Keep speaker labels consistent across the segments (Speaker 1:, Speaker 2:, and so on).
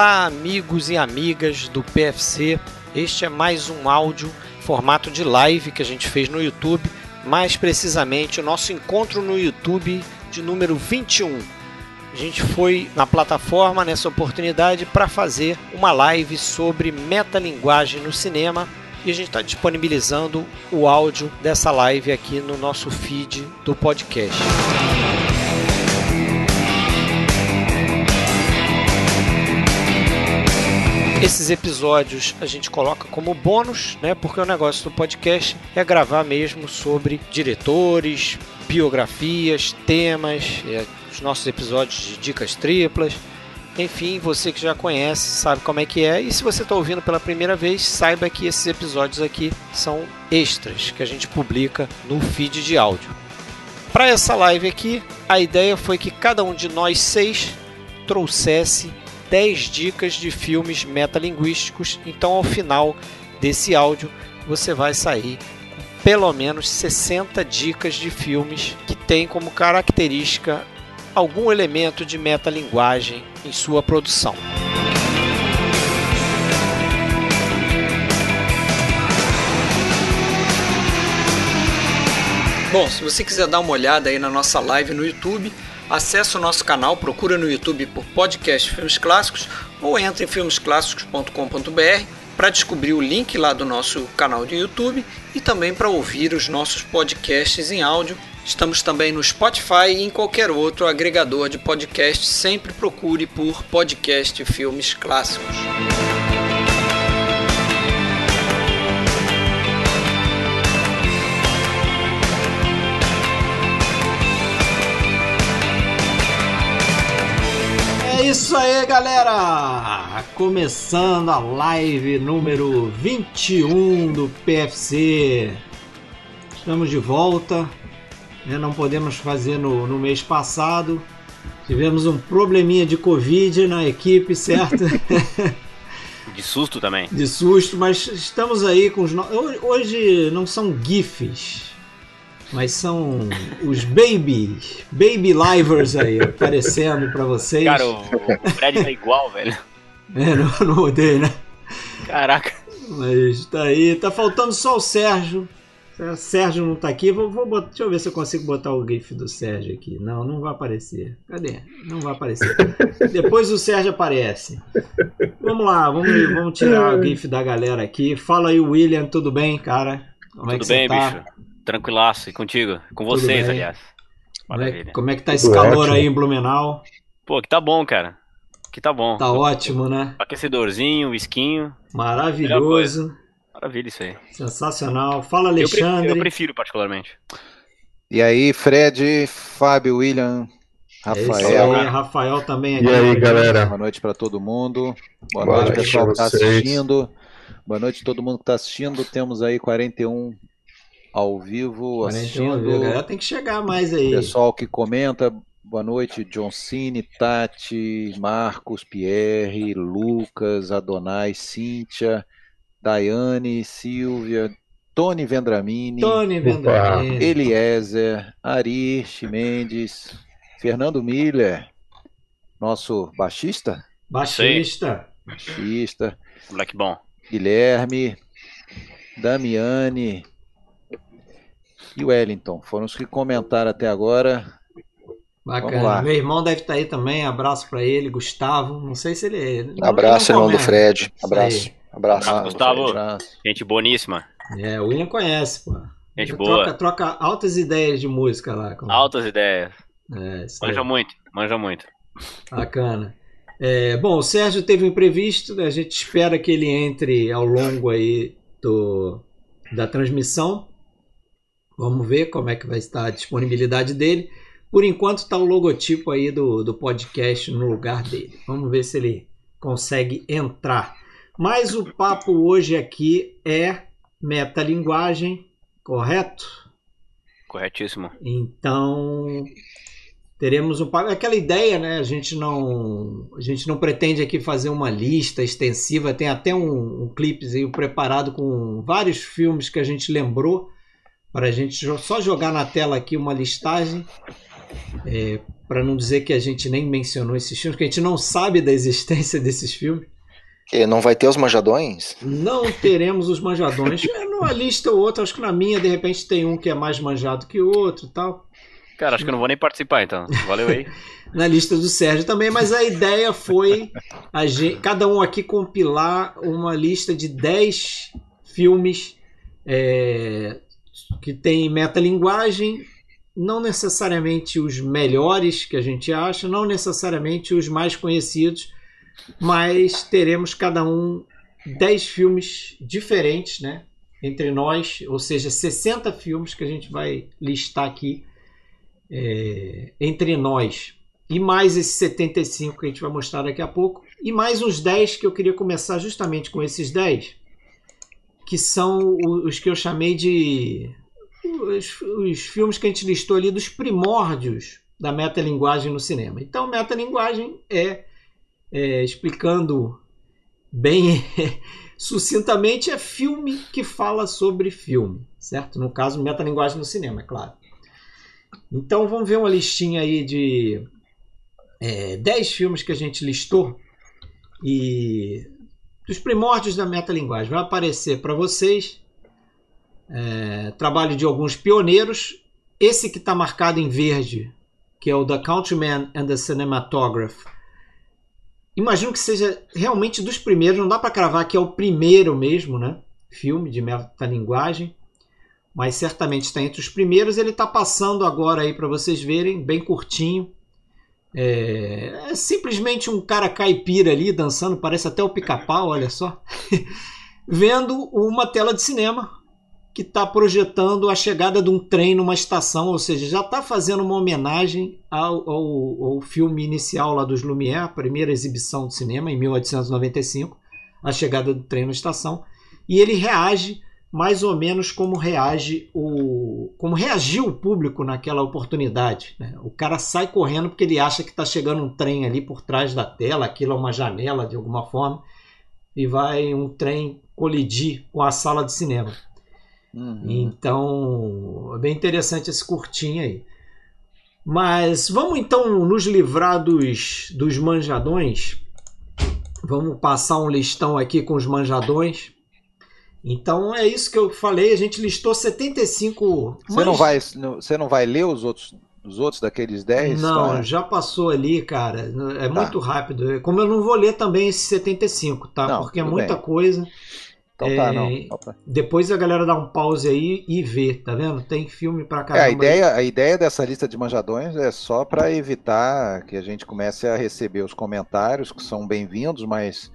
Speaker 1: Olá, amigos e amigas do PFC. Este é mais um áudio formato de live que a gente fez no YouTube, mais precisamente o nosso encontro no YouTube de número 21. A gente foi na plataforma nessa oportunidade para fazer uma live sobre metalinguagem no cinema e a gente está disponibilizando o áudio dessa live aqui no nosso feed do podcast. Esses episódios a gente coloca como bônus, né? Porque o negócio do podcast é gravar mesmo sobre diretores, biografias, temas, é, os nossos episódios de dicas triplas. Enfim, você que já conhece sabe como é que é. E se você está ouvindo pela primeira vez, saiba que esses episódios aqui são extras que a gente publica no feed de áudio. Para essa live aqui, a ideia foi que cada um de nós seis trouxesse 10 dicas de filmes metalinguísticos. Então, ao final desse áudio, você vai sair com pelo menos 60 dicas de filmes que têm como característica algum elemento de metalinguagem em sua produção. Bom, se você quiser dar uma olhada aí na nossa live no YouTube, acesse o nosso canal, procura no YouTube por podcast Filmes Clássicos ou entre em filmesclássicos.com.br para descobrir o link lá do nosso canal de YouTube e também para ouvir os nossos podcasts em áudio. Estamos também no Spotify e em qualquer outro agregador de podcast. Sempre procure por podcast Filmes Clássicos.
Speaker 2: Isso aí, galera! Começando a live número 21 do PFC. Estamos de volta. Né? Não podemos fazer no, no mês passado. Tivemos um probleminha de Covid na equipe, certo?
Speaker 3: De susto também.
Speaker 2: de susto, mas estamos aí com os. no- Hoje não são GIFs, mas são os babies, baby livers aí aparecendo para vocês.
Speaker 3: Cara, o, o Fred tá igual, velho.
Speaker 2: É, não, não mudei, né?
Speaker 3: Caraca.
Speaker 2: Mas tá aí, tá faltando só o Sérgio. O Sérgio não tá aqui, vou, vou botar, deixa eu ver se eu consigo botar o GIF do Sérgio aqui. Não, não vai aparecer. Cadê? Não vai aparecer. Depois o Sérgio aparece. Vamos lá, vamos, vamos tirar o GIF da galera aqui. Fala aí, William, tudo bem, cara? Como é que
Speaker 3: Tudo bem,
Speaker 2: você tá?
Speaker 3: bicho? Tranquilaço. E contigo? Com
Speaker 2: Tudo
Speaker 3: vocês,
Speaker 2: bem.
Speaker 3: aliás.
Speaker 2: Como é,
Speaker 3: Maravilha.
Speaker 2: como é que tá esse
Speaker 4: Tudo
Speaker 2: calor
Speaker 4: ótimo.
Speaker 2: aí em Blumenau?
Speaker 3: Pô, que tá bom, cara. Que tá bom.
Speaker 2: Tá ótimo, né?
Speaker 3: Aquecedorzinho, whiskinho.
Speaker 2: Maravilhoso,
Speaker 3: Maravilha isso aí.
Speaker 2: sensacional. Fala,
Speaker 3: Eu, prefiro,
Speaker 2: Alexandre.
Speaker 3: eu prefiro particularmente.
Speaker 5: E aí, Fred, Fábio, William,
Speaker 2: É
Speaker 5: Rafael.
Speaker 2: aí, Rafael também aqui.
Speaker 4: E aí, galera?
Speaker 5: Boa noite para todo mundo. Boa
Speaker 4: Boa
Speaker 5: noite, pessoal que está
Speaker 4: vocês.
Speaker 5: assistindo. Boa noite todo mundo que está assistindo. Temos aí 41 ao vivo
Speaker 2: 41,
Speaker 5: assistindo.
Speaker 2: A galera tem que chegar mais aí.
Speaker 5: Pessoal que comenta. Boa noite, John Cine, Tati, Marcos, Pierre, Lucas, Adonai, Cíntia, Daiane, Silvia, Tony Vendramini,
Speaker 2: Tony Vendramin.
Speaker 5: Eliezer, Ari Mendes, Fernando Miller, nosso baixista,
Speaker 2: Baixista.
Speaker 5: baixista,
Speaker 3: Moleque bom.
Speaker 5: Guilherme, Damiane e Wellington. Foram os que comentaram até agora.
Speaker 2: Bacana. Meu irmão deve estar aí também. Abraço pra ele, Gustavo. Não sei se ele. não-
Speaker 6: Abraço, irmão do. Fred. Abraço. Abraço.
Speaker 3: Ah, Gustavo.
Speaker 5: Abraço.
Speaker 3: Gente boníssima.
Speaker 2: É, o William conhece, pô.
Speaker 3: Gente
Speaker 2: Ele
Speaker 3: boa.
Speaker 2: Troca, troca altas ideias de música lá. Com...
Speaker 3: Altas ideias.
Speaker 2: É, isso aí.
Speaker 3: Manja muito, manja muito.
Speaker 2: Bacana. É, bom, o Sérgio teve um imprevisto, né? a gente espera que ele entre ao longo aí do, da transmissão. Vamos ver como é que vai estar a disponibilidade dele. Por enquanto está o logotipo aí do, do podcast no lugar dele. Vamos ver se ele consegue entrar. Mas o papo hoje aqui é metalinguagem, correto?
Speaker 3: Corretíssimo.
Speaker 2: Então, teremos um papo. Aquela ideia, né? A gente não, a gente não pretende aqui fazer uma lista extensiva. Tem até um, um clipezinho preparado com vários filmes que a gente lembrou para a gente só jogar na tela aqui uma listagem. para não dizer que a gente nem mencionou esses filmes, que a gente não sabe da existência desses filmes.
Speaker 4: E não vai ter os manjadões?
Speaker 2: Não teremos os manjadões. É numa lista ou outra, acho que na minha, de repente, tem um que é mais manjado que o outro e tal.
Speaker 3: Cara, acho que eu não vou nem participar então. Valeu aí.
Speaker 2: na lista do Sérgio também, mas a ideia foi a gente, cada um aqui compilar uma lista de 10 filmes é, que tem metalinguagem não necessariamente os melhores que a gente acha, não necessariamente os mais conhecidos, mas teremos cada um 10 filmes diferentes, né? Entre nós, ou seja, 60 filmes que a gente vai listar aqui é, entre nós. E mais esses 75 que a gente vai mostrar daqui a pouco. E mais uns 10 que eu queria começar justamente com esses 10, que são os que eu chamei de os, os filmes que a gente listou ali dos primórdios da metalinguagem no cinema. Então, metalinguagem é, é explicando bem sucintamente, é filme que fala sobre filme, certo? No caso, metalinguagem no cinema, é claro. Então, vamos ver uma listinha aí de é, 10 filmes que a gente listou e dos primórdios da metalinguagem. Vai aparecer para vocês é, trabalho de alguns pioneiros. Esse que está marcado em verde, que é o The Countryman and the Cinematograph, imagino que seja realmente dos primeiros. Não dá para cravar que é o primeiro mesmo, né? Filme de metalinguagem, mas certamente está entre os primeiros. Ele está passando agora aí para vocês verem, bem curtinho. É, é, simplesmente um cara caipira ali dançando, parece até o pica-pau, olha só. Vendo uma tela de cinema que está projetando a chegada de um trem numa estação, ou seja, já está fazendo uma homenagem ao, ao, ao, filme inicial lá dos Lumière, a primeira exibição de cinema, em 1895, a chegada do trem na estação, e ele reage mais ou menos como reage o como reagiu o público naquela oportunidade. Né? O cara sai correndo porque ele acha que está chegando um trem ali por trás da tela, aquilo é uma janela de alguma forma, e vai um trem colidir com a sala de cinema. Uhum. Então, é bem interessante esse curtinho aí. Mas vamos então nos livrar dos, dos manjadões. Vamos passar um listão aqui com os manjadões. Então é isso que eu falei. A gente listou 75.
Speaker 5: Você, não, vai, você não vai ler os outros, os outros daqueles 10?
Speaker 2: Não, tá? já passou ali, cara. É tá. muito rápido. Como eu não vou ler também esses 75, tá? Não, Porque é muita bem. coisa.
Speaker 5: Então tá, não. É,
Speaker 2: depois a galera dá um pause aí e vê, tá vendo? Tem filme pra caramba.
Speaker 5: É, a, ideia, a ideia dessa lista de manjadões é só para evitar que a gente comece a receber os comentários, que são bem-vindos, mas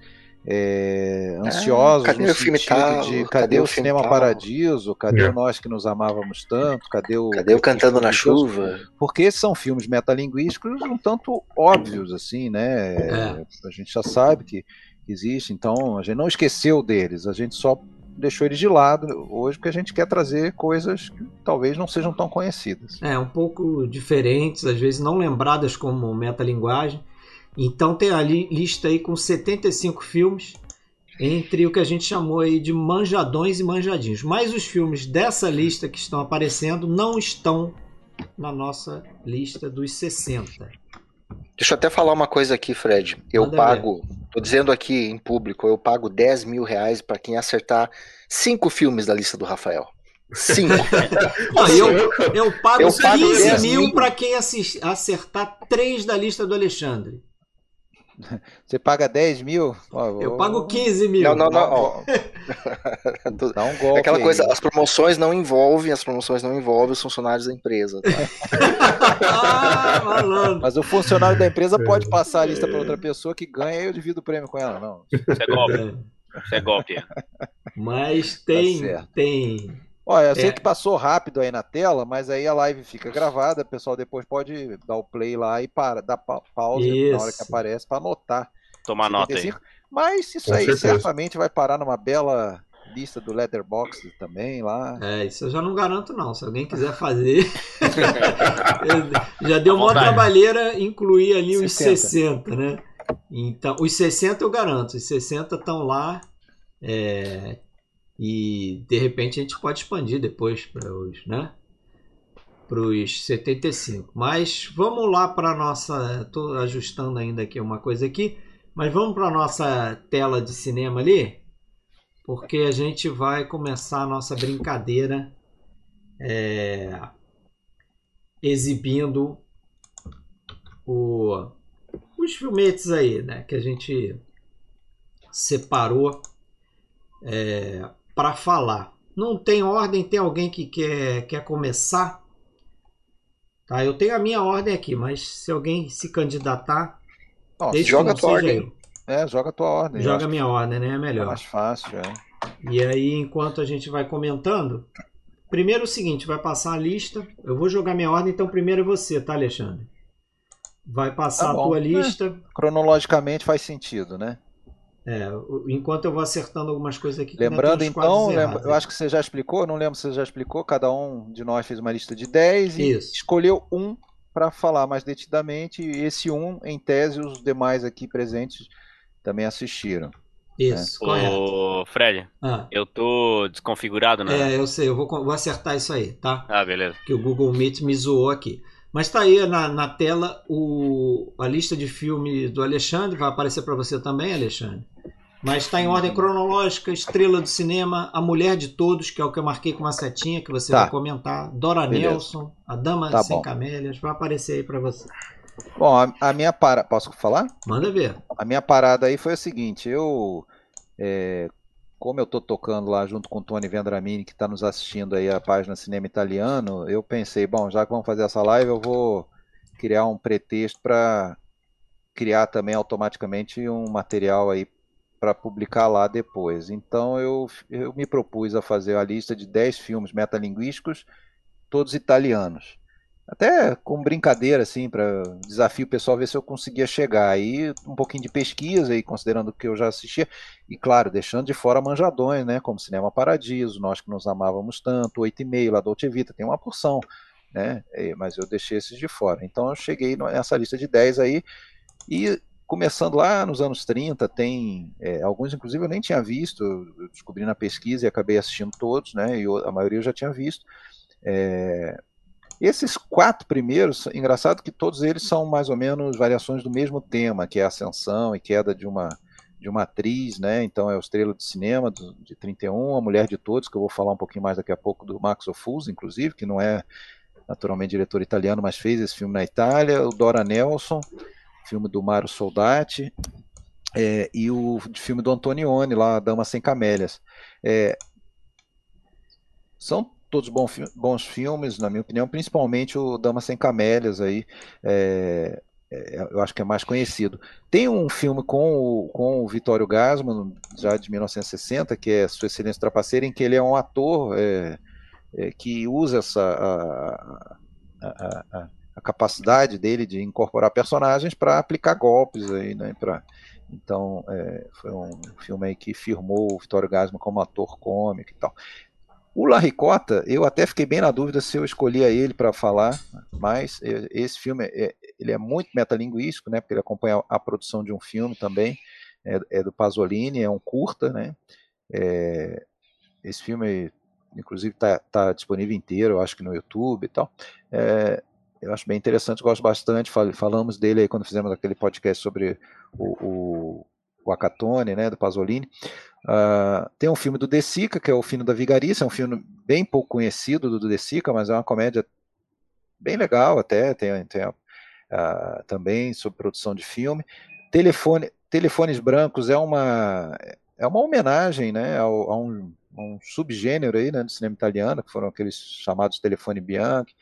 Speaker 5: é, ah, ansiosos
Speaker 4: cadê
Speaker 5: no
Speaker 4: filme tal,
Speaker 5: de cadê, cadê o Cinema tal? Paradiso, cadê é. nós que nos amávamos tanto, cadê o...
Speaker 4: Cadê o Cantando na Chuva?
Speaker 5: Porque são filmes metalinguísticos um tanto óbvios, assim, né? É. A gente já sabe que existe. Então a gente não esqueceu deles, a gente só deixou eles de lado hoje porque a gente quer trazer coisas que talvez não sejam tão conhecidas.
Speaker 2: É, um pouco diferentes, às vezes não lembradas como metalinguagem. Então tem a lista aí com 75 filmes entre o que a gente chamou aí de manjadões e manjadinhos. Mas os filmes dessa lista que estão aparecendo não estão na nossa lista dos 60.
Speaker 4: Deixa eu até falar uma coisa aqui, Fred. Eu Manda pago, ver. tô dizendo aqui em público, eu pago 10 mil reais para quem acertar cinco filmes da lista do Rafael. Cinco.
Speaker 2: Não, eu, eu pago eu 15 mil para quem acertar três da lista do Alexandre.
Speaker 5: Você paga 10 mil?
Speaker 2: eu pago 15 mil.
Speaker 4: Não, não, não. Dá um golpe. É aquela coisa, aí. as promoções não envolvem, as promoções não envolvem os funcionários da empresa. Tá?
Speaker 5: ah, Mas o funcionário da empresa pode passar a lista para outra pessoa que ganha e eu divido o prêmio com ela, não.
Speaker 3: Isso é golpe. Isso é golpe.
Speaker 2: Mas tem, tá tem
Speaker 5: Olha, eu sei é. que passou rápido aí na tela, mas aí a live fica gravada, o pessoal depois pode dar o play lá e para, dar pausa isso. na hora que aparece para anotar.
Speaker 3: Tomar nota aí.
Speaker 5: Mas isso Com aí certeza. certamente vai parar numa bela lista do Letterboxd também lá.
Speaker 2: É, isso eu já não garanto não. Se alguém quiser fazer, já deu uma trabalheira incluir ali 60. os 60, né? Então, os 60 eu garanto, os 60 estão lá. É, e de repente a gente pode expandir depois para os, né? para os 75. Mas vamos lá para nossa. Estou ajustando ainda aqui uma coisa aqui. Mas vamos para nossa tela de cinema ali, porque a gente vai começar a nossa brincadeira é, exibindo o, os filmetes aí, né? Que a gente separou é, para falar. Não tem ordem, tem alguém que quer, quer começar? Tá, eu tenho a minha ordem aqui, mas se alguém se candidatar,
Speaker 5: Nossa, joga a tua ordem. Eu. É, joga a tua ordem.
Speaker 2: Joga a minha ordem, né? É melhor. É
Speaker 5: mais fácil, é.
Speaker 2: E aí, enquanto a gente vai comentando, primeiro é o seguinte, vai passar a lista. Eu vou jogar minha ordem, então primeiro é você, tá, Alexandre? Vai passar tá a tua lista. É,
Speaker 5: cronologicamente faz sentido, né?
Speaker 2: É, enquanto eu vou acertando algumas coisas aqui.
Speaker 5: Lembrando então, lembra, eu acho que você já explicou, não lembro se você já explicou, cada um de nós fez uma lista de 10 e Isso. escolheu um para falar mais detidamente, e esse um, em tese, os demais aqui presentes também assistiram.
Speaker 2: Isso, né? correto.
Speaker 3: Ô, Fred, ah. eu tô desconfigurado,
Speaker 2: né? É, eu sei, eu vou, vou acertar isso aí, tá?
Speaker 3: Ah, beleza.
Speaker 2: Que o Google Meet me zoou aqui. Mas tá aí na, na tela o, a lista de filmes do Alexandre, vai aparecer para você também, Alexandre. Mas está em ordem cronológica, Estrela do Cinema, A Mulher de Todos, que é o que eu marquei com uma setinha, que você tá. vai comentar, Dora Beleza. Nelson, A Dama tá Sem bom. Camélias, vai aparecer aí para você.
Speaker 5: Bom, a, a minha parada, posso falar?
Speaker 2: Manda ver.
Speaker 5: A minha parada aí foi o seguinte, eu, é, como eu estou tocando lá junto com o Tony Vendramini, que está nos assistindo aí a página Cinema Italiano, eu pensei, bom, já que vamos fazer essa live, eu vou criar um pretexto para criar também automaticamente um material aí para publicar lá depois. Então eu, eu me propus a fazer a lista de 10 filmes metalinguísticos, todos italianos. Até com brincadeira, assim, para desafio o pessoal ver se eu conseguia chegar. Aí um pouquinho de pesquisa, aí, considerando que eu já assistia, e claro, deixando de fora manjadões, né? Como Cinema Paradiso, Nós que nos amávamos tanto, Oito e meio, La Dolce Vita, tem uma porção, né? Mas eu deixei esses de fora. Então eu cheguei nessa lista de 10 aí, e começando lá nos anos 30, tem é, alguns, inclusive, eu nem tinha visto, eu descobri na pesquisa e acabei assistindo todos, né? E a maioria eu já tinha visto. É, esses quatro primeiros, engraçado que todos eles são mais ou menos variações do mesmo tema, que é a ascensão e queda de uma de uma atriz, né? Então é o Estrela de Cinema do, de 31, A Mulher de Todos, que eu vou falar um pouquinho mais daqui a pouco do Max Ophuls, inclusive, que não é naturalmente diretor italiano, mas fez esse filme na Itália, o Dora Nelson, filme do Mário Soldati, é, e o filme do Antonioni, lá, Dama Sem Camélias. É, são todos bons, bons filmes, na minha opinião, principalmente o Dama Sem Camélias aí, é, é, eu acho que é mais conhecido. Tem um filme com o, com o Vittorio Gassman, já de 1960, que é Sua Excelência Trapaceira, em que ele é um ator é, é que usa essa a, a, a, a capacidade dele de incorporar personagens para aplicar golpes aí, né? Pra, então, é, foi um filme aí que firmou o Vitório Gasman como ator cômico e tal. O Larricota, eu até fiquei bem na dúvida se eu escolhia ele para falar, mas esse filme é, ele é muito metalinguístico, né? Porque ele acompanha a produção de um filme também, é, é do Pasolini, é um curta, né? É, esse filme, inclusive, está tá disponível inteiro, eu acho que no YouTube e tal. É, eu acho bem interessante, gosto bastante. Falamos dele aí quando fizemos aquele podcast sobre o, o, o Acatone, né, do Pasolini. Uh, tem um filme do De Sica, que é o Fino da Vigariça, é um filme bem pouco conhecido do De Sica, mas é uma comédia bem legal até, tem, tem uh, também sobre produção de filme. Telefone, Telefones Brancos é uma é uma homenagem né, a um, um subgênero aí, né, do cinema italiano, que foram aqueles chamados Telefone Bianchi,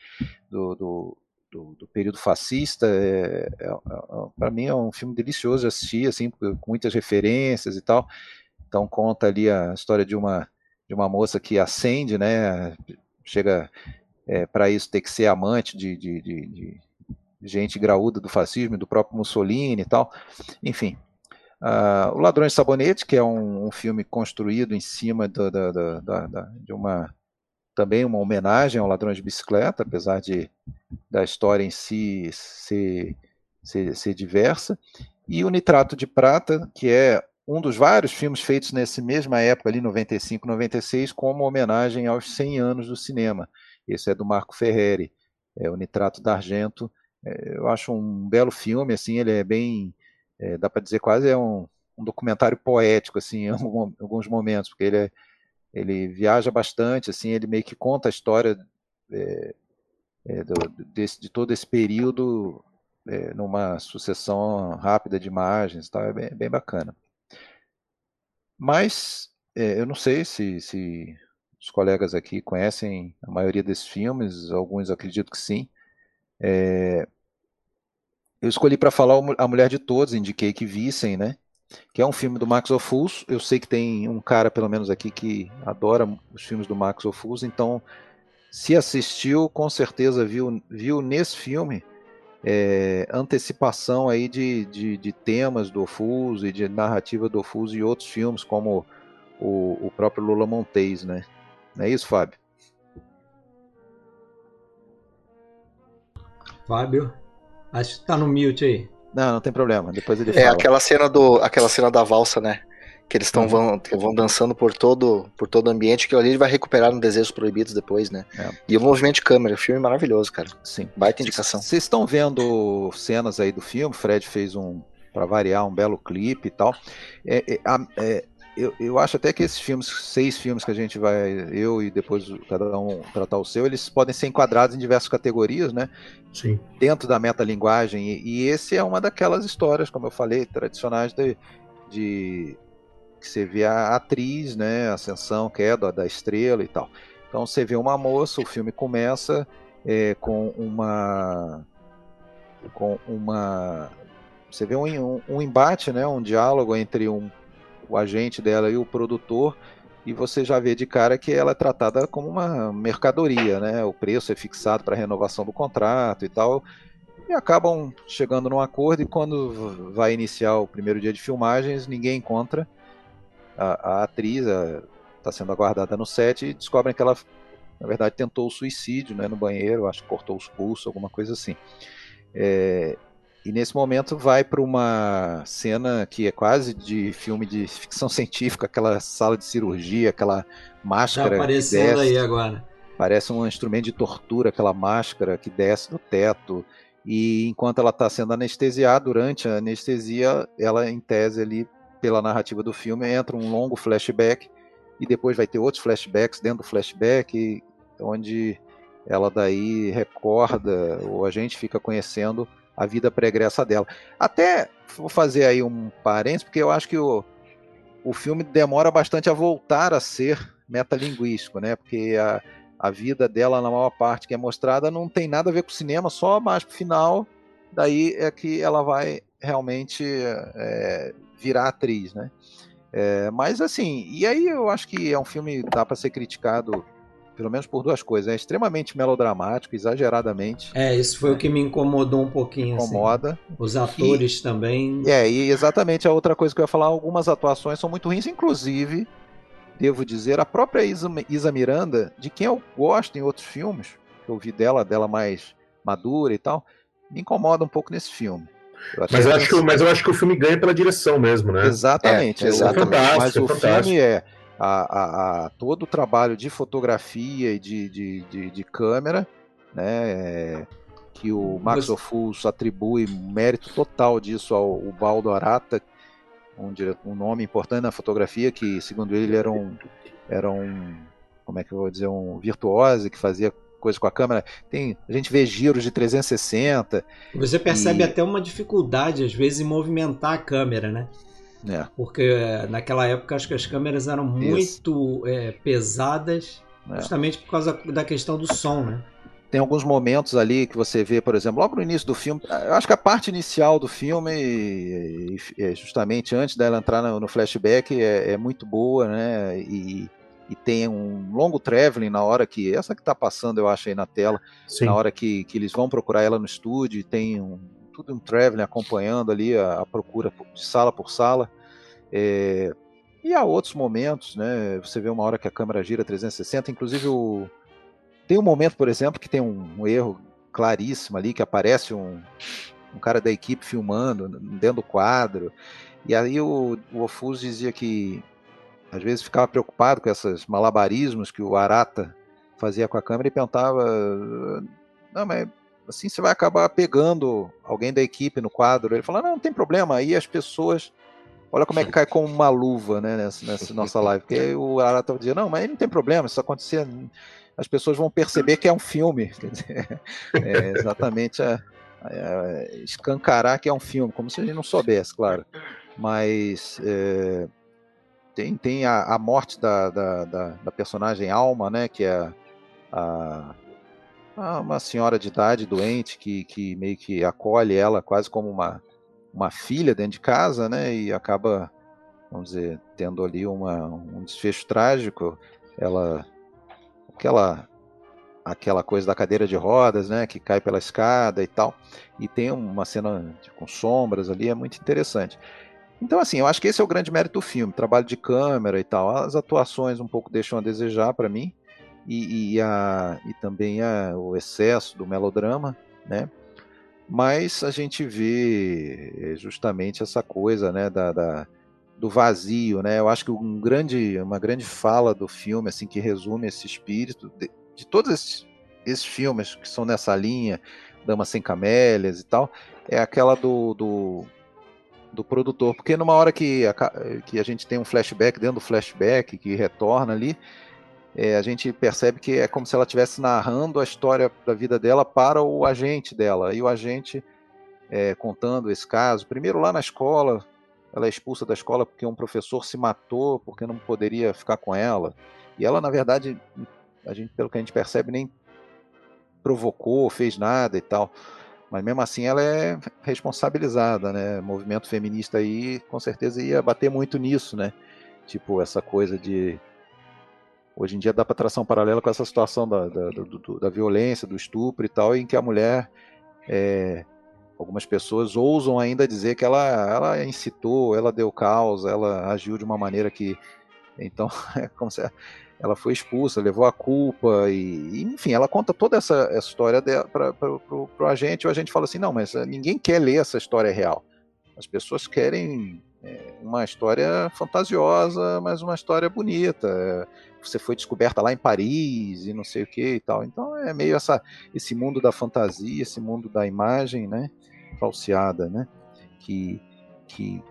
Speaker 5: do, do do, do período fascista, é, é, é para mim é um filme delicioso de assistir, assim, com muitas referências e tal. Então conta ali a história de uma de uma moça que acende, né? Chega é, para isso ter que ser amante de, de, de, de, gente graúda do fascismo, do próprio Mussolini e tal. Enfim, uh, o Ladrões de Sabonete, que é um, um filme construído em cima da, da, de uma também uma homenagem ao Ladrões de Bicicleta, apesar de da história em si ser, ser, ser diversa, e o Nitrato de Prata, que é um dos vários filmes feitos nessa mesma época, ali 95, 96, como homenagem aos 100 anos do cinema. Esse é do Marco Ferreri. é, O Nitrato d'Argento. É, eu acho um belo filme, assim, ele é bem, é, dá para dizer quase é um, um, documentário poético, assim, em alguns momentos, porque ele, é, ele viaja bastante, assim, ele meio que conta a história é, é, do, desse, de todo esse período numa sucessão rápida de imagens, tá? é bem, bem bacana. Mas eu não sei se, se os colegas aqui conhecem a maioria desses filmes, alguns acredito que sim. É, eu escolhi para falar A Mulher de Todos, indiquei que vissem, né? Que é um filme do Max Ophuls. Eu sei que tem um cara, pelo menos aqui, que adora os filmes do Max Ophuls, então, se assistiu, com certeza viu, viu nesse filme é, antecipação aí de, de, de, temas do Ophuls e de narrativa do Ophuls e outros filmes, como o, o próprio Lula Montes, né? Não é isso, Fábio?
Speaker 2: Fábio, acho que tá no mute aí.
Speaker 5: Não, não tem problema. Depois ele
Speaker 4: é, fala. É aquela cena do, aquela cena da valsa, né? Que eles estão uhum. vão, vão dançando por todo por todo o ambiente, que ali ele vai recuperar no Desejos Proibidos depois, né? É. E o movimento de câmera, filme maravilhoso, cara.
Speaker 5: Sim.
Speaker 4: Baita indicação.
Speaker 5: Vocês estão vendo cenas aí do filme? Fred fez um, para variar, um belo clipe e tal. É, é, é, eu, eu acho até que esses filmes, seis filmes que a gente vai, eu e depois cada um tratar o seu, eles podem ser enquadrados em diversas categorias, né?
Speaker 2: Sim.
Speaker 5: Dentro da metalinguagem. E, e esse é uma daquelas histórias, como eu falei, tradicionais de, de que você vê a atriz, né? Ascensão, queda da estrela e tal. Então você vê uma moça, o filme começa é, com uma com uma você vê um, um, um embate, né? Um diálogo entre um o agente dela e o produtor, e você já vê de cara que ela é tratada como uma mercadoria, né? O preço é fixado para renovação do contrato e tal. E acabam chegando num acordo e quando vai iniciar o primeiro dia de filmagens, ninguém encontra a, a atriz, está sendo aguardada no set e descobrem que ela, na verdade, tentou o suicídio né, no banheiro, acho que cortou os pulsos, alguma coisa assim. É, e nesse momento vai para uma cena que é quase de filme de ficção científica, aquela sala de cirurgia, aquela máscara.
Speaker 2: Tá aparecendo aí agora.
Speaker 5: Parece um instrumento de tortura, aquela máscara que desce do teto. E enquanto ela está sendo anestesiada, durante a anestesia, ela, em tese, ali, pela narrativa do filme, entra um longo flashback. E depois vai ter outros flashbacks dentro do flashback, onde ela daí recorda, ou a gente fica conhecendo a vida pregressa dela. Até vou fazer aí um parênteses, porque eu acho que o, o filme demora bastante a voltar a ser metalinguístico, né? Porque a, a vida dela, na maior parte que é mostrada, não tem nada a ver com cinema, só mais pro final, daí é que ela vai realmente é, virar atriz, né? É, mas assim, e aí eu acho que é um filme dá para ser criticado pelo menos por duas coisas. É extremamente melodramático, exageradamente.
Speaker 2: É, isso foi é. o que me incomodou um pouquinho.
Speaker 5: Assim. Incomoda.
Speaker 2: Assim. Os atores
Speaker 5: e,
Speaker 2: também.
Speaker 5: É, e exatamente a outra coisa que eu ia falar, algumas atuações são muito ruins, inclusive, devo dizer, a própria Isa, Isa Miranda, de quem eu gosto em outros filmes, que eu vi dela, dela mais madura e tal, me incomoda um pouco nesse filme.
Speaker 6: Eu mas, eu acho que, mas eu acho que o filme ganha pela direção mesmo, né?
Speaker 5: Exatamente, é, exatamente. É mas o filme é a, a, a, todo o trabalho de fotografia e de, de, de, de câmera, né, é, que o Max Ophuls atribui mérito total disso ao Baldo Arata, um, um nome importante na fotografia, que segundo ele era um, era um como é que eu vou dizer, um virtuoso que fazia coisa com a câmera. Tem, a gente vê giros de 360.
Speaker 2: Você percebe e... até uma dificuldade, às vezes, em movimentar a câmera, né?
Speaker 5: É.
Speaker 2: Porque é, naquela época acho que as câmeras eram muito é, pesadas, é. justamente por causa da questão do som, né?
Speaker 5: Tem alguns momentos ali que você vê, por exemplo, logo no início do filme. Eu acho que a parte inicial do filme, justamente antes dela entrar no flashback, é, é muito boa, né? E, e tem um longo traveling na hora que. Essa que está passando, eu acho, aí na tela. Sim. Na hora que, que eles vão procurar ela no estúdio, tem um, tudo um traveling acompanhando ali a, a procura de sala por sala. É, e há outros momentos, né? Você vê uma hora que a câmera gira 360, inclusive o... tem um momento, por exemplo, que tem um, um erro claríssimo ali, que aparece um, um, cara da equipe filmando dentro do quadro. E aí o, o Ofus dizia que às vezes ficava preocupado com esses malabarismos que o Arata fazia com a câmera e perguntava não, mas assim você vai acabar pegando alguém da equipe no quadro. Ele fala, não, não tem problema. Aí as pessoas. Olha como é que cai como uma luva, né, nessa, nessa nossa live. Porque o Ara estava dizendo, não, mas não tem problema, isso acontecer, as pessoas vão perceber que é um filme. É exatamente a, a, escancarar que é um filme, como se a gente não soubesse, claro. Mas é, tem, tem a, a morte da, da, da, da, personagem Alma, né, que é a, a, uma senhora de idade doente que, que meio que acolhe ela quase como uma, uma filha dentro de casa, né, e acaba, vamos dizer, tendo ali uma, um desfecho trágico. Ela, aquela aquela coisa da cadeira de rodas, né, que cai pela escada e tal, e tem uma cena com sombras ali, é muito interessante. Então, assim, eu acho que esse é o grande mérito do filme, trabalho de câmera e tal. As atuações um pouco deixam a desejar para mim, e, e, a, e também a, o excesso do melodrama, né? Mas a gente vê eh, justamente essa coisa, né, da, da do vazio, né? Eu acho que um grande, uma grande fala do filme, assim, que resume esse espírito de, de todos esses, esses filmes que são nessa linha, Damas Sem Camélias e tal, é aquela do, do do produtor, porque numa hora que a, que a gente tem um flashback dentro do flashback que retorna ali, é, a gente percebe que é como se ela estivesse narrando a história da vida dela para o agente dela, e o agente é, contando esse caso. Primeiro lá na escola, ela é expulsa da escola porque um professor se matou porque não poderia ficar com ela, e ela na verdade, a gente, pelo que a gente percebe, nem provocou, fez nada e tal. Mas mesmo assim ela é responsabilizada, né? O movimento feminista aí com certeza ia bater muito nisso, né? Tipo, essa coisa de. Hoje em dia dá para tração paralela com essa situação da, da, do, da violência, do estupro e tal, em que a mulher. É... Algumas pessoas ousam ainda dizer que ela, ela incitou, ela deu causa, ela agiu de uma maneira que. Então, é como se ela foi expulsa, levou a culpa e, enfim, ela conta toda essa, essa história para o agente. O agente fala assim: não, mas eh, ninguém quer ler essa história real. As pessoas querem uma história fantasiosa, mas uma história bonita. Você foi descoberta lá em Paris e não sei o que e tal. Então é meio essa, esse mundo da fantasia, esse mundo da imagem, né, falseada, né, que que,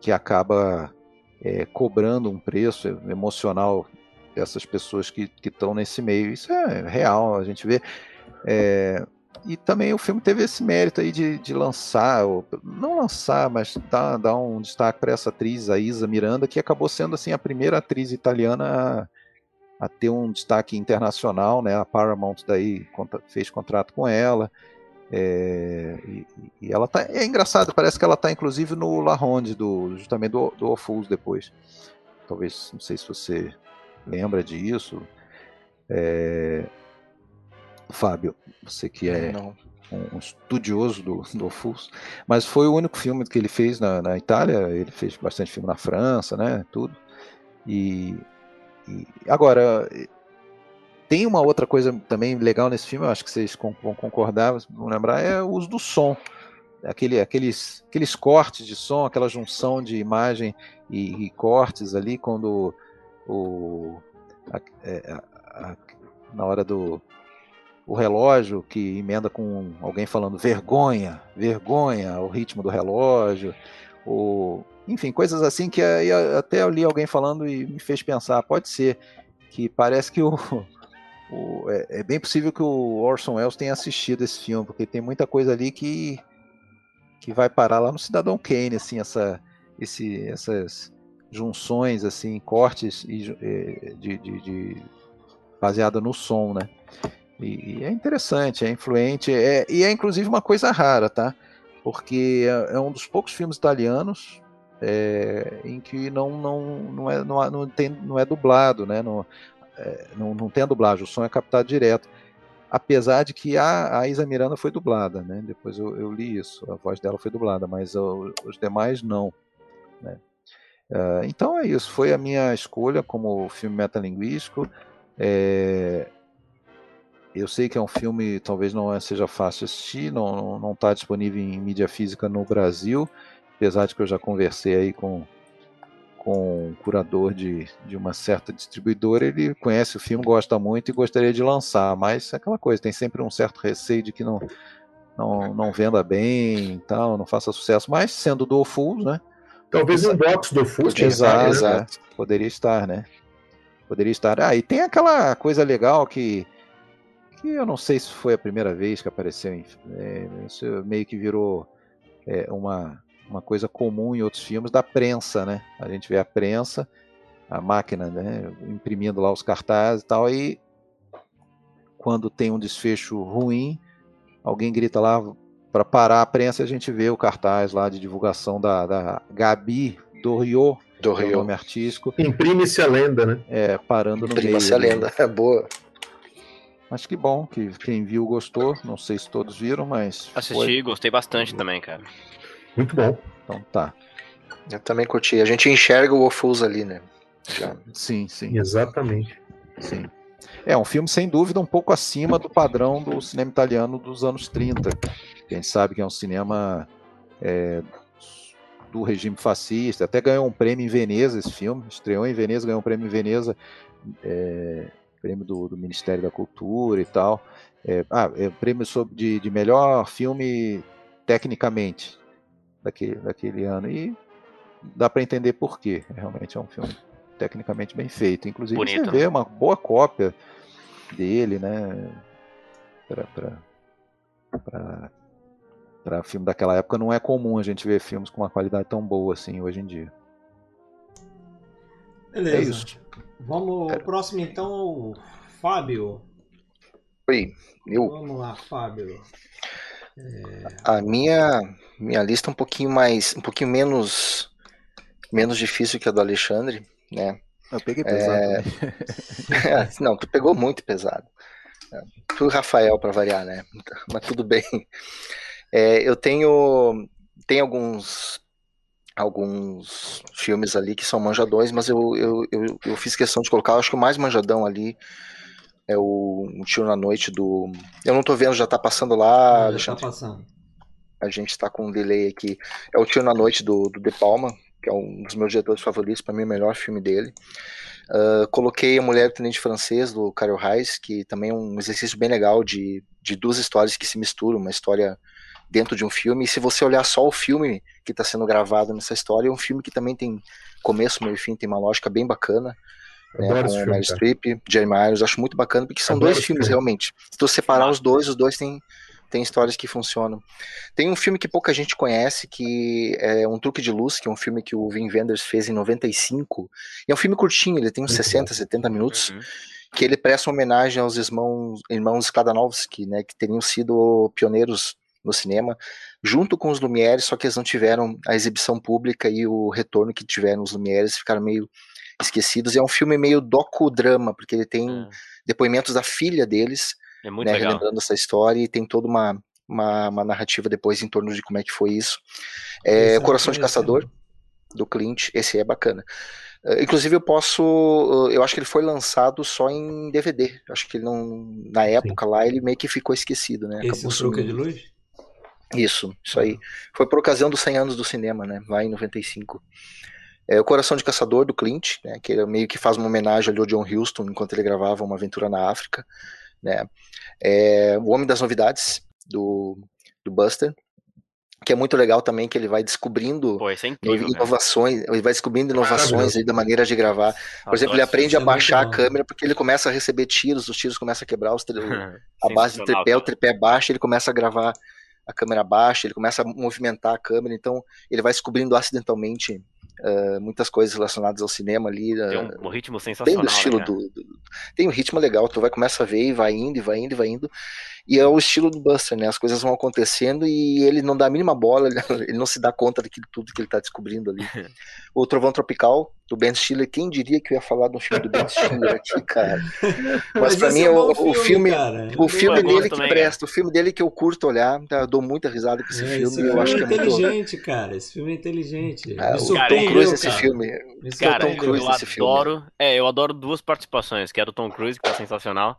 Speaker 5: que acaba é, cobrando um preço emocional essas pessoas que estão nesse meio. Isso é real, a gente vê. É, e também o filme teve esse mérito aí de, de lançar, ou, não lançar, mas dar, dar um destaque para essa atriz, a Isa Miranda, que acabou sendo assim a primeira atriz italiana a, a ter um destaque internacional, né? A Paramount daí fez contrato com ela. É, e, e, ela tá é engraçado, parece que ela tá inclusive no La Ronde do justamente do, do Ofus depois. Talvez, não sei se você lembra disso. É... Fábio, você que é um, um, estudioso do, do Ofus, mas foi o único filme que ele fez na, na, Itália, ele fez bastante filme na França, né, tudo. E, e, agora tem uma outra coisa também legal nesse filme, eu acho que vocês vão concordar, vão lembrar, é o uso do som. Aquele, aqueles, aqueles cortes de som, aquela junção de imagem e, e cortes ali, quando o, a, é, a, a, na hora do o relógio que emenda com alguém falando vergonha, vergonha, o ritmo do relógio, o, enfim, coisas assim que até eu li alguém falando e me fez pensar, pode ser que parece que o, o é, é, bem possível que o Orson Welles tenha assistido esse filme, porque tem muita coisa ali que que vai parar lá no Cidadão Kane, assim, essa, esse, essas junções, assim, cortes de, de, de baseada no som, né? E, é interessante, é influente, é, e é inclusive uma coisa rara, tá? Porque é, é um dos poucos filmes italianos é, em que não, não, não, é, não, não, tem, não é dublado, né? Não, é, não, não tem a dublagem, o som é captado direto. Apesar de que a, a Isa Miranda foi dublada, né? Depois eu, eu li isso, a voz dela foi dublada, mas os demais não. Né? Uh, então é isso, foi a minha escolha como filme metalinguístico. É, eu sei que é um filme, talvez não seja fácil assistir, não está disponível em mídia física no Brasil, apesar de que eu já conversei aí com, com um curador de, de uma certa distribuidora, ele conhece o filme, gosta muito e gostaria de lançar, mas é aquela coisa, tem sempre um certo receio de que não, não, não venda bem e tal, não faça sucesso, mas sendo do Fools, né?
Speaker 6: Talvez um box do Fools.
Speaker 5: Exato, exato. Né? Poderia estar, né? Poderia estar. Ah, e tem aquela coisa legal que que eu não sei se foi a primeira vez que apareceu, em, é, isso meio que virou é, uma, uma coisa comum em outros filmes da prensa, né? A gente vê a prensa, a máquina, né, imprimindo lá os cartazes e tal, e quando tem um desfecho ruim, alguém grita lá para parar a prensa, a gente vê o cartaz lá de divulgação da, da Gabi do Rio,
Speaker 4: do Rio. É
Speaker 5: nome artístico.
Speaker 6: Imprime-se a lenda, né?
Speaker 5: É, parando no meio.
Speaker 4: Imprime-se a lenda, é boa.
Speaker 5: Mas que bom que quem viu gostou. Não sei se todos viram, mas.
Speaker 3: Assisti, foi... gostei bastante também, cara.
Speaker 6: Muito bom.
Speaker 5: Então tá.
Speaker 4: Eu também curti. A gente enxerga o Ofus ali, né? Já.
Speaker 5: Sim, sim.
Speaker 6: Exatamente.
Speaker 5: Sim. É um filme, sem dúvida, um pouco acima do padrão do cinema italiano dos anos 30. A gente sabe que é um cinema é, do regime fascista. Até ganhou um prêmio em Veneza esse filme. Estreou em Veneza, ganhou um prêmio em Veneza. É, prêmio do, do, Ministério da Cultura e tal. É, ah, é prêmio sobre, de, de melhor filme tecnicamente daquele, daquele ano. E dá para entender por quê. Realmente é um filme tecnicamente bem feito. Inclusive Bonito. você vê uma boa cópia dele, né? Para filme daquela época não é comum a gente ver filmes com uma qualidade tão boa assim hoje em dia.
Speaker 2: Beleza. É isso. Vamos, o próximo então, Fábio.
Speaker 4: Oi, eu.
Speaker 2: Vamos lá, Fábio. É...
Speaker 4: A minha minha lista é um pouquinho mais, um pouquinho menos menos difícil que a do Alexandre, né?
Speaker 5: Eu peguei pesado. É...
Speaker 4: Não, tu pegou muito pesado. Tu Rafael para variar, né? Mas tudo bem. É, eu tenho tem alguns alguns filmes ali que são manjadões, mas eu, eu, eu, eu fiz questão de colocar, acho que o mais manjadão ali é o Um Tiro na Noite do. Eu não tô vendo, já tá passando lá.
Speaker 2: Ah, já tá passando.
Speaker 4: A gente tá com um delay aqui. É o Tiro na Noite do, do De Palma, que é um dos meus diretores favoritos, para mim é o melhor filme dele. Uh, coloquei A Mulher do Tenente Francês, do Carol Reis, que também é um exercício bem legal de, de duas histórias que se misturam, uma história dentro de um filme. E se você olhar só o filme que está sendo gravado nessa história, é um filme que também tem começo, meio e fim, tem uma lógica bem bacana. Né, com Meryl Streep, Jeremy Irons, acho muito bacana, porque são Adoro dois filmes filme. realmente. Se tu separar os dois, os dois têm, têm histórias que funcionam. Tem um filme que pouca gente conhece, que é Um Truque de Luz, que é um filme que o Vin Wenders fez em 95. E é um filme curtinho, ele tem uns muito 60, bom. 70 minutos. Uhum. Que ele presta homenagem aos irmãos, irmãos Skladanovsky, né, que teriam sido pioneiros no cinema, junto com os Lumieres, só que eles não tiveram a exibição pública e o retorno que tiveram os Lumieres, ficaram meio esquecidos. E é um filme meio docudrama, porque ele tem é. depoimentos da filha deles,
Speaker 3: é né,
Speaker 4: relembrando essa história, e tem toda uma, uma, uma, narrativa depois em torno de como é que foi isso. É, é Coração de Caçador, do Clint, esse é bacana. Uh, inclusive eu posso, uh, eu acho que ele foi lançado só em DVD. Acho que ele não, na época Sim. lá ele meio que ficou esquecido, né?
Speaker 2: Esse Acabou é Truque de Luz?
Speaker 4: Isso, isso aí. Foi por ocasião dos 100 anos do cinema, né? Lá em 95. É o Coração de Caçador, do Clint, né? Que meio que faz uma homenagem ali ao John Huston enquanto ele gravava uma aventura na África, né? É, o Homem das Novidades, do, do Buster, que é muito legal também, que ele vai descobrindo
Speaker 3: Pô, é incrível,
Speaker 4: inovações, ele vai descobrindo inovações aí da maneira de gravar. Por exemplo, ele aprende a baixar a câmera porque ele começa a receber tiros, os tiros começam a quebrar os a base do tripé, o tripé baixa, ele começa a gravar a câmera baixa, ele começa a movimentar a câmera, então ele vai descobrindo acidentalmente uh, muitas coisas relacionadas ao cinema ali.
Speaker 3: Uh, tem um, um ritmo sensacional.
Speaker 4: Tem do estilo
Speaker 3: né,
Speaker 4: do, do, Tem um ritmo legal, tu vai começar a ver e vai indo, e vai indo, e vai indo. E é o estilo do Buster, né? As coisas vão acontecendo e ele não dá a mínima bola, ele não se dá conta daquilo tudo que ele tá descobrindo ali. o Trovão Tropical, do Ben Stiller, quem diria que eu ia falar do filme do Ben Stiller aqui, cara? Mas, Mas pra mim, é o, o filme, o filme dele que também, presta, o filme dele que eu curto olhar, tá? eu dou muita risada com esse é, filme. Esse eu acho que é
Speaker 2: inteligente, muito... cara. Esse filme é inteligente.
Speaker 4: É, o Tom Cruise nesse filme.
Speaker 3: cara, Tom Cruise eu adoro. Filme. É, eu adoro duas participações, que é do Tom Cruise, que tá sensacional.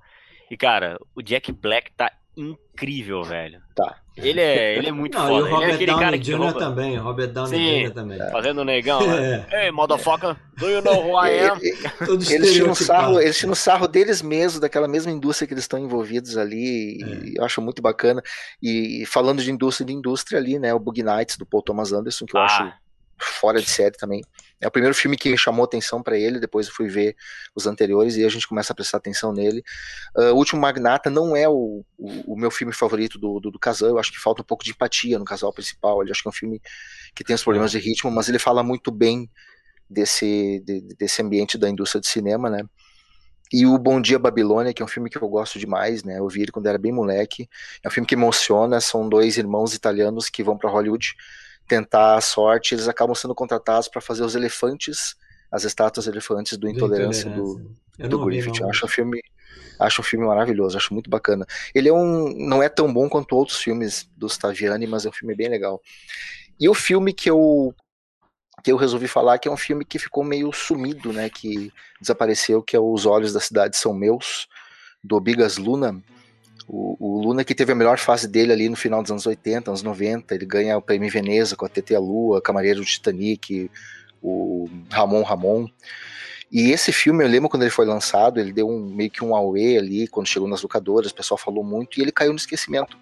Speaker 3: E, cara, o Jack Black tá incrível, velho.
Speaker 4: Tá.
Speaker 3: Ele é, ele é muito
Speaker 2: Não,
Speaker 3: foda.
Speaker 2: e o
Speaker 3: ele é
Speaker 2: Robert
Speaker 3: aquele
Speaker 2: Downey
Speaker 3: cara que
Speaker 2: Jr.
Speaker 3: rouba...
Speaker 2: também, Robert Downey
Speaker 3: Sim.
Speaker 2: Jr. também.
Speaker 3: Fazendo o negão, né? Hey, motherfucker, do you know who I am?
Speaker 2: Todo
Speaker 4: Eles tiram, sarro, eles tiram sarro deles mesmos, daquela mesma indústria que eles estão envolvidos ali, e eu acho muito bacana. E falando de indústria de indústria ali, né, o Bug Nights do Paul Thomas Anderson, que eu
Speaker 3: Ah.
Speaker 4: acho fora de série também. É o primeiro filme que chamou atenção pra ele, depois eu fui ver os anteriores e a gente começa a prestar atenção nele. Ah, o Último Magnata não é o, o, o meu filme favorito do, do, do casal, eu acho que falta um pouco de empatia no casal principal, eu acho que é um filme que tem os problemas de ritmo, mas ele fala muito bem desse, de- desse ambiente da indústria de cinema, né? E o Bom Dia Babilônia, que é um filme que eu gosto demais, né? Eu vi ele quando era bem moleque. É um filme que emociona, são dois irmãos italianos que vão para Hollywood tentar a sorte, eles acabam sendo contratados para fazer os elefantes, as estátuas elefantes do
Speaker 2: Do
Speaker 4: Intolerância do, do
Speaker 2: vi,
Speaker 4: Griffith.
Speaker 2: não.
Speaker 4: Eu acho um filme, acho um filme maravilhoso, acho muito bacana. Ele é um, não é tão bom quanto outros filmes do Staviani, mas é um filme bem legal. E o filme que eu que eu resolvi falar que é um filme que ficou meio sumido, né, que desapareceu, que é Os Olhos da Cidade São Meus, do Bigas Luna. O, o Luna que teve a melhor fase dele ali no final dos anos 80, anos 90, ele ganha o prêmio em Veneza com a TT a Lua, Camareiro do Titanic, o Ramon Ramon. E esse filme, eu lembro quando ele foi lançado, ele deu um, meio que um auê ali, quando chegou nas locadoras, o pessoal falou muito, e ele caiu no esquecimento.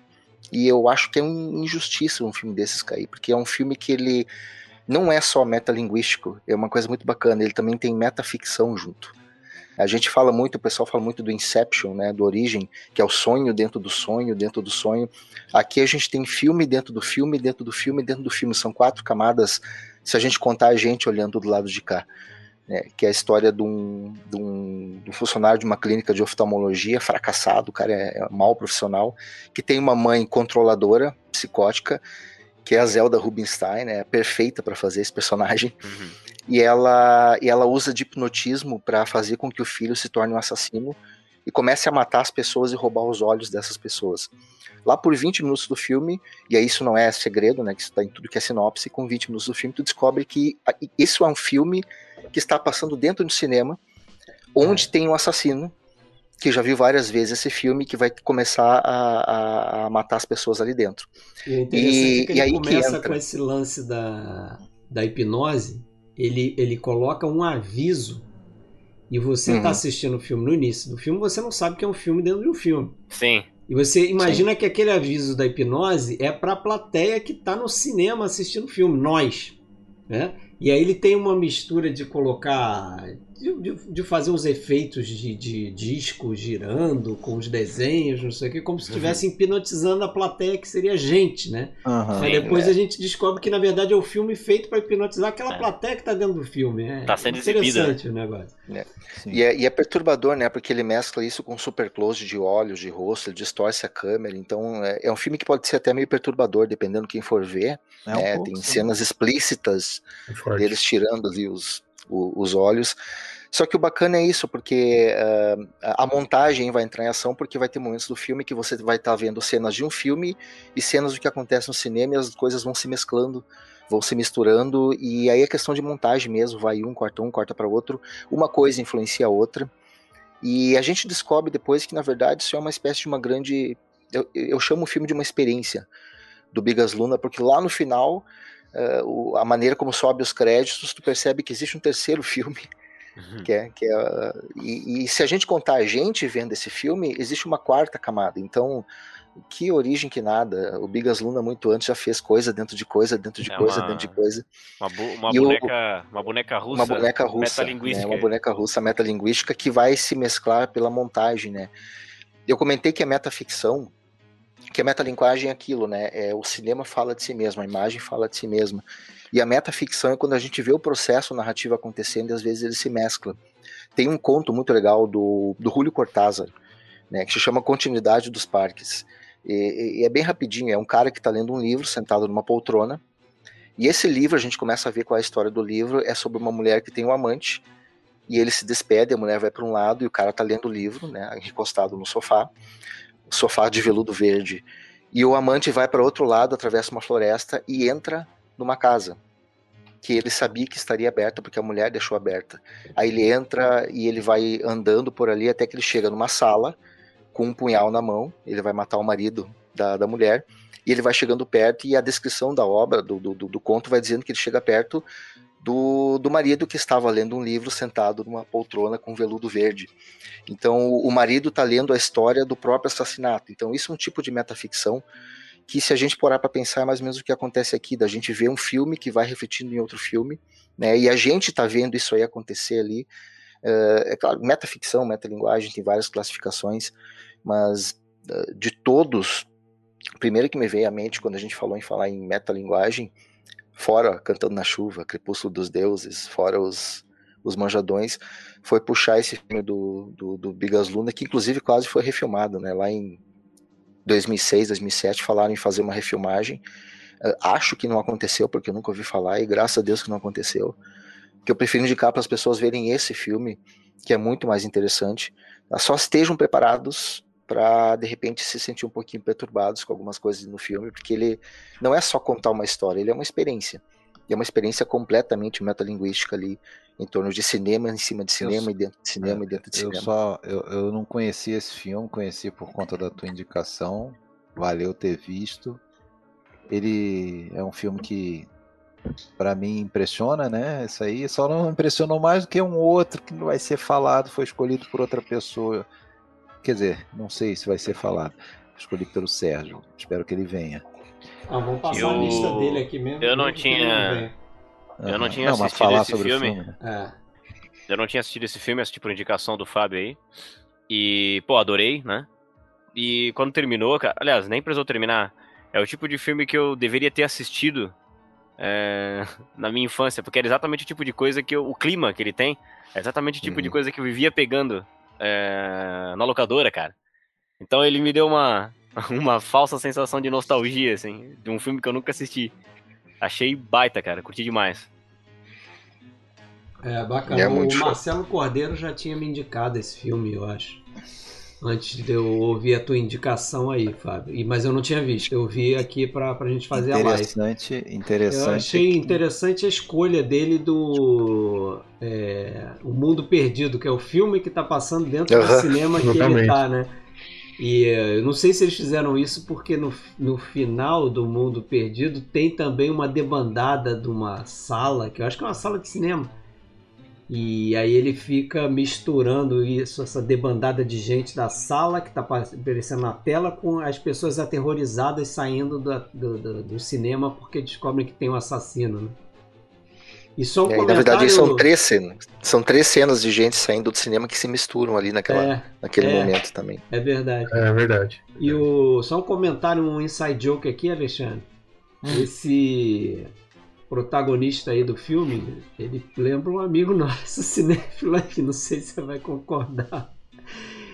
Speaker 4: E eu acho que é uma injustiça um filme desses cair, porque é um filme que ele não é só metalinguístico, é uma coisa muito bacana, ele também tem metaficção junto. A gente fala muito, o pessoal fala muito do Inception, né, do Origem, que é o sonho dentro do sonho, dentro do sonho. Aqui a gente tem filme dentro do filme, dentro do filme, dentro do filme. São quatro camadas, se a gente contar a gente olhando do lado de cá. Né, que é a história de um, de, um, de um funcionário de uma clínica de oftalmologia fracassado, o cara é, é mau profissional, que tem uma mãe controladora, psicótica, que é a Zelda Rubinstein, né, perfeita para fazer esse personagem,
Speaker 3: Uhum.
Speaker 4: e ela, e ela usa de hipnotismo para fazer com que o filho se torne um assassino e comece a matar as pessoas e roubar os olhos dessas pessoas. Lá por 20 minutos do filme, e aí isso não é segredo, né, que isso tá em tudo que é sinopse, com 20 minutos do filme tu descobre que isso é um filme que está passando dentro do cinema, onde tem um assassino, que já viu várias vezes esse filme, que vai começar a, a- a matar as pessoas ali dentro.
Speaker 2: E o interessante
Speaker 4: E-
Speaker 2: é que
Speaker 4: e
Speaker 2: ele
Speaker 4: aí que
Speaker 2: começa
Speaker 4: entra.
Speaker 2: com esse lance da, da hipnose, ele, ele coloca um aviso e você está
Speaker 4: Uhum.
Speaker 2: assistindo o filme no início do filme, você não sabe que é um filme dentro de um filme.
Speaker 3: Sim.
Speaker 2: E você imagina que aquele aviso da hipnose é para a plateia que está no cinema assistindo o filme, nós. Né? E aí ele tem uma mistura de colocar. De, de- de fazer uns efeitos de, de disco girando com os desenhos, não sei o que, como se estivesse hipnotizando a plateia que seria gente, né? Mas
Speaker 3: Sim,
Speaker 2: depois
Speaker 4: né?
Speaker 2: a gente descobre que na verdade é o filme feito para hipnotizar aquela
Speaker 3: É.
Speaker 2: plateia que está dentro do filme. É
Speaker 3: Tá sendo
Speaker 2: interessante o negócio.
Speaker 5: Sim.
Speaker 4: E é, e é perturbador, né? Porque ele mescla isso com super close de olhos, de rosto, ele distorce a câmera. Então é, é um filme que pode ser até meio perturbador, dependendo quem for ver.
Speaker 5: É um
Speaker 4: né?
Speaker 5: pouco,
Speaker 4: Tem
Speaker 5: sim.
Speaker 4: cenas explícitas
Speaker 6: É
Speaker 4: deles tirando ali os, os olhos. Só que o bacana é isso, porque ah, a montagem vai entrar em ação, porque vai ter momentos do filme que você vai estar vendo cenas de um filme e cenas do que acontece no cinema e as coisas vão se mesclando, vão se misturando, e aí é questão de montagem mesmo, vai um, corta um, corta para outro, uma coisa influencia a outra. E a gente descobre depois que, na verdade, isso é uma espécie de uma grande. Eu, eu chamo o filme de uma experiência do Bigas Luna, porque lá no final, o- a maneira como sobe os créditos, tu percebe que existe um terceiro filme
Speaker 3: Uhum.
Speaker 4: que é, que é e, e se a gente contar a gente vendo esse filme, existe uma quarta camada. Então, que origem que nada. O Bigas Luna muito antes já fez coisa dentro de coisa, dentro de
Speaker 3: É
Speaker 4: coisa,
Speaker 3: uma-
Speaker 4: dentro de coisa.
Speaker 3: Uma, bu- uma
Speaker 4: E o-
Speaker 3: boneca, uma boneca russa.
Speaker 4: uma boneca russa, né,
Speaker 3: metalinguística.
Speaker 4: uma boneca russa metalinguística que vai se mesclar pela montagem, né? Eu comentei que a metaficção, que a metalinguagem é aquilo, né? É, o cinema fala de si mesmo, a imagem fala de si mesma. E a metaficção é quando a gente vê o processo narrativo acontecendo e às vezes ele se mescla. Tem um conto muito legal do, do Julio Cortázar, né, que se chama Continuidade dos Parques. E, e é bem rapidinho, é um cara que está lendo um livro sentado numa poltrona, e esse livro, a gente começa a ver qual é a história do livro, é sobre uma mulher que tem um amante, e ele se despede, a mulher vai para um lado, e o cara tá lendo o livro, né, encostado no sofá, sofá de veludo verde, e o amante vai para outro lado, atravessa uma floresta e entra numa casa que ele sabia que estaria aberta porque a mulher deixou aberta. Aí ele entra e ele vai andando por ali até que ele chega numa sala com um punhal na mão. Ele vai matar o marido da, da mulher, e ele vai chegando perto, e a descrição da obra, do, do, do conto, vai dizendo que ele chega perto do, do marido que estava lendo um livro sentado numa poltrona com veludo verde. Então, o marido está lendo a história do próprio assassinato. Então, isso é um tipo de metaficção que, se a gente parar para pensar, é mais ou menos o que acontece aqui, da gente ver um filme que vai refletindo em outro filme, né? E a gente está vendo isso aí acontecer ali. É, é claro, metaficção, metalinguagem, tem várias classificações, mas uh, de todos, primeiro que me veio à mente quando a gente falou em falar em metalinguagem fora Cantando na Chuva, Crepúsculo dos Deuses, fora os, os Manjadões, foi puxar esse filme do, do, do Bigas Luna, que inclusive quase foi refilmado, né? Lá em 2006, 2007, falaram em fazer uma refilmagem. Uh, acho que não aconteceu, porque eu nunca ouvi falar, e graças a Deus que não aconteceu. Que eu prefiro indicar para as pessoas verem esse filme, que é muito mais interessante. Só estejam preparados para de repente se sentir um pouquinho perturbados com algumas coisas no filme, porque ele não é só contar uma história, ele é uma experiência. E é uma experiência completamente metalinguística ali, em torno de cinema, em cima de cinema, eu, e dentro de cinema, é, e dentro de
Speaker 5: eu
Speaker 4: cinema.
Speaker 5: Só, eu, eu não conhecia esse filme, conheci por conta da tua indicação, valeu ter visto. Ele é um filme que para mim impressiona, né? Isso aí só não impressionou mais do que um outro que não vai ser falado, foi escolhido por outra pessoa. Quer dizer, não sei se vai ser falado. Escolhi pelo Sérgio. Espero que ele venha.
Speaker 2: Ah, vamos passar eu... a lista dele aqui mesmo.
Speaker 3: Eu não tinha. Eu não tinha não, assistido esse filme. filme
Speaker 2: é.
Speaker 3: Eu não tinha assistido esse filme, assisti por indicação do Fábio aí. E, pô, adorei, né? E quando terminou, cara, aliás, nem precisou terminar. É o tipo de filme que eu deveria ter assistido é, na minha infância, porque era exatamente o tipo de coisa que eu, o clima que ele tem, é exatamente o tipo uhum. de coisa que eu vivia pegando é, na locadora, cara. Então ele me deu uma, uma falsa sensação de nostalgia, assim, de um filme que eu nunca assisti. Achei baita, cara, curti demais.
Speaker 2: É, bacana. É o Marcelo Cordeiro já tinha me indicado esse filme, eu acho antes de eu ouvir a tua indicação aí, Fábio. E, mas eu não tinha visto. Eu vi aqui para a gente fazer a live.
Speaker 5: Interessante, interessante.
Speaker 2: Eu achei interessante a escolha dele do é, O Mundo Perdido, que é o filme que está passando dentro uhum, do cinema que ele está, né? E é, eu não sei se eles fizeram isso porque no, no final do Mundo Perdido tem também uma debandada de uma sala, que eu acho que é uma sala de cinema e aí ele fica misturando isso, essa debandada de gente da sala que está aparecendo na tela com as pessoas aterrorizadas saindo do, do, do, do cinema porque descobrem que tem um assassino. Né?
Speaker 4: E só um é, comentário... Na verdade, são três cenas. São três cenas de gente saindo do cinema que se misturam ali naquela, é, naquele é, momento também.
Speaker 2: É verdade.
Speaker 6: É verdade.
Speaker 2: E o, só um comentário, um inside joke aqui, Alexandre. Hum. Esse protagonista aí do filme, ele lembra um amigo nosso, cinéfilo aqui, não sei se você vai concordar.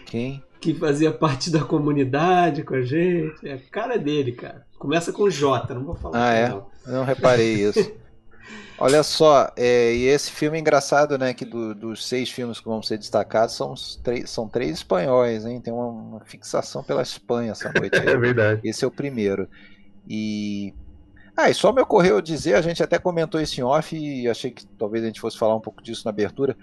Speaker 5: Quem?
Speaker 2: Que fazia parte da comunidade com a gente. É a cara dele, cara. Começa com J, não vou falar.
Speaker 5: Ah, é? Não. não reparei isso. Olha só, é, e esse filme é engraçado, né? Que do, dos seis filmes que vão ser destacados são, três, são três espanhóis, hein? Tem uma, uma fixação pela Espanha essa noite.
Speaker 6: é verdade.
Speaker 5: Esse é o primeiro. E ah, e só me ocorreu dizer, a gente até comentou isso em off e achei que talvez a gente fosse falar um pouco disso na abertura.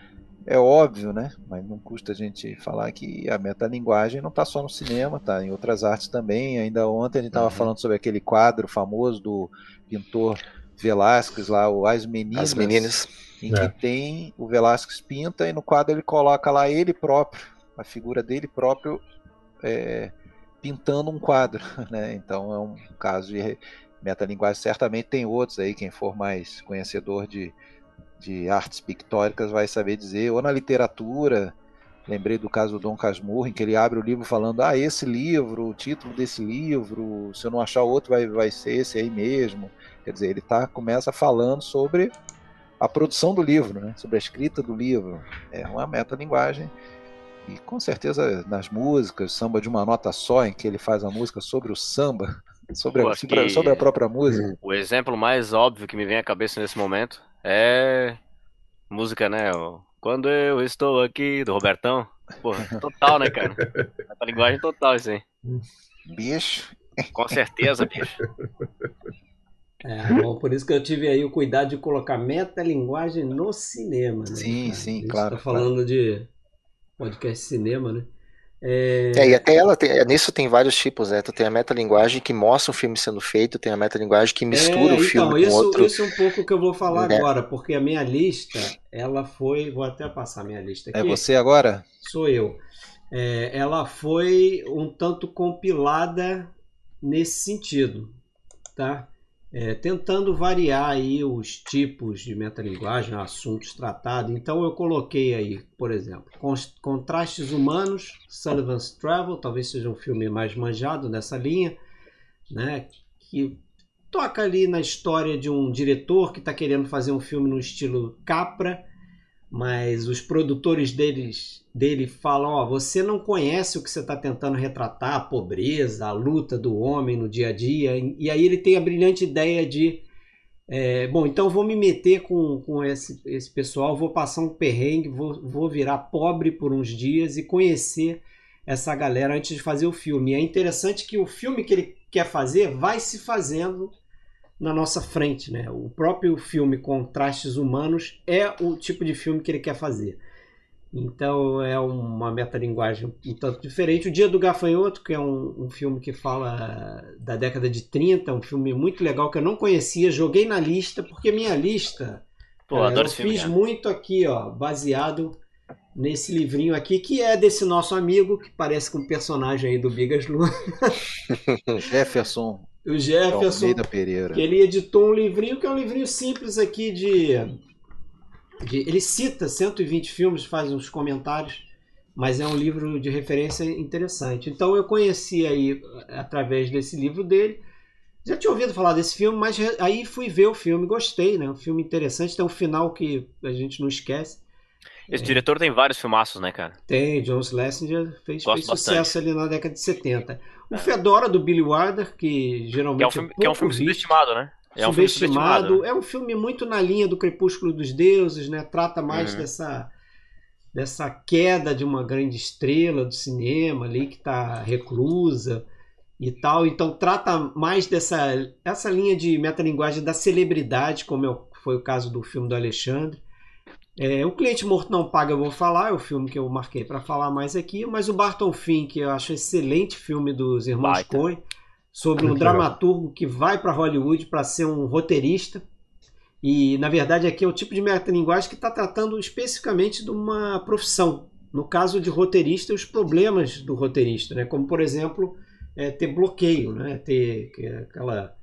Speaker 5: É óbvio, né? Mas não custa a gente falar que a metalinguagem não está só no cinema, está em outras artes também. Ainda ontem a gente estava uhum. falando sobre aquele quadro famoso do pintor Velázquez lá, o As Meninas.
Speaker 4: As Meninas.
Speaker 5: Em é. que tem o Velázquez pinta e no quadro ele coloca lá ele próprio, a figura dele próprio é, pintando um quadro, né? Então é um caso de metalinguagem certamente tem outros aí, quem for mais conhecedor de, de artes pictóricas vai saber dizer, ou na literatura, lembrei do caso do Dom Casmurro, em que ele abre o livro falando, ah, esse livro, o título desse livro, se eu não achar outro vai, vai ser esse aí mesmo. Quer dizer, ele tá, começa falando sobre a produção do livro, né? sobre a escrita do livro. É uma metalinguagem. E com certeza nas músicas, samba de uma nota só, em que ele faz a música sobre o samba, Sobre, a, sobre, sobre, a própria música.
Speaker 3: O exemplo mais óbvio que me vem à cabeça nesse momento é música, né? Quando eu estou aqui, do Robertão. Porra, total, né, cara? A linguagem total, isso aí.
Speaker 5: Bicho.
Speaker 3: Com certeza, bicho.
Speaker 2: É, bom, por isso que eu tive aí o cuidado de colocar metalinguagem no cinema, né?
Speaker 5: Sim, sim, claro.
Speaker 2: Tá falando claro. de podcast cinema, né?
Speaker 4: É... é, e até ela tem, é, nisso tem vários tipos, né? Tu tem a metalinguagem que mostra o filme sendo feito, tem a metalinguagem que mistura é, o então, filme
Speaker 2: isso,
Speaker 4: com outro.
Speaker 2: Isso é um pouco que eu vou falar né? agora, porque a minha lista, ela foi, vou até passar a minha lista
Speaker 5: é
Speaker 2: aqui.
Speaker 5: É você agora?
Speaker 2: Sou eu. É, ela foi um tanto compilada nesse sentido, tá? É, tentando variar aí os tipos de metalinguagem, assuntos tratados. Então eu coloquei aí, por exemplo, Contrastes Humanos, Sullivan's Travel, talvez seja um filme mais manjado nessa linha, né? Que toca ali na história de um diretor que está querendo fazer um filme no estilo Capra, mas os produtores deles, dele falam: Ó, você não conhece o que você está tentando retratar, a pobreza, a luta do homem no dia a dia. E aí ele tem a brilhante ideia de: é, bom, então vou me meter com, com esse, esse pessoal, vou passar um perrengue, vou, vou virar pobre por uns dias e conhecer essa galera antes de fazer o filme. E é interessante que o filme que ele quer fazer vai se fazendo na nossa frente, né? O próprio filme Contrastes Humanos é o tipo de filme que ele quer fazer. Então é uma metalinguagem um tanto diferente. O Dia do Gafanhoto, que é um, um, filme que fala da década de 30, um filme muito legal que eu não conhecia, joguei na lista, porque minha lista Pô, cara, eu fiz filme, muito aqui, ó, baseado nesse livrinho aqui, que é desse nosso amigo, que parece com um personagem aí do Bigas Luna.
Speaker 5: Jefferson
Speaker 2: o Jefferson,
Speaker 5: Almeida Pereira.
Speaker 2: que ele editou um livrinho que é um livrinho simples aqui de, de, ele cita 120 filmes, faz uns comentários, mas é um livro de referência interessante. Então eu conheci aí através desse livro dele. Já tinha ouvido falar desse filme, mas aí fui ver o filme, gostei, né? Um filme interessante, tem um final que a gente não esquece.
Speaker 3: Esse é. diretor tem vários filmaços, né, cara?
Speaker 2: Tem, John Schlesinger fez, fez sucesso ali na década de 70. O Fedora do Billy Wilder, que geralmente que é um
Speaker 3: filme, é que é um filme subestimado, né?
Speaker 2: É um subestimado. Filme subestimado. É um filme muito na linha do Crepúsculo dos Deuses, né? Trata mais uhum. dessa dessa queda de uma grande estrela do cinema ali que está reclusa e tal. Então trata mais dessa essa linha de metalinguagem da celebridade, como é foi o caso do filme do Alexandre. É, o Cliente Morto Não Paga, eu vou falar, é o filme que eu marquei para falar mais aqui, mas o Barton Fink, eu acho excelente filme dos irmãos Coen, sobre um dramaturgo que vai para Hollywood para ser um roteirista. E, na verdade, aqui é o tipo de metalinguagem que está tratando especificamente de uma profissão. No caso de roteirista, os problemas do roteirista, né? como, por exemplo, é, ter bloqueio, né? ter aquela.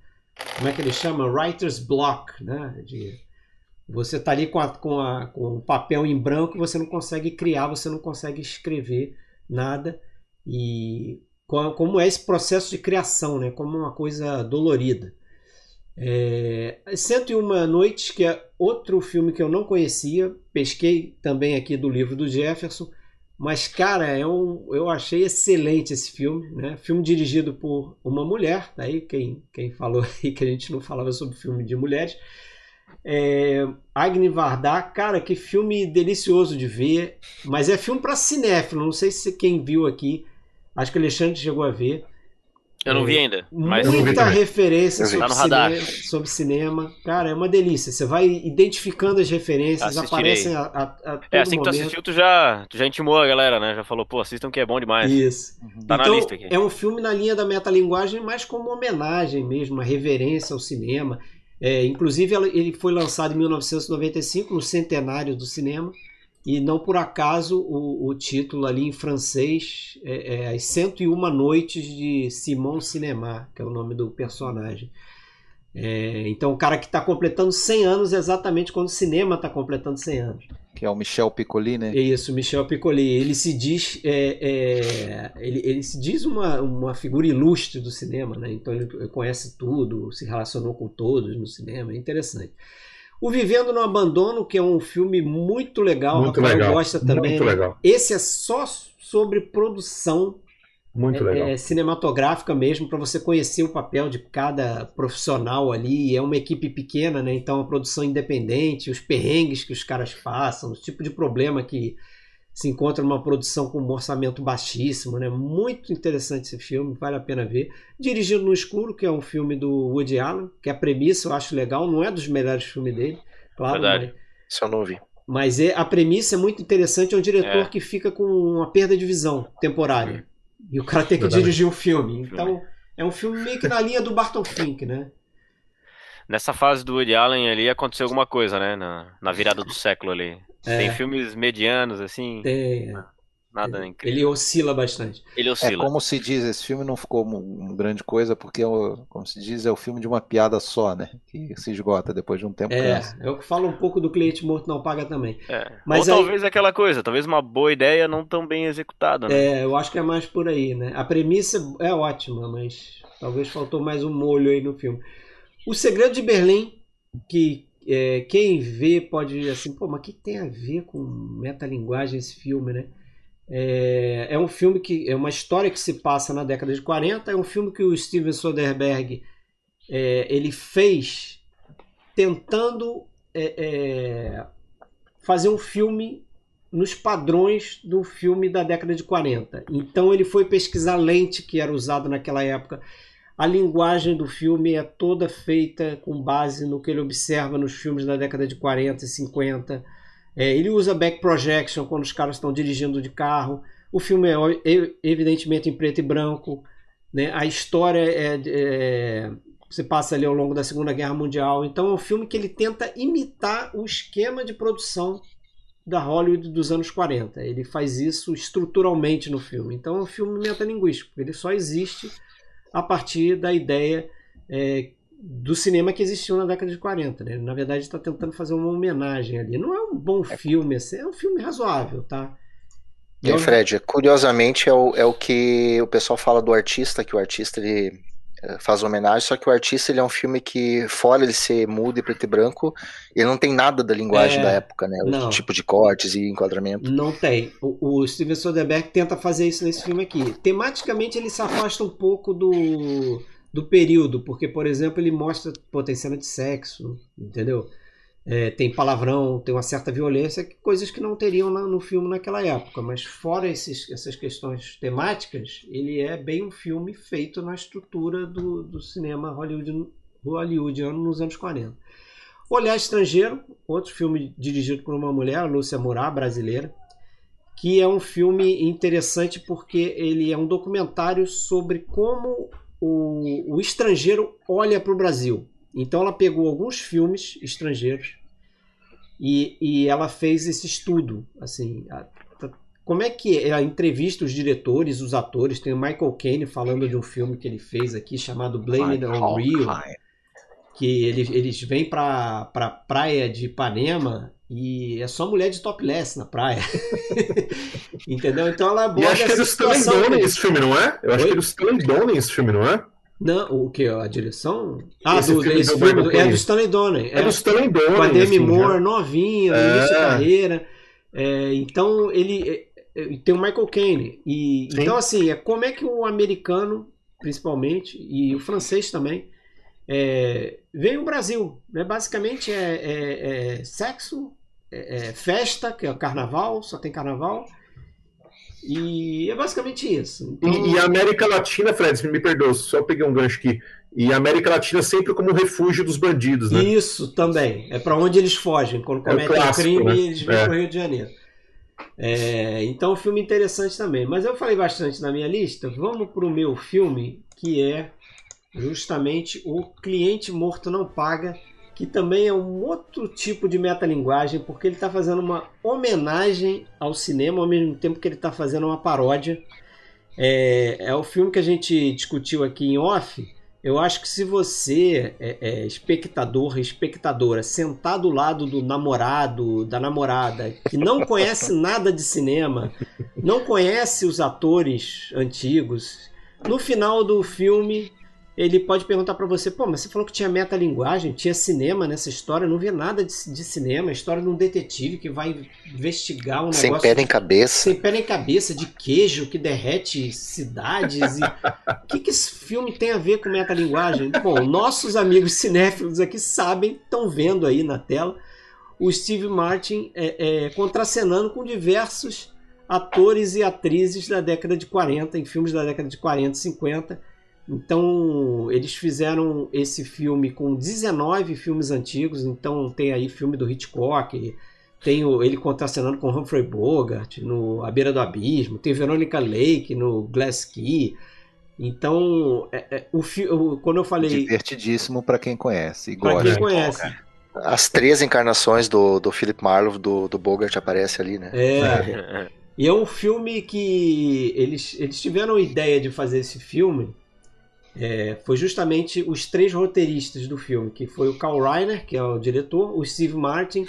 Speaker 2: Como é que ele chama? Writer's block, né? De, você está ali com, a, com, a, com o papel em branco você não consegue criar, você não consegue escrever nada. E como é esse processo de criação, né? como uma coisa dolorida. É, 101 Noites, que é outro filme que eu não conhecia, pesquei também aqui do livro do Jefferson, mas cara, é um, eu achei excelente esse filme, né? Filme dirigido por uma mulher, daí quem, quem falou aí que a gente não falava sobre filme de mulheres, é, Agni Vardar, cara, que filme delicioso de ver. Mas é filme para cinéfilo. Não sei se quem viu aqui. Acho que o Alexandre chegou a ver.
Speaker 3: Eu não vi é, ainda.
Speaker 2: Mas muita referência sobre, tá cinema, sobre, cinema, Cara, é uma delícia. Você vai identificando as referências, Assistirei. aparecem a, a, a todo
Speaker 3: É, assim
Speaker 2: momento.
Speaker 3: que tu assistiu, tu já, tu já intimou a galera, né? Já falou, pô, assistam que é bom demais.
Speaker 2: Isso.
Speaker 3: Uhum. Tá
Speaker 2: então,
Speaker 3: na lista aqui.
Speaker 2: É um filme na linha da metalinguagem, mas como homenagem mesmo, uma reverência ao cinema. É, inclusive, ele foi lançado em 1995, no centenário do cinema, e não por acaso o, o título ali em francês é, é As 101 Noites de Simon Cinema, que é o nome do personagem. É, então, o cara que está completando 100 anos é exatamente quando o cinema está completando 100 anos.
Speaker 5: Que é o Michel Piccoli, né?
Speaker 2: É isso, Michel Piccoli. Ele se diz, é, é, ele, ele, se diz uma, uma figura ilustre do cinema, né? Então ele conhece tudo, se relacionou com todos no cinema, é interessante. O Vivendo no Abandono, que é um filme muito legal,
Speaker 6: muito Rafael legal,
Speaker 2: gosta também.
Speaker 6: Muito legal.
Speaker 2: Esse é só sobre produção
Speaker 6: muito
Speaker 2: é,
Speaker 6: legal.
Speaker 2: É, cinematográfica mesmo, para você conhecer o papel de cada profissional ali. É uma equipe pequena, né? Então a produção independente, os perrengues que os caras passam, o tipo de problema que se encontra numa produção com um orçamento baixíssimo, né? Muito interessante esse filme, vale a pena ver. Dirigido no Escuro, que é um filme do Woody Allen, que a premissa eu acho legal, não é dos melhores filmes dele, claro.
Speaker 3: Verdade.
Speaker 4: Mas... Isso eu não vi.
Speaker 2: Mas é, a premissa é muito interessante, é um diretor
Speaker 3: É.
Speaker 2: que fica com uma perda de visão temporária. E o cara tem que
Speaker 6: Exatamente.
Speaker 2: dirigir um filme. Então, é um filme meio que na linha do Barton Fink, né?
Speaker 3: Nessa fase do Woody Allen ali aconteceu alguma coisa, né? Na, na virada do século ali.
Speaker 2: É.
Speaker 3: Tem filmes medianos, assim,
Speaker 2: Tem,
Speaker 3: nada incrível.
Speaker 2: ele oscila bastante.
Speaker 3: Ele
Speaker 5: É
Speaker 3: oscila.
Speaker 5: como se diz, esse filme não ficou uma grande coisa porque, é como se diz, é o filme de uma piada só, né? Que se esgota depois de um tempo.
Speaker 2: É,
Speaker 5: cansa.
Speaker 2: é o que fala um pouco do cliente morto não paga também.
Speaker 3: É.
Speaker 2: Mas
Speaker 3: Ou
Speaker 2: aí-
Speaker 3: talvez aquela coisa, talvez uma boa ideia não tão bem executada, né?
Speaker 2: É, eu acho que é mais por aí, né? A premissa é ótima, mas talvez faltou mais um molho aí no filme. O Segredo de Berlim, que é, quem vê pode assim, pô, mas o que tem a ver com metalinguagem esse filme, né? É, é um filme que é uma história que se passa na década de 40, é um filme que o Steven Soderbergh é, ele fez tentando é, é, fazer um filme nos padrões do filme da década de 40. Então ele foi pesquisar lente que era usada naquela época. A linguagem do filme é toda feita com base no que ele observa nos filmes da década de 40 e 50. É, ele usa back projection quando os caras estão dirigindo de carro. O filme é e- evidentemente em preto e branco. Né? A história é, é- se passa ali ao longo da Segunda Guerra Mundial. Então é um filme que ele tenta imitar o esquema de produção da Hollywood dos anos 40. Ele faz isso estruturalmente no filme. Então é um filme metalinguístico. Ele só existe a partir da ideia é, do cinema que existiu na década de 40. Né? Na verdade, está tentando fazer uma homenagem ali. Não é um bom filme, assim, é um filme razoável, tá?
Speaker 4: E aí, Fred, curiosamente é o, é o que o pessoal fala do artista, que o artista ele eh, faz homenagem, só que o artista ele é um filme que, fora ele ser mudo e preto e branco, ele não tem nada da linguagem
Speaker 2: É,
Speaker 4: da época, né? O
Speaker 2: não.
Speaker 4: tipo de cortes e enquadramento.
Speaker 2: Não tem. O, o Steven Soderbergh tenta fazer isso nesse filme aqui. Tematicamente ele se afasta um pouco do, do período, porque, por exemplo, ele mostra pô, de sexo, entendeu? É, tem palavrão, tem uma certa violência, coisas que não teriam no filme naquela época. Mas fora esses, essas questões temáticas, ele é bem um filme feito na estrutura do, do cinema hollywoodiano, hollywoodiano nos anos 40. Olhar Estrangeiro, outro filme dirigido por uma mulher, Lúcia Murat, brasileira, que é um filme interessante porque ele é um documentário sobre como o, o estrangeiro olha para o Brasil. Então ela pegou alguns filmes estrangeiros e, e ela fez esse estudo, assim, a- a- como é que ela entrevista os diretores, os atores. Tem o Michael Caine falando de um filme que ele fez aqui chamado Blame It on Rio que eles, eles vêm pra, pra praia de Ipanema e é só mulher de topless na praia. Entendeu? Então ela aborda
Speaker 6: acho que é
Speaker 2: essa
Speaker 6: do Stanley
Speaker 2: situação.
Speaker 6: Donen esse filme, não é? Eu acho
Speaker 2: Oi?
Speaker 6: que é do Stanley Donen esse filme, não é?
Speaker 2: Não, o que? A direção? Ah,
Speaker 6: Esse
Speaker 2: do,
Speaker 6: filme
Speaker 2: esse
Speaker 6: do
Speaker 2: filme do- é do Stanley Donen.
Speaker 6: É, do Stanley Donen.
Speaker 2: com a Demi
Speaker 6: assim,
Speaker 2: Moore
Speaker 6: já.
Speaker 2: novinha, no
Speaker 6: É.
Speaker 2: início de carreira. É, então ele é, é, tem o Michael Caine. E,
Speaker 6: Sim.
Speaker 2: então, assim, é como é que o americano, principalmente, e o francês também, é, vem o Brasil. Né? Basicamente é, é- é sexo, é, é festa, que é o carnaval, só tem carnaval. E é basicamente isso. Então,
Speaker 6: E, e a América Latina, Fred, me perdoa, só peguei um gancho aqui. E a América Latina sempre como refúgio dos bandidos, né?
Speaker 2: Isso também. É para onde eles fogem. Quando
Speaker 6: É
Speaker 2: cometem
Speaker 6: clássico,
Speaker 2: crime,
Speaker 6: né?
Speaker 2: eles vêm
Speaker 6: É.
Speaker 2: para o Rio de Janeiro. É, então, um filme interessante também. Mas eu falei bastante na minha lista. Vamos para o meu filme, que é justamente O Cliente Morto Não Paga, que também é um outro tipo de metalinguagem, porque ele está fazendo uma homenagem ao cinema, ao mesmo tempo que ele está fazendo uma paródia. É, é o filme que a gente discutiu aqui em off. Eu acho que se você é, é espectador, espectadora, sentar do lado do namorado, da namorada, que não conhece nada de cinema, não conhece os atores antigos, no final do filme ele pode perguntar para você, pô, mas você falou que tinha metalinguagem, tinha cinema nessa história, eu não vi nada de, de cinema, a história de um detetive que vai investigar um
Speaker 4: Sem
Speaker 2: negócio
Speaker 4: pé nem cabeça.
Speaker 2: sem pé nem cabeça, de queijo que derrete cidades. E... o que, que esse filme tem a ver com metalinguagem? Bom, nossos amigos cinéfilos aqui sabem, estão vendo aí na tela, o Steve Martin é, é, contracenando com diversos atores e atrizes da década de 40, em filmes da década de 40 e 50. Então, eles fizeram esse filme com 19 filmes antigos. Então, tem aí filme do Hitchcock, tem o, ele contracenando com Humphrey Bogart no A Beira do Abismo, tem Veronica Lake no Glass Key. Então, é, é, o, o, quando eu falei.
Speaker 5: Divertidíssimo para quem conhece.
Speaker 2: Para quem conhece.
Speaker 4: As três encarnações do, do Philip Marlowe, do, do Bogart, aparece ali, né?
Speaker 2: É. e é um filme que eles, eles tiveram a ideia de fazer esse filme. É, foi justamente os três roteiristas do filme, que foi o Carl Reiner, que é o diretor, o Steve Martin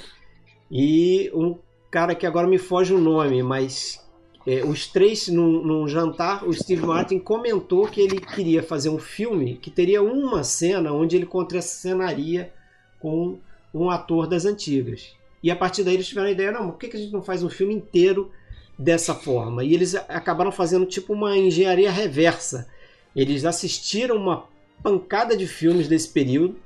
Speaker 2: e um cara que agora me foge o nome, mas é, os três num, num, jantar, o Steve Martin comentou que ele queria fazer um filme que teria uma cena onde ele contracenaria com um ator das antigas. E a partir daí eles tiveram a ideia, não, por que a gente não faz um filme inteiro dessa forma? E eles acabaram fazendo tipo uma engenharia reversa. Eles assistiram uma pancada de filmes desse período,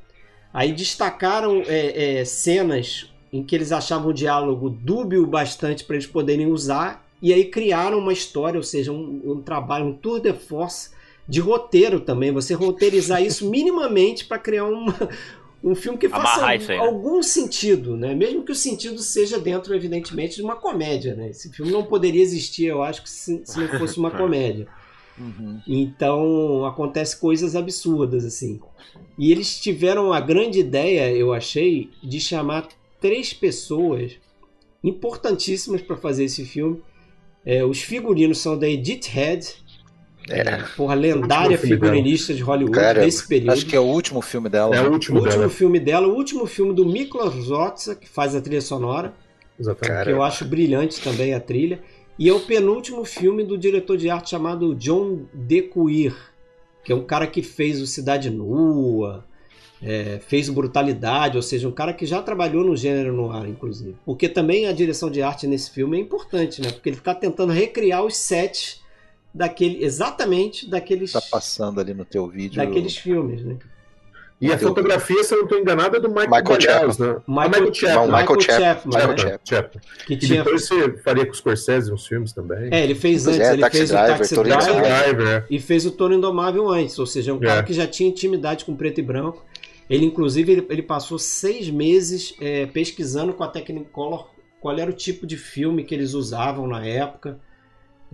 Speaker 2: aí destacaram é, é, cenas em que eles achavam o diálogo dúbio bastante para eles poderem usar, e aí criaram uma história, ou seja, um, um trabalho, um tour de force de roteiro também, você roteirizar isso minimamente para criar uma, um filme que faça aí, né? algum sentido, né? Mesmo que o sentido seja dentro, evidentemente, de uma comédia, né? Esse filme não poderia existir, eu acho, se, se não fosse uma comédia. Uhum. Então acontece coisas absurdas assim. E eles tiveram a grande ideia, eu achei, de chamar três pessoas importantíssimas para fazer esse filme. É, os figurinos são da Edith Head, é. Porra, lendária figurinista de Hollywood Cara, desse período.
Speaker 5: Acho que é o último filme dela.
Speaker 2: É o último, o último dela. filme dela, o último filme do Miklos Zotza, que faz a trilha sonora. Exatamente. Que eu acho brilhante também a trilha. E é o penúltimo filme do diretor de arte chamado John DeCuir, que é um cara que fez o Cidade Nua, é, fez Brutalidade, ou seja, um cara que já trabalhou no gênero no ar, inclusive. Porque também a direção de arte nesse filme é importante, né? Porque ele fica tentando recriar os sets daquele exatamente daqueles
Speaker 5: tá passando ali no teu vídeo
Speaker 2: daqueles filmes, né?
Speaker 6: E a fotografia, se eu não estou enganado, é do Michael, Michael Chapman.
Speaker 2: Né? Michael, Michael Chapman.
Speaker 4: Não, Michael Chapman.
Speaker 6: Michael Chapman. Que tinha... E depois você faria com os Scorsese uns filmes também.
Speaker 2: É, ele fez antes, é, ele Taxi fez Driver, o Taxi Driver, Driver é. e fez o Toro Indomável antes, ou seja, é um cara é. que já tinha intimidade com preto e branco. Ele, inclusive, ele, ele passou seis meses é, pesquisando com a Technicolor qual era o tipo de filme que eles usavam na época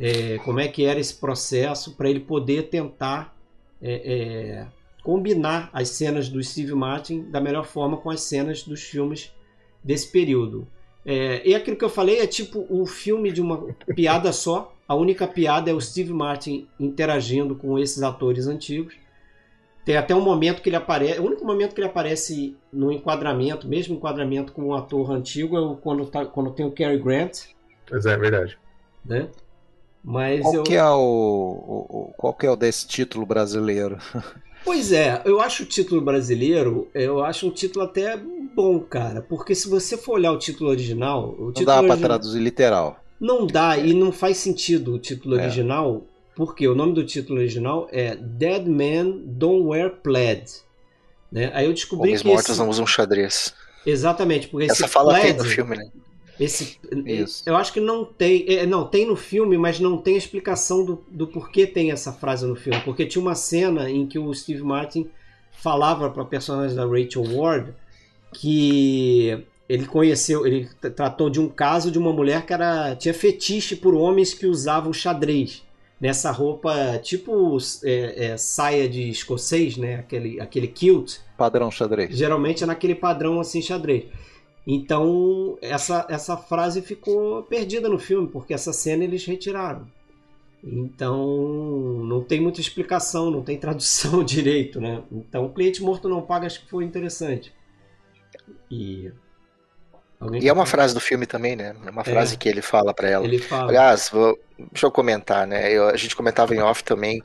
Speaker 2: é, como é que era esse processo para ele poder tentar é, é, combinar as cenas do Steve Martin da melhor forma com as cenas dos filmes desse período. É, e aquilo que eu falei é tipo o um filme de uma piada só. A única piada é o Steve Martin interagindo com esses atores antigos. Tem até um momento que ele aparece. O único momento que ele aparece no enquadramento, mesmo enquadramento com um ator antigo, é quando, tá, quando tem o Cary Grant.
Speaker 6: Mas é verdade.
Speaker 2: Né? Mas
Speaker 5: qual
Speaker 2: eu...
Speaker 5: que é o, o, qual que é o desse título brasileiro?
Speaker 2: Pois é, eu acho o título brasileiro, eu acho um título até bom, cara, porque se você for olhar o título original, o
Speaker 5: não
Speaker 2: título
Speaker 5: dá para traduzir literal.
Speaker 2: Não dá e não faz sentido o título é. original, porque o nome do título original é Dead Men Don't Wear Plaid. Né? Aí eu descobri
Speaker 4: Homens
Speaker 2: que
Speaker 4: mortos
Speaker 2: esse...
Speaker 4: não usam xadrez.
Speaker 2: Exatamente, porque
Speaker 4: essa
Speaker 2: esse
Speaker 4: fala
Speaker 2: plaid,
Speaker 4: tem no filme, né?
Speaker 2: Esse, Isso. Eu acho que não tem. É, não, tem no filme, mas não tem explicação do, do porquê tem essa frase no filme. Porque tinha uma cena em que o Steve Martin falava para a personagem da Rachel Ward que ele conheceu, ele tratou de um caso de uma mulher que era, tinha fetiche por homens que usavam xadrez. Nessa roupa, tipo é, é, saia de escocês, né? Aquele, aquele kilt.
Speaker 5: Padrão xadrez.
Speaker 2: Geralmente é naquele padrão assim xadrez. Então, essa, essa frase ficou perdida no filme, porque essa cena eles retiraram. Então, não tem muita explicação, não tem tradução direito, né? Então, o cliente morto não paga, acho que foi interessante. E.
Speaker 4: Alguém e é uma frase do filme também, né? É uma frase é, que ele fala para ela.
Speaker 2: Ele fala.
Speaker 4: Aliás, vou, deixa eu comentar, né? Eu, a gente comentava em off também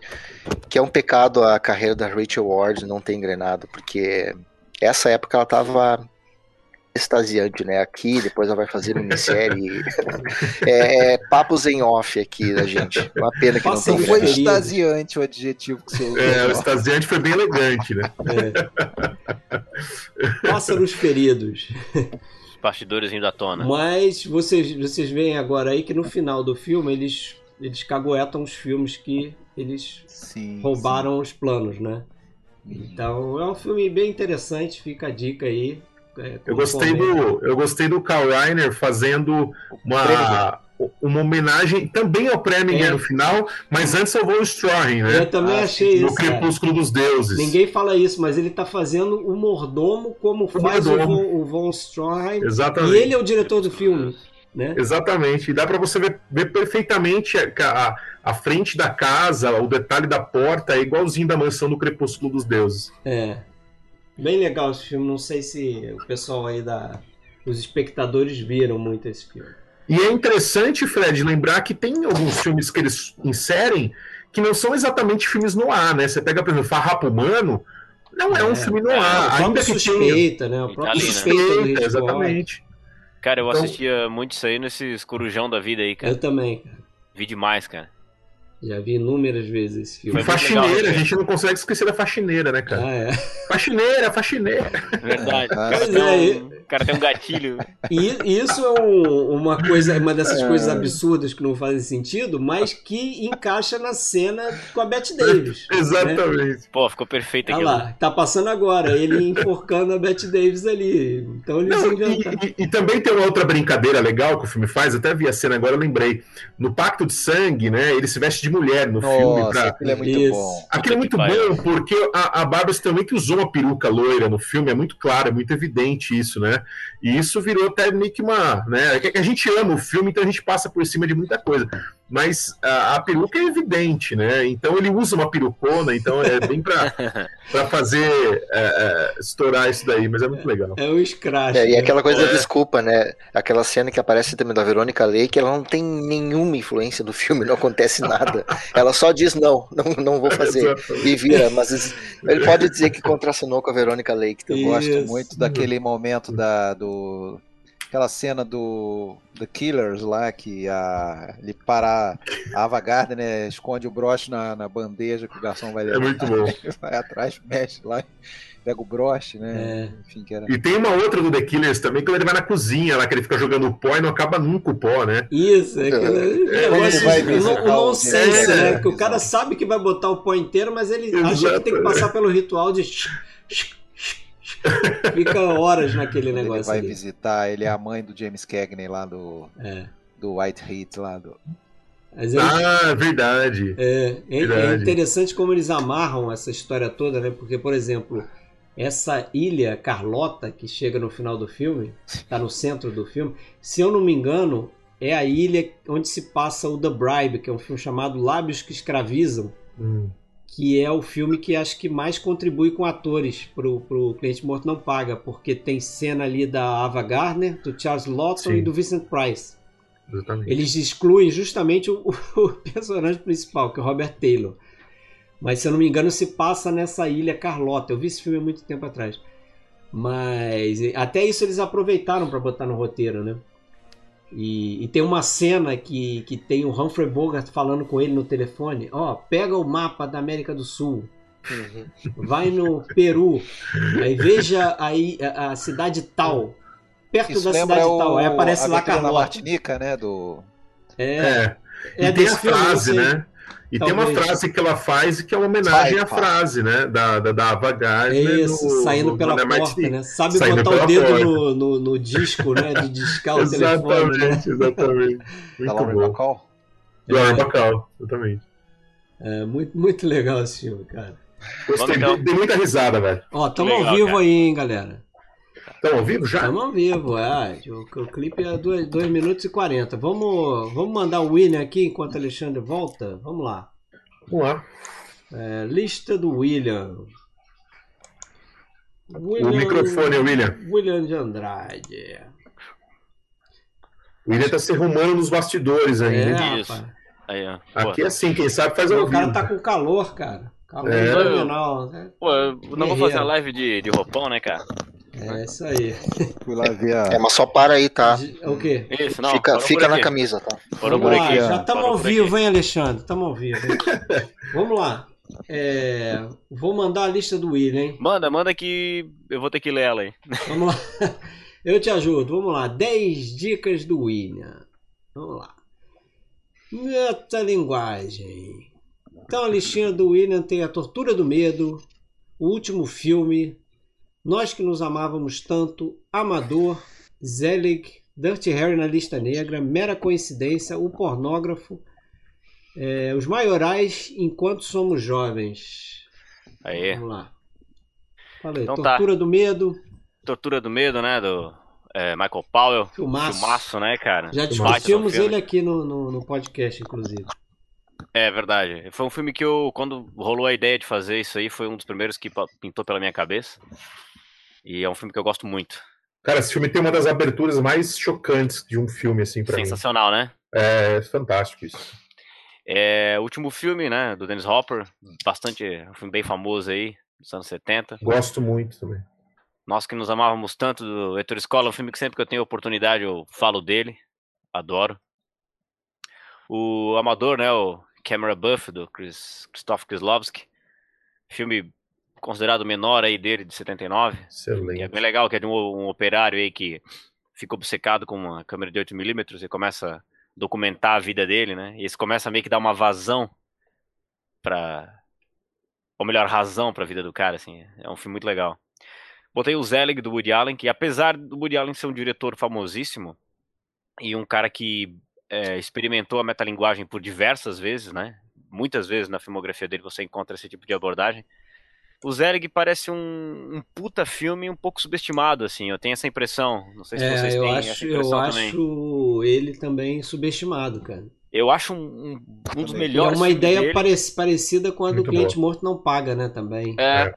Speaker 4: que é um pecado a carreira da Rachel Ward não ter engrenado, porque essa época ela tava extasiante, né? Aqui, depois ela vai fazer minissérie. é, é, papos em off aqui da gente. Uma pena que Passa
Speaker 5: não tem. Foi extasiante o adjetivo que você usou.
Speaker 6: É, o extasiante foi bem elegante, né?
Speaker 2: É. Pássaros feridos.
Speaker 3: Os bastidores indo à tona.
Speaker 2: Mas vocês, vocês veem agora aí que no final do filme eles, eles caguetam os filmes que eles sim, roubaram sim. os planos, né? Então é um filme bem interessante, fica a dica aí é,
Speaker 6: Eu gostei do, eu gostei do Carl Reiner fazendo uma, uma homenagem também ao Preminger
Speaker 2: É.
Speaker 6: no final, mas antes ao Von Stroheim,
Speaker 2: Eu
Speaker 6: né?
Speaker 2: também
Speaker 5: Ah,
Speaker 2: achei
Speaker 6: No
Speaker 2: isso. cara.
Speaker 6: Crepúsculo dos Deuses.
Speaker 2: Ninguém fala isso, mas ele tá fazendo o mordomo como faz o
Speaker 6: mordomo.
Speaker 2: Von, o Von Stroheim.
Speaker 6: Exatamente.
Speaker 2: E ele é o diretor do filme, né?
Speaker 6: Exatamente. E dá para você ver, ver perfeitamente a, a, a frente da casa, o detalhe da porta, é igualzinho da mansão do Crepúsculo dos Deuses.
Speaker 2: É. Bem legal esse filme. Não sei se o pessoal aí da. Os espectadores viram muito esse filme.
Speaker 6: E é interessante, Fred, lembrar que tem alguns filmes que eles inserem que não são exatamente filmes no ar, né? Você pega, por exemplo, Farrapo Humano, não é, um
Speaker 2: É.
Speaker 6: filme no
Speaker 3: É,
Speaker 2: o
Speaker 6: ar.
Speaker 2: próprio
Speaker 6: Ainda que tenha
Speaker 2: suspeita, né? O próprio
Speaker 3: ali, né?
Speaker 2: suspeita
Speaker 6: suspeita, exatamente.
Speaker 3: Cara, eu
Speaker 6: Então-
Speaker 3: assistia muito isso aí nesses corujão da vida aí, cara.
Speaker 2: Eu também, cara.
Speaker 3: Vi demais, cara.
Speaker 2: Já vi inúmeras vezes esse filme.
Speaker 3: Foi muito
Speaker 6: faxineira,
Speaker 3: legal,
Speaker 6: a gente não consegue esquecer da faxineira, né, cara?
Speaker 2: Ah, é.
Speaker 6: Faxineira, faxineira.
Speaker 3: Verdade.
Speaker 5: Ah,
Speaker 2: pois é,
Speaker 3: um, o cara tem um gatilho.
Speaker 2: E isso é um- uma coisa, uma dessas
Speaker 6: É.
Speaker 2: coisas absurdas que não fazem sentido, mas que encaixa na cena com a Bette Davis. né?
Speaker 6: Exatamente.
Speaker 3: Pô, ficou perfeito
Speaker 2: Olha
Speaker 3: aquilo.
Speaker 2: lá, tá passando agora, ele enforcando a Bette Davis ali. Então eles
Speaker 6: Não,
Speaker 2: inventaram.
Speaker 6: e, e- e também tem uma outra brincadeira legal que o filme faz, até vi a cena agora, eu lembrei. No Pacto de Sangue, né? Ele se veste de mulher no filme.
Speaker 5: Nossa,
Speaker 6: Pra...
Speaker 5: aquilo é muito
Speaker 2: Isso.
Speaker 5: bom.
Speaker 6: Aquilo é muito bom, porque a, a Barbara também que usou uma peruca loira no filme, é muito claro, é muito evidente isso, né? E isso virou até meio que uma. Né? É que a gente ama o filme, então a gente passa por cima de muita coisa. Mas a, a peruca é evidente, né? Então ele usa uma perucona, então é bem pra, pra fazer é, é, estourar isso daí, mas é muito legal.
Speaker 2: É o Scratch.
Speaker 4: É, e
Speaker 2: né?
Speaker 4: aquela coisa da
Speaker 6: É.
Speaker 4: desculpa, né? Aquela cena que aparece também da Verônica Lake, ela não tem nenhuma influência do filme, não acontece nada. Ela só diz não, não, não vou fazer. E vira, mas ele pode dizer que contracenou com a Verônica Lake.
Speaker 5: Eu
Speaker 4: também.
Speaker 5: gosto
Speaker 2: Isso.
Speaker 5: muito daquele momento da do aquela cena do The Killers lá que a ele para a Ava Gardner esconde o broche na, na bandeja que o garçom vai
Speaker 6: É
Speaker 5: levar.
Speaker 6: muito bom.
Speaker 5: vai atrás, mexe lá, pega o broche, né?
Speaker 2: É.
Speaker 5: Enfim, que era
Speaker 6: E tem uma outra do The Killers também, quando ele vai na cozinha lá, que ele fica jogando pó e não acaba nunca o pó, né?
Speaker 2: Isso, é aquele
Speaker 6: É,
Speaker 5: ele vai
Speaker 2: o
Speaker 5: visitar
Speaker 2: non- o
Speaker 5: o-
Speaker 2: nonsense,
Speaker 6: É,
Speaker 2: né? Que o cara sabe que vai botar o pó inteiro, mas ele acha que tem que
Speaker 6: Exato.
Speaker 2: passar pelo ritual de. Fica horas naquele
Speaker 5: quando ele
Speaker 2: negócio
Speaker 5: vai
Speaker 2: ali.
Speaker 5: visitar, ele é a mãe do James Cagney lá do
Speaker 2: É.
Speaker 5: do White Heat lá do
Speaker 2: Mas ele-
Speaker 6: Ah, verdade.
Speaker 2: É, é- é
Speaker 6: Verdade.
Speaker 2: interessante como eles amarram essa história toda, né? Porque, por exemplo, essa ilha Carlota que chega no final do filme, tá no centro do filme, se eu não me engano, é a ilha onde se passa o The Bribe, que é um filme chamado Lábios que Escravizam,
Speaker 6: Hum.
Speaker 2: Que é o filme que acho que mais contribui com atores pro, pro Cliente Morto Não Paga, porque tem cena ali da Ava Gardner, do Charles Lawton
Speaker 6: Sim.
Speaker 2: e do Vincent Price.
Speaker 6: Exatamente.
Speaker 2: Eles excluem justamente o, o personagem principal, que é o Robert Taylor. Mas se eu não me engano, se passa nessa ilha Carlota. Eu vi esse filme há muito tempo atrás. Mas até isso eles aproveitaram para botar no roteiro, né? E, e tem uma cena que, que tem o Humphrey Bogart falando com ele no telefone. Ó, pega o mapa da América do Sul,
Speaker 4: Uhum.
Speaker 2: vai no Peru, aí veja aí a, a cidade tal, perto
Speaker 5: Isso
Speaker 2: da cidade
Speaker 5: o
Speaker 2: tal. Aí aparece lá Carlota.
Speaker 5: Martinica, né, do
Speaker 2: É,
Speaker 6: É.
Speaker 2: é
Speaker 6: e tem a frase,
Speaker 2: sei.
Speaker 6: né? E tem uma
Speaker 2: Talvez.
Speaker 6: frase que ela faz que é uma homenagem à frase, né? Da, da, da Ava Gardner
Speaker 2: Isso,
Speaker 6: no-
Speaker 2: saindo
Speaker 6: no
Speaker 2: pela
Speaker 6: Bonner
Speaker 2: porta, né? Sabe
Speaker 6: Saindo
Speaker 2: botar o dedo no, no, no disco, né? De discar o telefone, né?
Speaker 6: Exatamente, exatamente.
Speaker 5: da. Bacall.
Speaker 6: Do Lauren Bacall, exatamente.
Speaker 2: É muito, muito legal esse filme, cara.
Speaker 6: Gostei,
Speaker 3: então.
Speaker 6: dei muita risada, velho.
Speaker 2: Ó, tamo
Speaker 3: Legal,
Speaker 2: ao vivo
Speaker 3: cara.
Speaker 2: aí, hein, galera.
Speaker 6: Estão ao vivo já?
Speaker 2: Tamo ao vivo, é. O, o clipe é 2 minutos e 40. Vamos, vamos mandar o William aqui enquanto o Alexandre volta? Vamos lá.
Speaker 6: Vamos lá.
Speaker 2: É, lista do William.
Speaker 6: O microfone, William.
Speaker 2: William de Andrade.
Speaker 6: O William tá se arrumando nos bastidores
Speaker 2: É,
Speaker 6: ainda.
Speaker 3: Isso. Aí, ó.
Speaker 6: Aqui é
Speaker 3: Pô,
Speaker 6: assim, quem sabe faz ao
Speaker 2: O cara
Speaker 6: vivo.
Speaker 2: tá com calor, cara. Calor
Speaker 6: É.
Speaker 2: fenomenal. né?
Speaker 3: pô, eu não vou fazer a live de, de roupão, né, cara?
Speaker 2: É isso aí.
Speaker 5: Fui lá ver a
Speaker 4: É, mas só para aí, tá?
Speaker 2: O quê?
Speaker 3: Isso, não.
Speaker 4: fica fica na camisa, tá?
Speaker 3: Parou por
Speaker 2: Vamos lá,
Speaker 3: aqui.
Speaker 2: já estamos ao vivo,
Speaker 3: aqui.
Speaker 2: hein, Alexandre? Estamos ao vivo. Vamos lá. É, vou mandar a lista do William, hein?
Speaker 3: Manda, manda que eu vou ter que ler ela aí.
Speaker 2: Vamos lá. Eu te ajudo. Vamos lá. 10 dicas do William. Vamos lá. Metalinguagem. Então a listinha do William tem A Tortura do Medo, O Último Filme, Nós que nos amávamos tanto, Amador, Zelig, Dirty Harry na lista negra, Mera Coincidência, O Pornógrafo, é, Os Maiorais Enquanto Somos Jovens.
Speaker 3: Aí.
Speaker 2: Vamos lá. Falei,
Speaker 3: Então tá.
Speaker 2: Tortura do Medo,
Speaker 3: Tortura do Medo, né? Do é, Michael Powell.
Speaker 2: Filmaço.
Speaker 3: Filmaço, né, cara?
Speaker 2: Já discutimos ele aqui no, no, no podcast, inclusive.
Speaker 3: É verdade. Foi um filme que eu, quando rolou a ideia de fazer isso aí, foi um dos primeiros que pintou pela minha cabeça. E é um filme que eu gosto muito.
Speaker 6: Cara, esse filme tem uma das aberturas mais chocantes de um filme, assim, pra mim.
Speaker 3: Sensacional, né?
Speaker 6: É fantástico isso.
Speaker 3: É último filme, né, do Dennis Hopper, bastante, um filme bem famoso aí, dos anos 70.
Speaker 6: Gosto muito também.
Speaker 3: Nós que nos amávamos tanto do Heitor Escola, um filme que sempre que eu tenho oportunidade eu falo dele, adoro. O Amador, né, o Camera Buff, do Chris, Christoph Kieslowski, filme considerado menor aí dele, de 79, que é
Speaker 6: Excelente.
Speaker 3: bem legal, que é de um, um operário aí que fica obcecado com uma câmera de 8mm e começa a documentar a vida dele, né? E isso começa a meio que dar uma vazão pra. Ou melhor, razão pra vida do cara, assim. É um filme muito legal. Botei o Zelig do Woody Allen, que apesar do Woody Allen ser um diretor famosíssimo e um cara que é, experimentou a metalinguagem por diversas vezes, né? Muitas vezes na filmografia dele você encontra esse tipo de abordagem. O Zelig parece um, um puta filme um pouco subestimado, assim. Eu tenho essa impressão. Não sei se
Speaker 2: É,
Speaker 3: vocês
Speaker 2: eu
Speaker 3: têm
Speaker 2: acho,
Speaker 3: essa
Speaker 2: eu
Speaker 3: impressão também.
Speaker 2: acho ele também subestimado, cara.
Speaker 3: Eu acho um, um, um dos
Speaker 5: Também.
Speaker 2: E é
Speaker 3: melhores.
Speaker 2: uma ideia
Speaker 3: dele.
Speaker 2: parec- parecida com a do
Speaker 6: Muito
Speaker 2: cliente morto não paga, né? Também.
Speaker 3: É,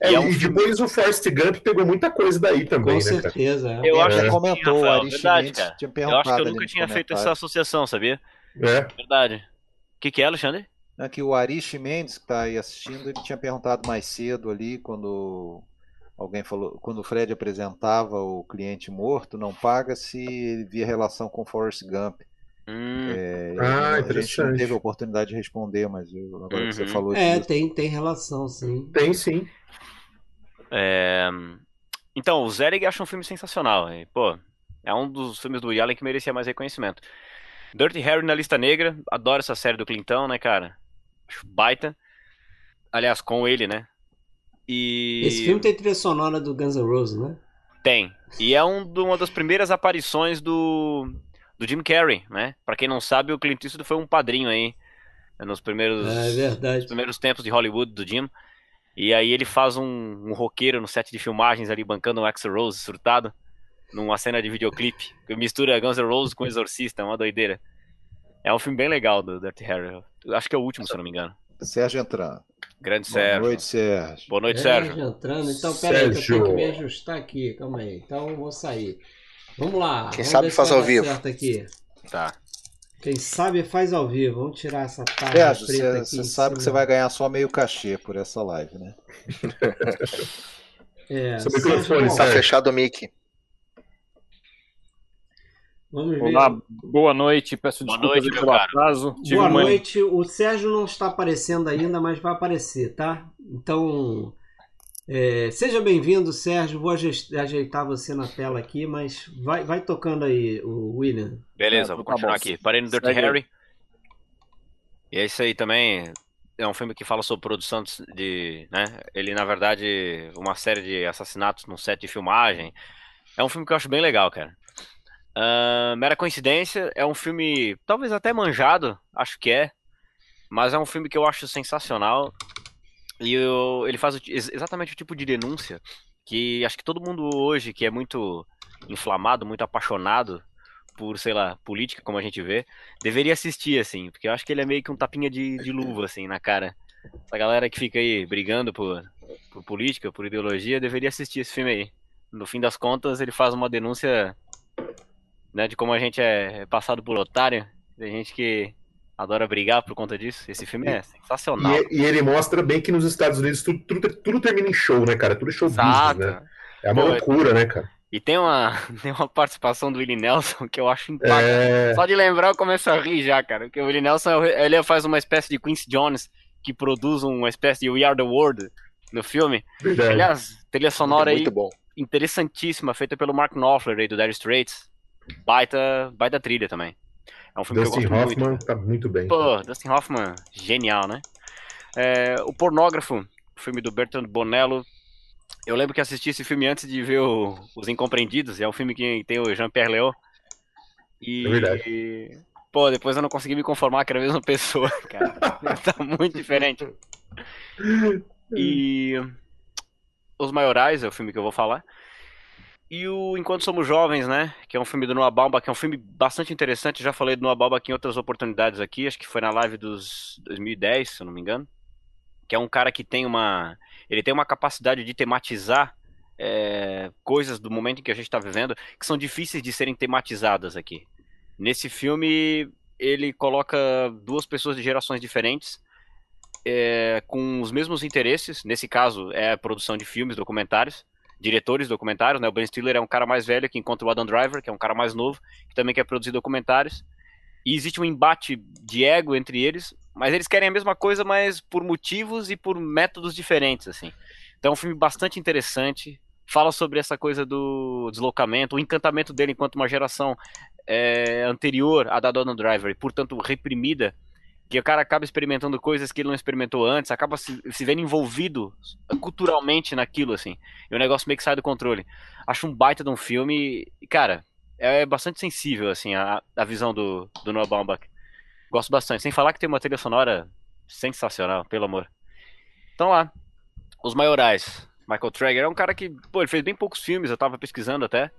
Speaker 6: É,
Speaker 3: E é um
Speaker 6: e depois o Forrest Gump pegou muita coisa daí também,
Speaker 2: com
Speaker 6: né, cara?
Speaker 2: certeza. é.
Speaker 3: eu
Speaker 5: Ele
Speaker 3: acho que
Speaker 5: comentou,
Speaker 3: Rafael, verdade, cara.
Speaker 5: tinha
Speaker 3: Eu acho que eu nunca tinha feito essa associação, sabia?
Speaker 6: É.
Speaker 3: Verdade. O que, que é, Alexandre?
Speaker 5: É que o Arish Mendes, que está aí assistindo, ele tinha perguntado mais cedo ali, quando alguém falou, quando o Fred apresentava o cliente morto, não paga se ele via relação com Forrest Gump.
Speaker 3: Hum,
Speaker 5: É,
Speaker 6: Ah,
Speaker 5: a gente não
Speaker 6: interessante.
Speaker 5: teve a oportunidade de responder, mas eu- agora que você
Speaker 3: Uhum.
Speaker 5: falou
Speaker 2: É,
Speaker 5: disso.
Speaker 2: tem, tem relação, sim.
Speaker 6: Tem sim.
Speaker 3: é, Então, o Zelig acha um filme sensacional. E, pô, é um dos filmes do Woody Allen que merecia mais reconhecimento. Dirty Harry na lista negra. Adoro essa série do Clintão, né, cara? Acho baita. Aliás, com ele, né? E...
Speaker 2: Esse filme tem trilha sonora do Guns N' Roses, né?
Speaker 3: Tem. E é um, uma das primeiras aparições do, do Jim Carrey, né? Pra quem não sabe, o Clint Eastwood foi um padrinho aí né, nos primeiros,
Speaker 2: É
Speaker 3: nos primeiros tempos de Hollywood do Jim. E aí ele faz um, um roqueiro no set de filmagens ali, bancando um Axl Rose surtado, numa cena de videoclipe, que mistura Guns N' Roses com Exorcista, é uma doideira. É um filme bem legal do Dirty Harry. Acho que é o último, se eu não me engano.
Speaker 5: Sérgio entrando.
Speaker 3: Grande
Speaker 5: Boa
Speaker 3: Sérgio.
Speaker 5: noite, Sérgio.
Speaker 3: Boa noite,
Speaker 2: É,
Speaker 3: Sérgio.
Speaker 2: entrando. Então, peraí, que eu
Speaker 6: Sérgio.
Speaker 2: tenho que me ajustar aqui. Calma aí. Então, eu vou sair. Vamos lá.
Speaker 4: Quem
Speaker 2: Vamos
Speaker 4: sabe faz ao vivo.
Speaker 2: certo aqui.
Speaker 3: Tá.
Speaker 2: Quem sabe faz ao vivo. Vamos tirar essa tarja
Speaker 5: Sérgio,
Speaker 2: preta
Speaker 5: você
Speaker 2: aqui.
Speaker 5: você sabe que você vai ganhar só meio cachê por essa live, né?
Speaker 2: É,
Speaker 6: Seu
Speaker 2: Sérgio,
Speaker 6: microfone,
Speaker 4: Tá
Speaker 6: Sérgio.
Speaker 4: fechado o mic.
Speaker 2: Vamos ver.
Speaker 7: Olá, boa noite. Peço
Speaker 3: Boa
Speaker 7: desculpas
Speaker 3: noite,
Speaker 7: pelo atraso. Tive
Speaker 2: Boa
Speaker 7: uma-
Speaker 2: noite. O Sérgio não está aparecendo ainda, mas vai aparecer, tá? Então, é, seja bem-vindo, Sérgio. Vou aje- ajeitar você na tela aqui, mas vai, vai tocando aí, o William.
Speaker 3: Beleza,
Speaker 7: Ah,
Speaker 3: vou
Speaker 7: tá
Speaker 3: continuar
Speaker 7: bom.
Speaker 3: aqui. Parei no Dirty
Speaker 7: Segue.
Speaker 3: Harry. E é isso aí também. É um filme que fala sobre produção de. Né? Ele, na verdade, uma série de assassinatos num set de filmagem. É um filme que eu acho bem legal, cara. Ah, mera coincidência, é um filme talvez até manjado, acho que é. Mas é um filme que eu acho sensacional. E eu- ele faz o exatamente o tipo de denúncia que acho que todo mundo hoje que é muito inflamado, muito apaixonado por, sei lá, política, como a gente vê, deveria assistir, assim, porque eu acho que ele é meio que um tapinha de, de luva, assim, na cara. Essa galera que fica aí brigando por, por política, por ideologia, deveria assistir esse filme aí. No fim das contas, ele faz uma denúncia, né, de como a gente é passado por otário. Tem gente que adora brigar por conta disso. Esse filme é sensacional.
Speaker 6: E, e ele mostra bem que nos Estados Unidos tudo, tudo, tudo termina em show, né, cara? Tudo show business,
Speaker 3: Exato.
Speaker 6: né? É uma
Speaker 3: Pô,
Speaker 6: loucura, né, cara?
Speaker 3: E tem uma, tem uma participação do Willie Nelson que eu acho impactante.
Speaker 6: É...
Speaker 3: Só de lembrar eu começo a rir já, cara. Porque o Willie Nelson ele faz uma espécie de Quincy Jones que produz uma espécie de We Are the World no filme.
Speaker 6: Verdade.
Speaker 3: Aliás, trilha sonora aí
Speaker 4: Muito bom.
Speaker 3: interessantíssima, feita pelo Mark Knopfler aí do Dire Straits. Baita, baita trilha também. É um filme
Speaker 6: Dustin
Speaker 3: que eu gosto
Speaker 6: Hoffman
Speaker 3: muito.
Speaker 6: tá muito bem.
Speaker 3: Pô, Dustin Hoffman, genial, né? É, o Pornógrafo, filme do Bertrand Bonello. eu lembro que assisti esse filme antes de ver o, Os Incompreendidos, é um filme que tem o Jean-Pierre Léo. E,
Speaker 6: É verdade.
Speaker 3: pô, depois eu não consegui me conformar que era a mesma pessoa, cara. tá muito diferente. E Os Maiorais é o filme que eu vou falar. E o Enquanto Somos Jovens, né? Que é um filme do Noah Baumbach, que é um filme bastante interessante. Já falei do Noah Baumbach em outras oportunidades aqui, acho que foi na live dos 2010, se eu não me engano. Que é um cara que tem uma. Ele tem uma capacidade de tematizar é, coisas do momento em que a gente está vivendo que são difíceis de serem tematizadas aqui. Nesse filme, ele coloca duas pessoas de gerações diferentes é, com os mesmos interesses. Nesse caso, é a produção de filmes, documentários, diretores de documentários. Né? O Ben Stiller é um cara mais velho que encontra o Adam Driver, que é um cara mais novo, que também quer produzir documentários. E existe um embate de ego entre eles, mas eles querem a mesma coisa, mas por motivos e por métodos diferentes, assim. Então é um filme bastante interessante. Fala sobre essa coisa do deslocamento, o encantamento dele enquanto uma geração é, anterior à da Adam Driver, e portanto reprimida, que o cara acaba experimentando coisas que ele não experimentou antes, acaba se, se vendo envolvido culturalmente naquilo, assim. E o negócio meio que sai do controle. Acho um baita de um filme, e, cara, é bastante sensível, assim, a, a visão do, do Noah Baumbach. Gosto bastante. Sem falar que tem uma trilha sonora sensacional, pelo amor. Então lá, Os Maiorais. Michael Traeger é um cara que, pô, ele fez bem poucos filmes, eu tava pesquisando até.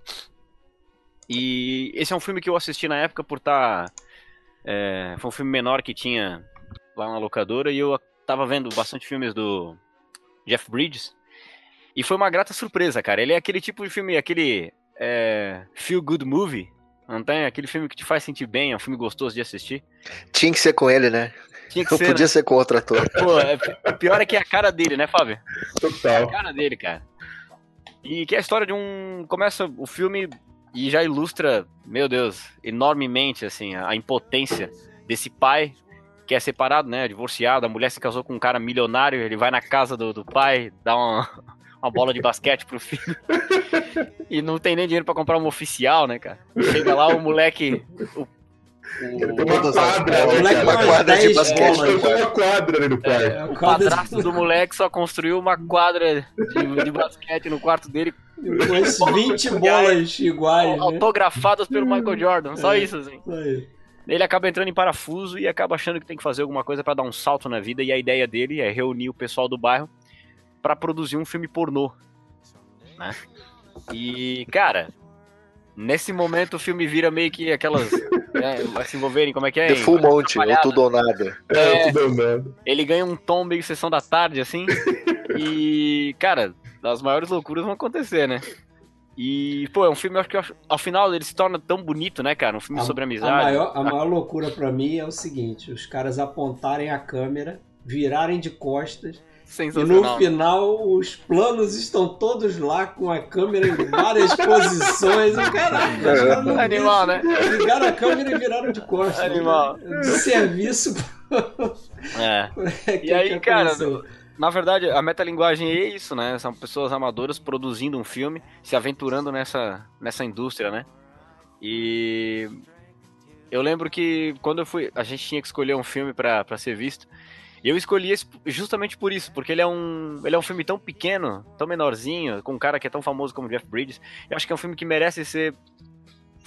Speaker 3: E esse é um filme que eu assisti na época por estar... Tá, é, foi um filme menor que tinha lá na locadora e eu tava vendo bastante filmes do Jeff Bridges. E foi uma grata surpresa, cara. Ele é aquele tipo de filme, aquele é, feel good movie, não tem? Aquele filme que te faz sentir bem, é um filme gostoso de assistir.
Speaker 4: Tinha que ser com ele, né?
Speaker 3: Tinha que
Speaker 4: Não
Speaker 3: ser,
Speaker 4: podia
Speaker 3: né?
Speaker 4: ser com outro ator.
Speaker 3: Pô, é, o pior é que é a cara dele, né, Fábio? É a
Speaker 6: Total.
Speaker 3: cara dele, cara. E que é a história de um. Começa o filme e já ilustra, meu Deus, enormemente, assim, a, impotência desse pai que é separado, né? Divorciado, a mulher se casou com um cara milionário, ele vai na casa do, do pai, dá uma, uma bola de basquete pro filho. e não tem nem dinheiro pra comprar um oficial, né, cara? Chega lá, o moleque. O,
Speaker 6: uma quadra, né,
Speaker 4: uma quadra de
Speaker 2: 10
Speaker 4: basquete.
Speaker 6: uma quadra ali no quarto.
Speaker 2: É,
Speaker 3: o padrasto do moleque só construiu uma quadra de, de basquete no quarto dele,
Speaker 2: com as 20 bolas iguais, né?
Speaker 3: autografadas pelo Michael Jordan. Só
Speaker 2: É.
Speaker 3: isso, assim.
Speaker 2: Aí.
Speaker 3: Ele acaba entrando em parafuso e acaba achando que tem que fazer alguma coisa pra dar um salto na vida. E a ideia dele é reunir o pessoal do bairro pra produzir um filme pornô. Né? E, cara, nesse momento o filme vira meio que aquelas. né, vai se envolverem, como é que é?
Speaker 4: The Full Monty, ou
Speaker 3: atrapalhada.
Speaker 4: tudo ou nada.
Speaker 6: É, tudo andando.
Speaker 3: Ele ganha um tom meio sessão da tarde, assim. e, cara, as maiores loucuras vão acontecer, né? E, pô, é um filme, eu acho que ao- final ele se torna tão bonito, né, cara? Um filme sobre amizade.
Speaker 2: A maior, a maior loucura pra mim é o seguinte: os caras apontarem a câmera, virarem de costas, e no final os planos estão todos lá com a câmera em várias posições. Os caras não
Speaker 3: Animal, né?
Speaker 2: Ligaram a câmera e viraram de costas.
Speaker 3: Animal.
Speaker 2: De serviço.
Speaker 3: É.
Speaker 2: É
Speaker 3: E aí, cara, Na verdade, a metalinguagem é isso, né? São pessoas amadoras produzindo um filme, se aventurando nessa, nessa indústria, né? E eu lembro que quando eu fui, a gente tinha que escolher um filme pra ser visto. E eu escolhi esse justamente por isso, porque ele é um, ele é um filme tão pequeno, tão menorzinho, com um cara que é tão famoso como Jeff Bridges. Eu acho que é um filme que merece ser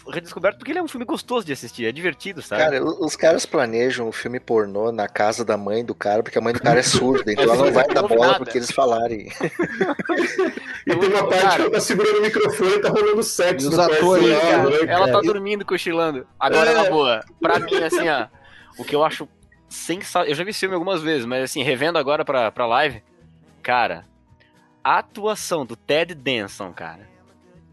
Speaker 3: redescoberto porque ele é um filme gostoso de assistir, é divertido, sabe?
Speaker 4: Cara, os caras planejam o filme pornô na casa da mãe do cara, porque a mãe do cara é surda, então ela não vai dar bola porque eles falarem.
Speaker 6: E tem uma parte
Speaker 3: Cara.
Speaker 6: que ela tá segurando o microfone e tá rolando sexo
Speaker 5: os
Speaker 6: no quarto
Speaker 5: atores, cara,
Speaker 6: né,
Speaker 3: Ela tá dormindo, cochilando. Agora,
Speaker 6: É.
Speaker 3: na boa, pra mim, assim, ó, o que eu acho sensacional. Eu já vi esse filme algumas vezes, mas assim, revendo agora pra, pra live, cara, a atuação do Ted Danson, cara,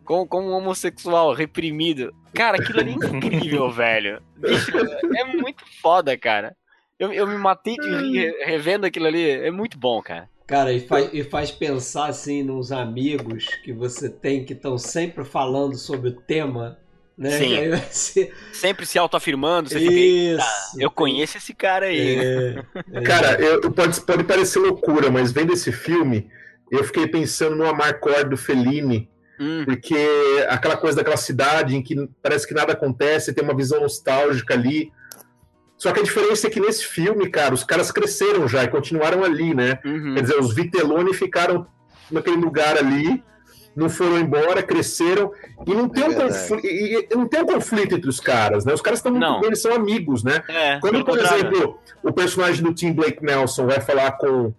Speaker 3: como, como um homossexual reprimido, cara, aquilo ali é incrível, velho. Bicho, é muito foda, cara. Eu, eu me matei de rir re- revendo aquilo ali, é muito bom, cara.
Speaker 2: Cara, e faz, e faz pensar assim nos amigos que você tem que estão sempre falando sobre o tema, né?
Speaker 3: Sim.
Speaker 2: Aí você-
Speaker 3: Sempre se autoafirmando, você fica,
Speaker 2: Isso.
Speaker 3: "Eita, eu conheço esse cara aí.
Speaker 2: É, é.
Speaker 6: Cara, eu, pode, pode parecer loucura, mas vendo esse filme, eu fiquei pensando no Amarcord do Fellini,
Speaker 3: Hum,
Speaker 6: porque aquela coisa daquela cidade em que parece que nada acontece, tem uma visão nostálgica ali. Só que a diferença é que nesse filme, cara, os caras cresceram já e continuaram ali, né?
Speaker 3: uhum.
Speaker 6: Quer dizer, os Vitelloni ficaram naquele lugar ali, não foram embora, cresceram, e não tem,
Speaker 5: É
Speaker 6: um, conflito, e, e não tem um conflito entre os caras, né? Os caras estão muito
Speaker 3: Não.
Speaker 6: bem, eles são amigos, né?
Speaker 3: É,
Speaker 6: Quando, por
Speaker 3: contrário.
Speaker 6: exemplo, o personagem do Tim Blake Nelson vai falar com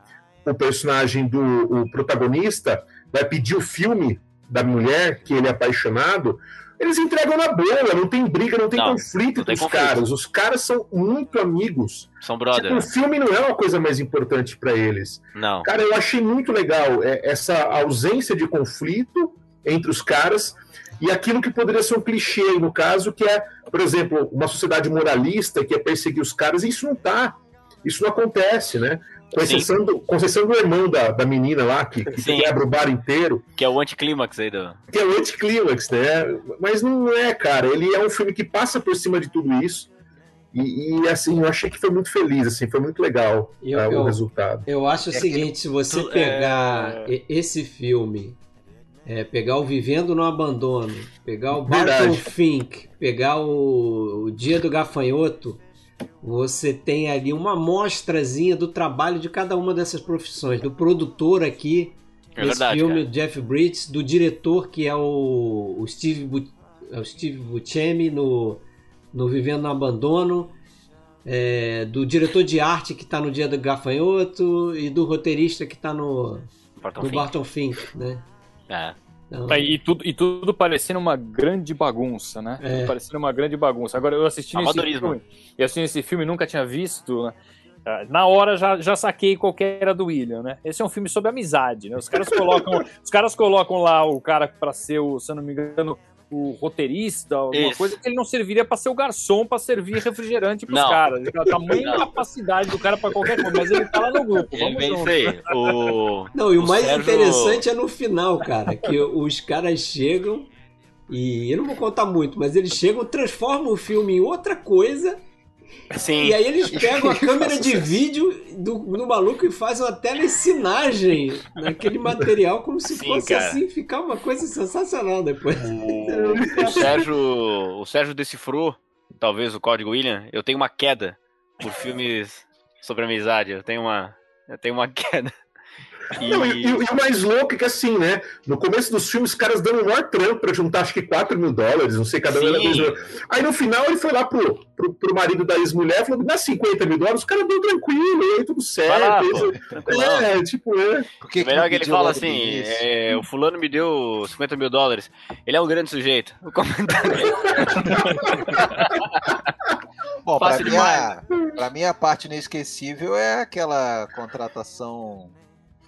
Speaker 6: o personagem do o protagonista, vai pedir o filme da mulher que ele é apaixonado, eles entregam na boa, não tem briga, não tem
Speaker 3: Não,
Speaker 6: conflito
Speaker 3: não tem
Speaker 6: entre os caras. Os caras são muito amigos.
Speaker 3: São brother.
Speaker 6: Tipo, o filme não é uma coisa mais importante para eles.
Speaker 3: Não.
Speaker 6: Cara, eu achei muito legal é, essa ausência de conflito entre os caras e aquilo que poderia ser um clichê no caso, que é, por exemplo, uma sociedade moralista que é perseguir os caras, e isso não tá. Isso não acontece, né? Com exceção do, com exceção do irmão da, da menina lá, que, que
Speaker 3: Sim.
Speaker 6: quebra o bar inteiro,
Speaker 3: Que é o anticlímax aí do.
Speaker 6: que é o anticlímax, né? Mas não é, cara. Ele é um filme que passa por cima de tudo isso. E, e, assim, eu achei que foi muito feliz, assim, foi muito legal
Speaker 2: Eu-
Speaker 6: o
Speaker 2: eu-
Speaker 6: resultado.
Speaker 2: Eu acho o
Speaker 3: É
Speaker 2: seguinte, se você
Speaker 3: tu-
Speaker 2: pegar
Speaker 3: é-
Speaker 2: esse filme, é, pegar o Vivendo no Abandono, pegar o. Barton Fink, pegar o, o Dia do Gafanhoto, você tem ali uma amostrazinha do trabalho de cada uma dessas profissões, do produtor aqui,
Speaker 3: É
Speaker 2: nesse
Speaker 3: verdade.
Speaker 2: filme,
Speaker 3: cara.
Speaker 2: Jeff Bridges, do diretor que é o, o Steve, Bu- é o Steve Buscemi no, no Vivendo no Abandono, é, do diretor de arte que está no Dia do Gafanhoto e do roteirista que está no,
Speaker 3: Barton
Speaker 2: no
Speaker 3: Fink.
Speaker 2: Barton Fink, né?
Speaker 3: É.
Speaker 2: Então,
Speaker 7: Tá, E tudo, e tudo parecendo uma grande bagunça, né?
Speaker 2: É.
Speaker 7: Tudo parecendo uma grande bagunça. Agora, eu assisti nesse
Speaker 3: Amadorismo.
Speaker 7: filme, eu assisti esse filme nunca tinha visto, né? Ah, Na hora já, já saquei qual que era do William, né? Esse é um filme sobre amizade, né? Os caras colocam, os caras colocam lá o cara pra ser o, se eu não me engano, o roteirista, alguma
Speaker 3: Isso.
Speaker 7: coisa que ele não serviria pra ser o garçom pra servir refrigerante pros
Speaker 3: Não.
Speaker 7: caras. A tamanha
Speaker 3: Não.
Speaker 7: capacidade do cara pra qualquer coisa, mas ele tá lá no grupo.
Speaker 3: Ele
Speaker 7: Vamos
Speaker 3: vem
Speaker 7: junto.
Speaker 3: aí. O...
Speaker 2: Não, e o,
Speaker 3: O
Speaker 2: mais
Speaker 3: Sérgio-
Speaker 2: interessante é no final, cara, que os caras chegam e eu não vou contar muito, mas eles chegam, transformam o filme em outra coisa
Speaker 3: Sim.
Speaker 2: e aí eles pegam a câmera de vídeo do, do maluco e fazem uma telecinagem naquele material como se
Speaker 3: Sim,
Speaker 2: fosse
Speaker 3: cara.
Speaker 2: assim, ficar uma coisa sensacional depois.
Speaker 3: O, o Sérgio, o Sérgio decifrou, talvez, o código William. Eu tenho uma queda por filmes sobre amizade. Eu tenho uma, eu tenho uma queda. E,
Speaker 6: Não, e, e- e o mais louco é que assim, né? No começo dos filmes, os caras dando o maior trampo pra juntar acho que 4 mil dólares, não sei, cada um era dois. Aí no final ele foi lá pro, pro, pro marido da ex-mulher e falou: dá 50 mil dólares, o cara deu tranquilo, e aí tudo
Speaker 3: vai lá,
Speaker 6: certo.
Speaker 3: pô,
Speaker 6: é, tipo, é.
Speaker 5: Por que
Speaker 3: O melhor
Speaker 5: não
Speaker 3: é que ele fala assim: é, o fulano me deu 50 mil dólares. Ele é um grande sujeito. O comentário
Speaker 5: Bom, pra
Speaker 3: Fácil
Speaker 5: mim, a, pra mim a parte inesquecível é aquela contratação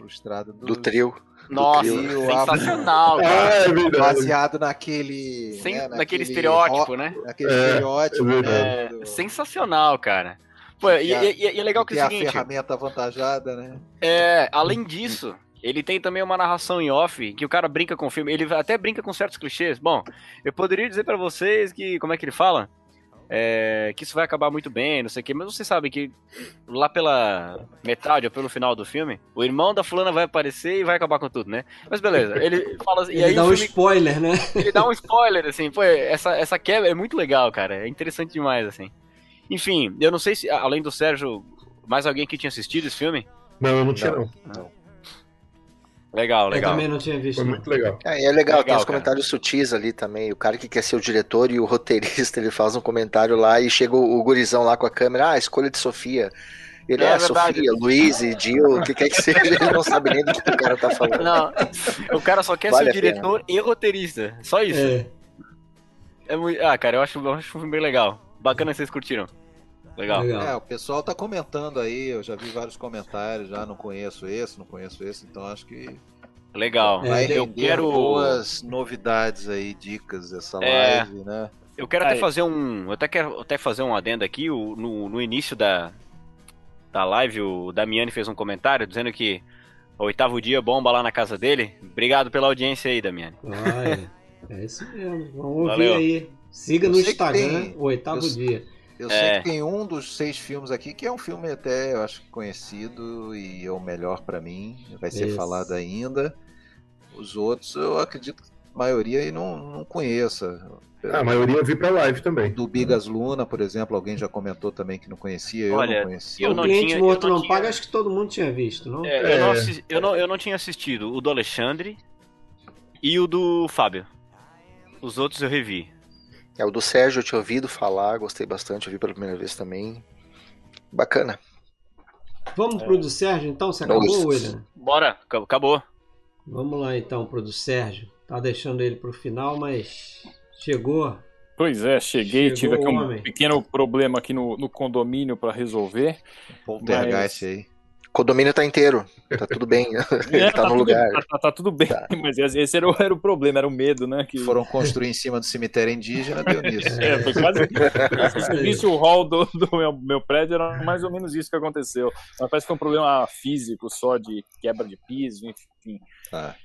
Speaker 5: frustrada
Speaker 4: Do
Speaker 5: dos-
Speaker 4: trio.
Speaker 3: Nossa,
Speaker 5: trio,
Speaker 3: sensacional, cara.
Speaker 6: é verdade.
Speaker 5: baseado naquele.
Speaker 3: Sem,
Speaker 5: né,
Speaker 3: naquele estereótipo, né?
Speaker 5: Naquele
Speaker 6: É,
Speaker 5: estereótipo,
Speaker 6: é
Speaker 5: né?
Speaker 3: É,
Speaker 5: do-
Speaker 3: sensacional, cara. Pô, e,
Speaker 5: E a-
Speaker 3: e- e é legal que é
Speaker 5: é
Speaker 3: o
Speaker 5: a
Speaker 3: seguinte,
Speaker 5: ferramenta avantajada, né?
Speaker 3: é, além disso, ele tem também uma narração em off, que o cara brinca com o filme, ele até brinca com certos clichês. Bom, eu poderia dizer pra vocês que, como é que ele fala? É, que isso vai acabar muito bem, não sei o que, mas vocês sabem que lá pela metade ou pelo final do filme, o irmão da fulana vai aparecer e vai acabar com tudo, né? Mas beleza, ele fala assim, e
Speaker 2: Ele
Speaker 3: aí
Speaker 2: dá
Speaker 3: o
Speaker 2: um
Speaker 3: filme
Speaker 2: spoiler, né?
Speaker 3: ele dá um spoiler, assim, pô, essa, essa quebra é muito legal, cara. É interessante demais, assim. Enfim, eu não sei se, além do Sérgio, mais alguém que tinha assistido esse filme?
Speaker 6: Não, eu não tinha, não.
Speaker 3: Legal,
Speaker 2: Eu
Speaker 3: legal.
Speaker 2: também não tinha visto.
Speaker 6: Foi
Speaker 2: não.
Speaker 6: muito legal.
Speaker 4: É, e é legal, tem
Speaker 3: Legal,
Speaker 4: os
Speaker 3: cara.
Speaker 4: comentários sutis ali também. O cara que quer ser o diretor e o roteirista, ele faz um comentário lá e chega o, o gurizão lá com a câmera, ah, escolha de Sofia. Ele,
Speaker 3: É verdade.
Speaker 4: Sofia, Luiz e Jill, o que quer que seja, ele não sabe nem do que o cara tá falando.
Speaker 3: Não, o cara só quer
Speaker 4: Vale
Speaker 3: ser diretor e roteirista. Só isso.
Speaker 2: É.
Speaker 3: É. muito... Ah, cara, eu acho, eu acho um filme bem legal. Bacana que vocês curtiram. Legal.
Speaker 2: Legal.
Speaker 5: É, o pessoal tá comentando aí, eu já vi vários comentários, já não conheço esse, não conheço esse, então acho que
Speaker 3: Legal.
Speaker 2: É,
Speaker 5: vai
Speaker 3: eu
Speaker 5: render
Speaker 3: quero.
Speaker 5: boas novidades aí, dicas dessa
Speaker 3: É.
Speaker 5: live, né?
Speaker 3: Eu quero até
Speaker 7: Aí.
Speaker 3: fazer um. Eu até quero até fazer um adendo aqui. o- no, no início da, da live, o Damiani fez um comentário dizendo que o oitavo dia bomba lá na casa dele. Obrigado pela audiência aí, Damiani.
Speaker 2: Olha, é isso mesmo. Vamos ouvir
Speaker 3: Valeu.
Speaker 2: aí. Siga
Speaker 5: Eu
Speaker 2: no Instagram,
Speaker 5: tem-
Speaker 2: o oitavo
Speaker 5: eu-
Speaker 2: dia.
Speaker 5: Eu
Speaker 3: É.
Speaker 5: sei que tem um dos seis filmes aqui que é um filme até, eu acho que conhecido e é o melhor pra mim, vai ser
Speaker 2: Isso.
Speaker 5: falado ainda. Os outros eu acredito que maioria aí não, não conheça.
Speaker 6: A maioria eu vi pra live também.
Speaker 5: Do Bigas Luna, por exemplo, alguém já comentou também que não conhecia, eu
Speaker 3: Olha,
Speaker 5: não conhecia.
Speaker 3: eu não
Speaker 2: cliente
Speaker 3: tinha- eu
Speaker 2: outro
Speaker 3: não
Speaker 2: não,
Speaker 3: tinha-
Speaker 2: paga, acho que todo mundo tinha visto, não?
Speaker 3: É, eu, não
Speaker 6: É.
Speaker 3: assis- eu, não, eu não tinha assistido o do Alexandre e o do Fábio. Os outros eu revi.
Speaker 4: É, o do Sérgio eu tinha ouvido falar, gostei bastante, eu vi pela primeira vez também. Bacana.
Speaker 2: Vamos pro do Sérgio então? Você acabou,
Speaker 4: Nossa.
Speaker 2: William?
Speaker 3: Bora, ac- acabou.
Speaker 2: Vamos lá então pro do Sérgio. Tá deixando ele pro final, mas chegou.
Speaker 7: Pois é, cheguei,
Speaker 2: Chegou
Speaker 7: tive aqui um
Speaker 2: homem.
Speaker 7: pequeno problema aqui no, no condomínio para resolver.
Speaker 5: Poltergeist aí.
Speaker 4: O condomínio tá inteiro, tá tudo bem. Ele
Speaker 7: É,
Speaker 4: tá no
Speaker 7: tudo,
Speaker 4: lugar.
Speaker 7: Tá, tá- tá tudo bem,
Speaker 4: Tá.
Speaker 7: mas esse era o, era o problema, era o medo, né? Que,
Speaker 5: Foram construir em cima do cemitério indígena, deu nisso.
Speaker 7: É, foi quase. Se você visse o hall do, do meu, meu prédio, era mais ou menos isso que aconteceu. Mas parece que foi um problema físico só, de quebra de piso, enfim.
Speaker 5: Ah.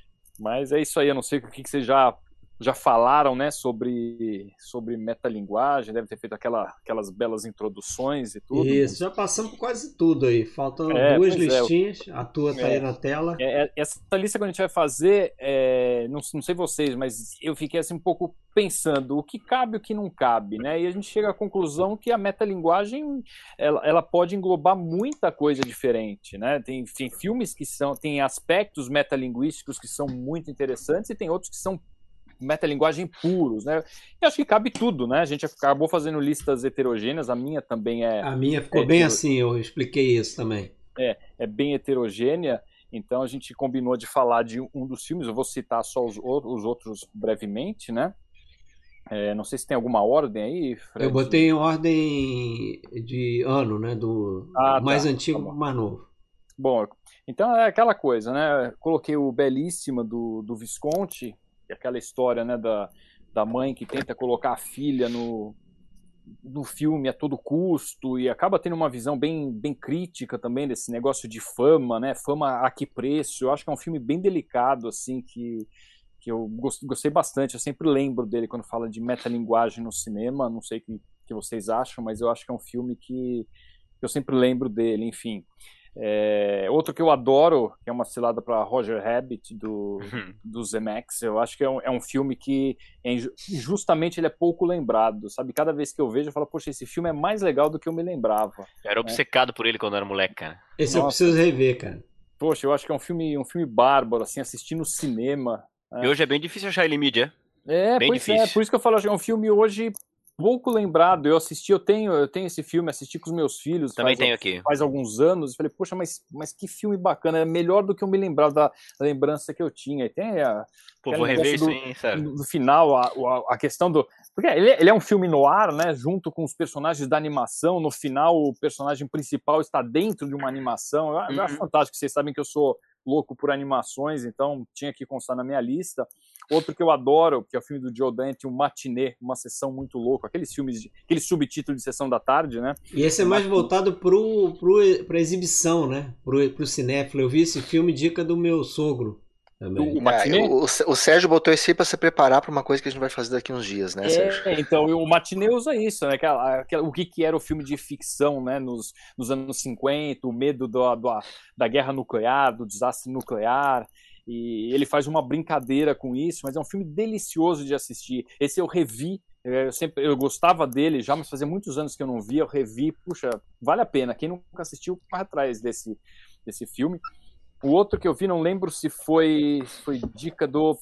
Speaker 7: Mas é isso aí, eu não sei o que, que vocês já, já falaram, né, sobre, sobre metalinguagem, deve ter feito aquela, aquelas belas introduções e tudo.
Speaker 2: Isso, já passamos por quase tudo aí. Faltam
Speaker 7: É,
Speaker 2: duas
Speaker 7: é.
Speaker 2: listinhas. A tua tá
Speaker 7: É.
Speaker 2: aí na tela.
Speaker 7: É, é, essa lista que a gente vai fazer, é, não, não sei vocês, mas eu fiquei assim um pouco pensando o que cabe e o que não cabe, né? E a gente chega à conclusão que a metalinguagem ela, ela pode englobar muita coisa diferente, né? Tem, tem filmes que são, tem aspectos metalinguísticos que são muito interessantes e tem outros que são metalinguagem puros, né? E acho que cabe tudo, né? A gente acabou fazendo listas heterogêneas, a minha também é,
Speaker 2: A minha ficou
Speaker 7: É,
Speaker 2: bem assim, eu expliquei isso também.
Speaker 7: é bem heterogênea, então a gente combinou de falar de um dos filmes, eu vou citar só os, os outros brevemente, né? É, não sei se tem alguma ordem aí, Fred.
Speaker 2: Eu botei em ordem de ano, né? Do
Speaker 7: Ah, tá,
Speaker 2: mais antigo
Speaker 7: tá
Speaker 2: pro
Speaker 7: bom.
Speaker 2: mais novo.
Speaker 7: Bom, então é aquela coisa, né? Coloquei o Belíssima do, do Visconti, aquela história, né, da, da mãe que tenta colocar a filha no, no filme a todo custo e acaba tendo uma visão bem, bem crítica também desse negócio de fama, né? Fama a que preço? Eu acho que é um filme bem delicado, assim, que, que eu gos- gostei bastante. Eu sempre lembro dele quando fala de metalinguagem no cinema. Não sei o que, que vocês acham, mas eu acho que é um filme que eu sempre lembro dele, enfim. É, outro que eu adoro, que é uma cilada para Roger Rabbit, do, do Zemeckis, eu acho que é um, é um filme que é inju- injustamente ele é pouco lembrado, sabe? Cada vez que eu vejo, eu falo, poxa, esse filme é mais legal do que eu me lembrava.
Speaker 3: Eu era obcecado por ele quando eu era moleque, cara.
Speaker 2: Esse eu
Speaker 7: Nossa.
Speaker 2: preciso rever, cara.
Speaker 7: Poxa, eu acho que é um filme, um filme bárbaro, assim, assistir no cinema.
Speaker 3: E hoje é bem difícil achar ele em mídia.
Speaker 7: É,
Speaker 3: Bem
Speaker 7: pois é,
Speaker 3: difícil.
Speaker 7: por isso que eu falo, é um filme hoje pouco lembrado. Eu assisti, eu tenho, eu tenho esse filme, assisti com os meus filhos.
Speaker 3: Também
Speaker 7: faz,
Speaker 3: tenho aqui.
Speaker 7: faz alguns anos. Falei, poxa, mas, mas que filme bacana, é melhor do que eu me lembrava da lembrança que eu tinha. E tem a,
Speaker 3: Pô, vou rever isso, hein,
Speaker 7: no final, a, a, a questão do. Porque ele, ele é um filme no ar, né? Junto com os personagens da animação. No final, o personagem principal está dentro de uma animação. Eu, eu acho
Speaker 3: Uhum.
Speaker 7: fantástico. Vocês sabem que eu sou louco por animações, então tinha que constar na minha lista. Outro que eu adoro, que é o filme do Joe Dante, o Matinê, uma sessão muito louca. Aqueles filmes, de, aquele subtítulo de sessão da tarde, né?
Speaker 2: E esse é mais voltado pro, pro, pra exibição, né? Pro, pro cinéfilo. Eu vi esse filme dica do meu sogro também.
Speaker 7: O?
Speaker 4: É, o, o Sérgio botou esse aí pra se preparar pra uma coisa que a gente vai fazer daqui uns dias, né, Sérgio?
Speaker 7: É, então, o Matinê usa isso, né? Aquela, aquela- o que, que era o filme de ficção, né? Nos, nos anos 50, o medo do, do- da guerra nuclear, do desastre nuclear. E ele faz uma brincadeira com isso, mas é um filme delicioso de assistir. Esse eu revi, eh, eu sempre eu gostava dele já, mas fazia muitos anos que eu não via, eu revi, puxa, vale a pena. Quem nunca assistiu, vai atrás desse, desse filme. O outro que eu vi, não lembro se foi, foi dica do.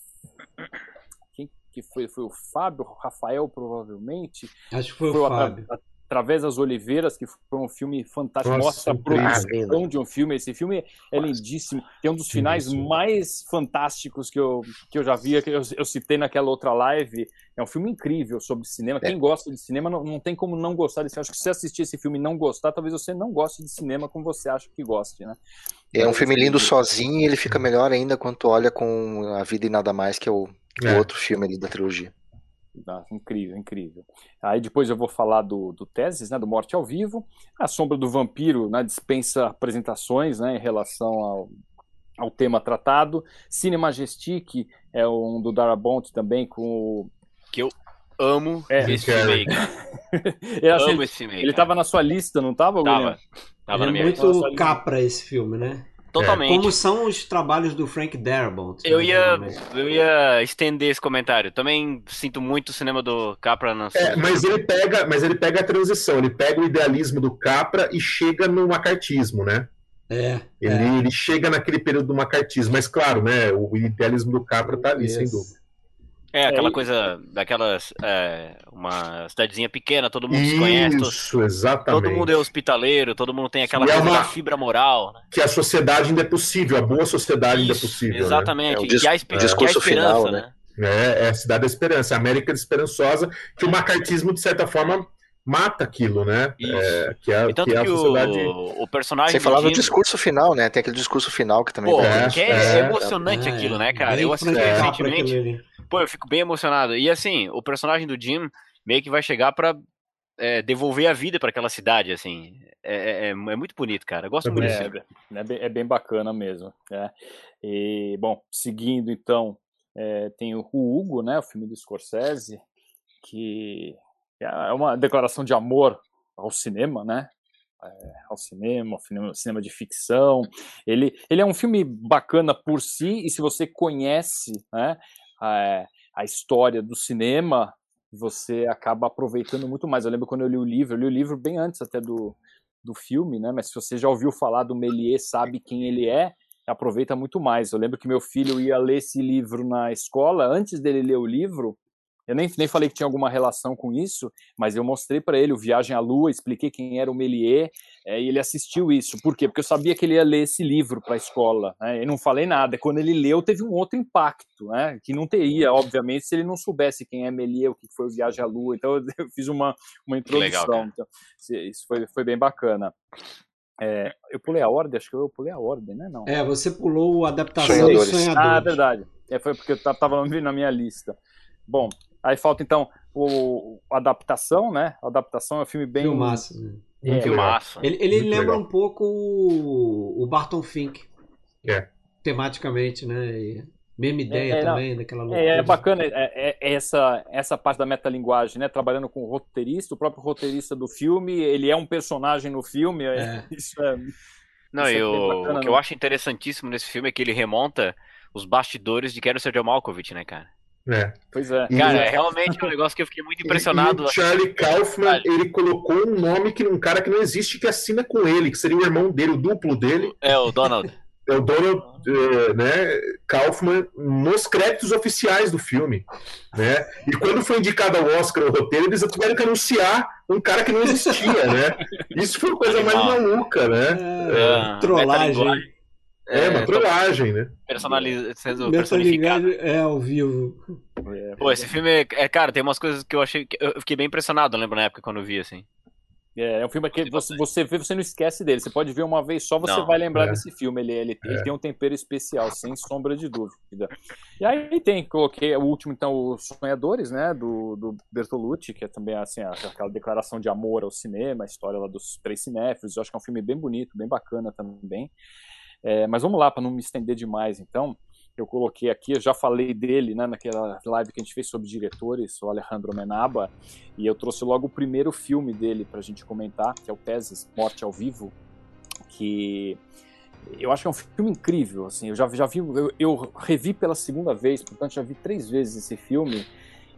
Speaker 7: Quem que foi? Foi o Fábio, o Rafael, provavelmente.
Speaker 2: Acho que foi,
Speaker 7: Foi
Speaker 2: o Fábio.
Speaker 7: Atra- Através das Oliveiras, que foi um filme fantástico.
Speaker 6: Nossa,
Speaker 7: Mostra a produção de um filme. Esse filme é lindíssimo. Tem um dos finais mais fantásticos que eu, que eu já vi, que eu, eu citei naquela outra live. É um filme incrível sobre cinema. Quem gosta de cinema não, não tem como não gostar desse. Acho que se você assistir esse filme e não gostar, talvez você não goste de cinema como você acha que goste, né?
Speaker 4: É um filme lindo sozinho e ele fica melhor ainda quando tu olha com A Vida e Nada Mais, que é o, o
Speaker 6: É.
Speaker 4: outro filme ali da trilogia.
Speaker 7: Ah, incrível, incrível. Aí depois eu vou falar do, do Teses, né, do Morte ao Vivo. A Sombra do Vampiro né, dispensa apresentações né, em relação ao, ao tema tratado. Cine Majestic é um do Darabont também com o...
Speaker 3: Amo
Speaker 7: É.
Speaker 3: esse
Speaker 6: cara.
Speaker 7: Eu
Speaker 3: Amo
Speaker 7: ele,
Speaker 3: esse filme
Speaker 7: ele
Speaker 3: cara.
Speaker 7: tava na sua lista, não tava, William?
Speaker 3: Tava. Tava
Speaker 2: Ele
Speaker 3: na
Speaker 2: é
Speaker 3: minha
Speaker 2: muito capra esse filme, né?
Speaker 3: Totalmente.
Speaker 2: Como são os trabalhos do Frank Darabont.
Speaker 3: Eu ia, eu ia estender esse comentário. Também sinto muito o cinema do Capra na
Speaker 6: É, mas ele pega, mas ele pega a transição, ele pega o idealismo do Capra e chega no macartismo, né?
Speaker 2: É,
Speaker 6: Ele,
Speaker 2: é.
Speaker 6: ele chega naquele período do macartismo, mas claro, né? O idealismo do Capra tá ali, sem
Speaker 2: Isso.
Speaker 6: dúvida.
Speaker 3: É, aquela
Speaker 7: É, e-
Speaker 3: coisa daquelas. é, uma cidadezinha pequena, todo mundo se conhece,
Speaker 6: Isso, exatamente.
Speaker 3: todo mundo é hospitaleiro, todo mundo tem aquela
Speaker 6: é uma-
Speaker 3: fibra moral, né?
Speaker 6: Que a sociedade ainda é possível, a boa sociedade ainda é
Speaker 3: Isso,
Speaker 6: possível. né?
Speaker 3: exatamente.
Speaker 4: É o
Speaker 3: e que
Speaker 4: discurso
Speaker 3: que há esperança,
Speaker 4: final,
Speaker 3: né?
Speaker 6: É, é a cidade da esperança, a América esperançosa, que o macartismo, de certa forma, mata aquilo, né?
Speaker 3: Isso.
Speaker 6: É, que é,
Speaker 3: E tanto
Speaker 6: que
Speaker 3: que,
Speaker 6: é a sociedade.
Speaker 3: o, o personagem.
Speaker 4: Sem falar
Speaker 3: do
Speaker 4: discurso final, né? Tem aquele discurso final que também
Speaker 3: Pô,
Speaker 6: É,
Speaker 3: que é,
Speaker 6: é.
Speaker 3: emocionante
Speaker 2: É,
Speaker 3: aquilo, né, cara? Eu assisti recentemente. Pô, eu fico bem emocionado. E assim, o personagem do Jim meio que vai chegar pra é, devolver a vida pra aquela cidade, assim. É, é- é muito bonito, cara. Eu gosto
Speaker 6: É
Speaker 3: muito desse
Speaker 7: É, é, bem, é bacana mesmo. né? E, bom, seguindo então, é, tem o Hugo, né, o filme do Scorsese, que é uma declaração de amor ao cinema, né? É, ao cinema, ao cinema, cinema de ficção. Ele, ele é um filme bacana por si, e se você conhece né, a, a história do cinema, você acaba aproveitando muito mais. Eu lembro quando eu li o livro, eu li o livro bem antes até do, do filme, né? Mas se você já ouviu falar do Méliès, sabe quem ele é, aproveita muito mais. Eu lembro que meu filho ia ler esse livro na escola, antes dele ler o livro, eu nem, nem falei que tinha alguma relação com isso, mas eu mostrei para ele o Viagem à Lua, expliquei quem era o Méliès, é, e ele assistiu isso. Por quê? Porque eu sabia que ele ia ler esse livro para a escola, né? E não falei nada. Quando ele leu, teve um outro impacto, né? Que não teria, obviamente, se ele não soubesse quem é Méliès, o que foi o Viagem à Lua. Então eu fiz uma, uma introdução.
Speaker 3: legal,
Speaker 7: então, isso foi, foi bem bacana. É, eu pulei a ordem, acho que eu pulei a ordem, né? Não.
Speaker 2: É, você pulou a adaptação
Speaker 4: Sonhadores.
Speaker 2: dos Sonhadores.
Speaker 7: Ah, é verdade. É, foi porque eu ta- tava na minha lista. Bom, aí falta então o, a adaptação, né? A adaptação é um filme bem.
Speaker 2: Filmaço, né?
Speaker 7: É.
Speaker 3: Filmaço.
Speaker 2: Ele, ele
Speaker 6: Muito
Speaker 2: lembra
Speaker 6: legal.
Speaker 2: um pouco o, o Barton Fink.
Speaker 6: É.
Speaker 2: Tematicamente, né? E mesma ideia
Speaker 7: É, é, não.
Speaker 2: também, daquela loucura.
Speaker 7: É, é bacana é, é- é essa, essa parte da metalinguagem, né? Trabalhando com o roteirista, o próprio roteirista do filme, ele é um personagem no filme. Isso é.
Speaker 3: Não,
Speaker 7: Isso é
Speaker 3: e o,
Speaker 7: bacana,
Speaker 3: o que
Speaker 7: né?
Speaker 3: eu acho interessantíssimo nesse filme é que ele remonta os bastidores de Quero Ser John Malkovich, né, cara?
Speaker 6: É.
Speaker 7: Pois é.
Speaker 6: E-
Speaker 3: Cara, é realmente um negócio que eu fiquei muito
Speaker 6: E-
Speaker 3: impressionado.
Speaker 6: E, o Charlie Kaufman, ele colocou um nome que um cara que não existe que assina com ele, que seria o irmão dele, o duplo dele,
Speaker 3: É, o Donald.
Speaker 6: é o Donald né, Kaufman, nos créditos oficiais do filme. Né? E quando foi indicado ao Oscar o roteiro, eles tiveram que anunciar um cara que não existia, né? Isso foi a coisa mais maluca, né?
Speaker 2: É,
Speaker 3: É,
Speaker 2: trollagem.
Speaker 3: Metalinguagem.
Speaker 6: É, uma trollagem, né?
Speaker 3: personaliz... sendo personificado.
Speaker 2: É ao vivo.
Speaker 3: Pô, esse filme, é, é, cara, tem umas coisas que eu achei. que Eu fiquei bem impressionado, eu lembro na época quando eu vi, assim.
Speaker 7: É, é um filme que você, você vê, você não esquece dele. Você pode ver uma vez só, você
Speaker 3: Não,
Speaker 7: vai lembrar
Speaker 6: é.
Speaker 7: desse filme. Ele, ele, ele
Speaker 6: É.
Speaker 7: tem um tempero especial, sem sombra de dúvida. E aí tem, coloquei o último, então, Os Sonhadores, né, do, do Bertolucci, que é também assim, aquela declaração de amor ao cinema, a história lá dos três cinéfilos. Eu acho que é um filme bem bonito, bem bacana também. É, mas vamos lá, para não me estender demais, então. Eu coloquei aqui, eu já falei dele né, naquela live que a gente fez sobre diretores, o Alejandro Menaba, e eu trouxe logo o primeiro filme dele pra gente comentar, que é o Peses, Morte ao Vivo, que eu acho que é um filme incrível, assim, eu já, já vi, eu, eu revi pela segunda vez, portanto já vi três vezes esse filme,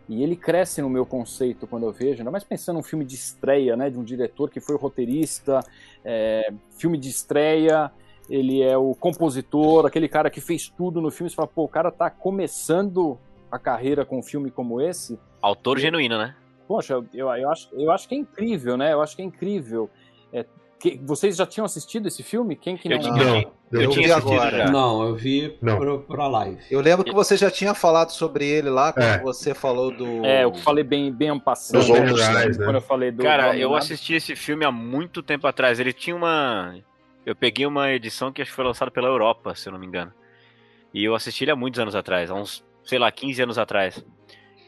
Speaker 7: e ele cresce no meu conceito quando eu vejo, ainda mais pensando num filme de estreia, né, de um diretor que foi roteirista, é, filme de estreia, ele é o compositor, aquele cara que fez tudo no filme, você fala, pô, o cara tá começando a carreira com um filme como esse,
Speaker 3: Autor genuíno, né?
Speaker 7: Poxa, eu, eu, acho, eu acho que é incrível, né? Eu acho que é incrível. É, que- vocês já tinham assistido esse filme? Quem que
Speaker 3: Eu
Speaker 7: não?
Speaker 3: tinha-
Speaker 6: Não,
Speaker 3: Eu,
Speaker 5: eu
Speaker 3: tinha assistido
Speaker 5: agora.
Speaker 3: já.
Speaker 2: Não, eu vi
Speaker 6: Não.
Speaker 2: pro, pra live.
Speaker 5: Eu lembro que você já tinha falado sobre ele lá quando
Speaker 6: É.
Speaker 5: você falou do.
Speaker 7: É, eu falei bem, bem passando.
Speaker 4: outros,
Speaker 6: né?
Speaker 7: Quando eu falei do.
Speaker 3: Cara,
Speaker 7: do
Speaker 3: eu assisti esse filme há muito tempo atrás. Ele tinha uma. Eu peguei uma edição que acho que foi lançada pela Europa, se eu não me engano. E eu assisti ele há muitos anos atrás, há uns, sei lá, 15 anos atrás.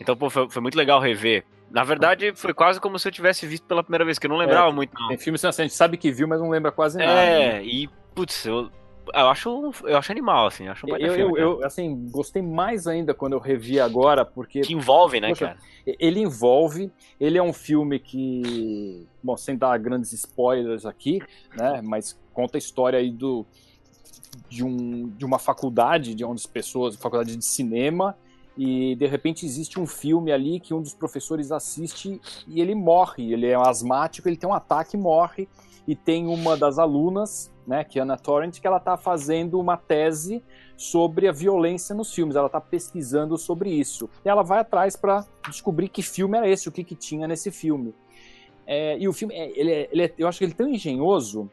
Speaker 3: Então, pô, foi, foi muito legal rever. Na verdade, foi quase como se eu tivesse visto pela primeira vez, que eu não lembrava muito, não.
Speaker 7: Tem filmes assim, a gente sabe que viu, mas não lembra quase nada. né?
Speaker 3: É, e, putz, eu, eu acho, eu acho animal, assim, eu acho um
Speaker 7: Eu,
Speaker 3: filme,
Speaker 7: eu, eu, assim, gostei mais ainda quando eu revi agora, porque
Speaker 3: Que envolve, né,
Speaker 7: Poxa,
Speaker 3: cara?
Speaker 7: ele envolve, ele é um filme que, bom, sem dar grandes spoilers aqui, né, mas conta a história aí do de, um, de uma faculdade, de onde as pessoas, faculdade de cinema, e de repente existe um filme ali que um dos professores assiste e ele morre. Ele é asmático, ele tem um ataque e morre. E tem uma das alunas, né, que é Anna Torrent, que ela está fazendo uma tese sobre a violência nos filmes. Ela está pesquisando sobre isso. E ela vai atrás para descobrir que filme era esse, o que, que tinha nesse filme. É, e o filme, é, ele, é, ele é, eu acho que ele é tão engenhoso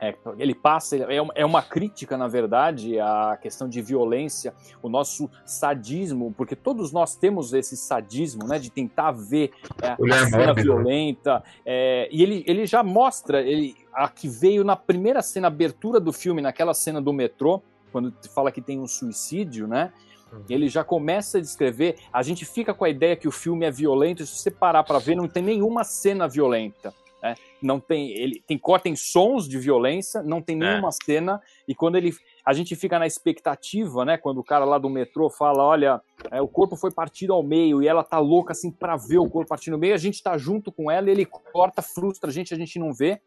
Speaker 7: é, ele passa, é uma, é uma crítica, na verdade, à questão de violência, o nosso sadismo, porque todos nós temos esse sadismo, né, de tentar ver é, a cena né? violenta, é, e ele, ele já mostra, ele, a que veio na primeira cena, abertura do filme, naquela cena do metrô, quando fala que tem um suicídio, né, uhum. ele já começa a descrever, a gente fica com a ideia que o filme é violento, se você parar para ver, não tem nenhuma cena violenta, né? Não tem, ele tem corta em sons de violência, não tem nenhuma é. cena e quando ele a gente fica na expectativa, né? Quando o cara lá do metrô fala, olha, é, o corpo foi partido ao meio e ela tá louca assim para ver o corpo partido ao meio, a gente tá junto com ela, ele corta, frustra a gente, a gente não vê.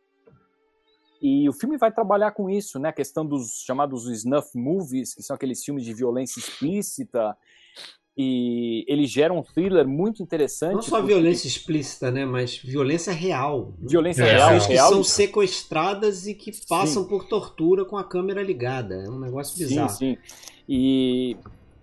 Speaker 7: E o filme vai trabalhar com isso, né? A questão dos chamados snuff movies, que são aqueles filmes de violência explícita, e ele gera um thriller muito interessante. Não
Speaker 2: só porque... violência explícita, né? Mas violência real.
Speaker 7: Violência é. real.
Speaker 2: Pessoas que
Speaker 7: real.
Speaker 2: são sequestradas e que passam sim. por tortura com a câmera ligada. É um negócio bizarro.
Speaker 7: Sim, sim. E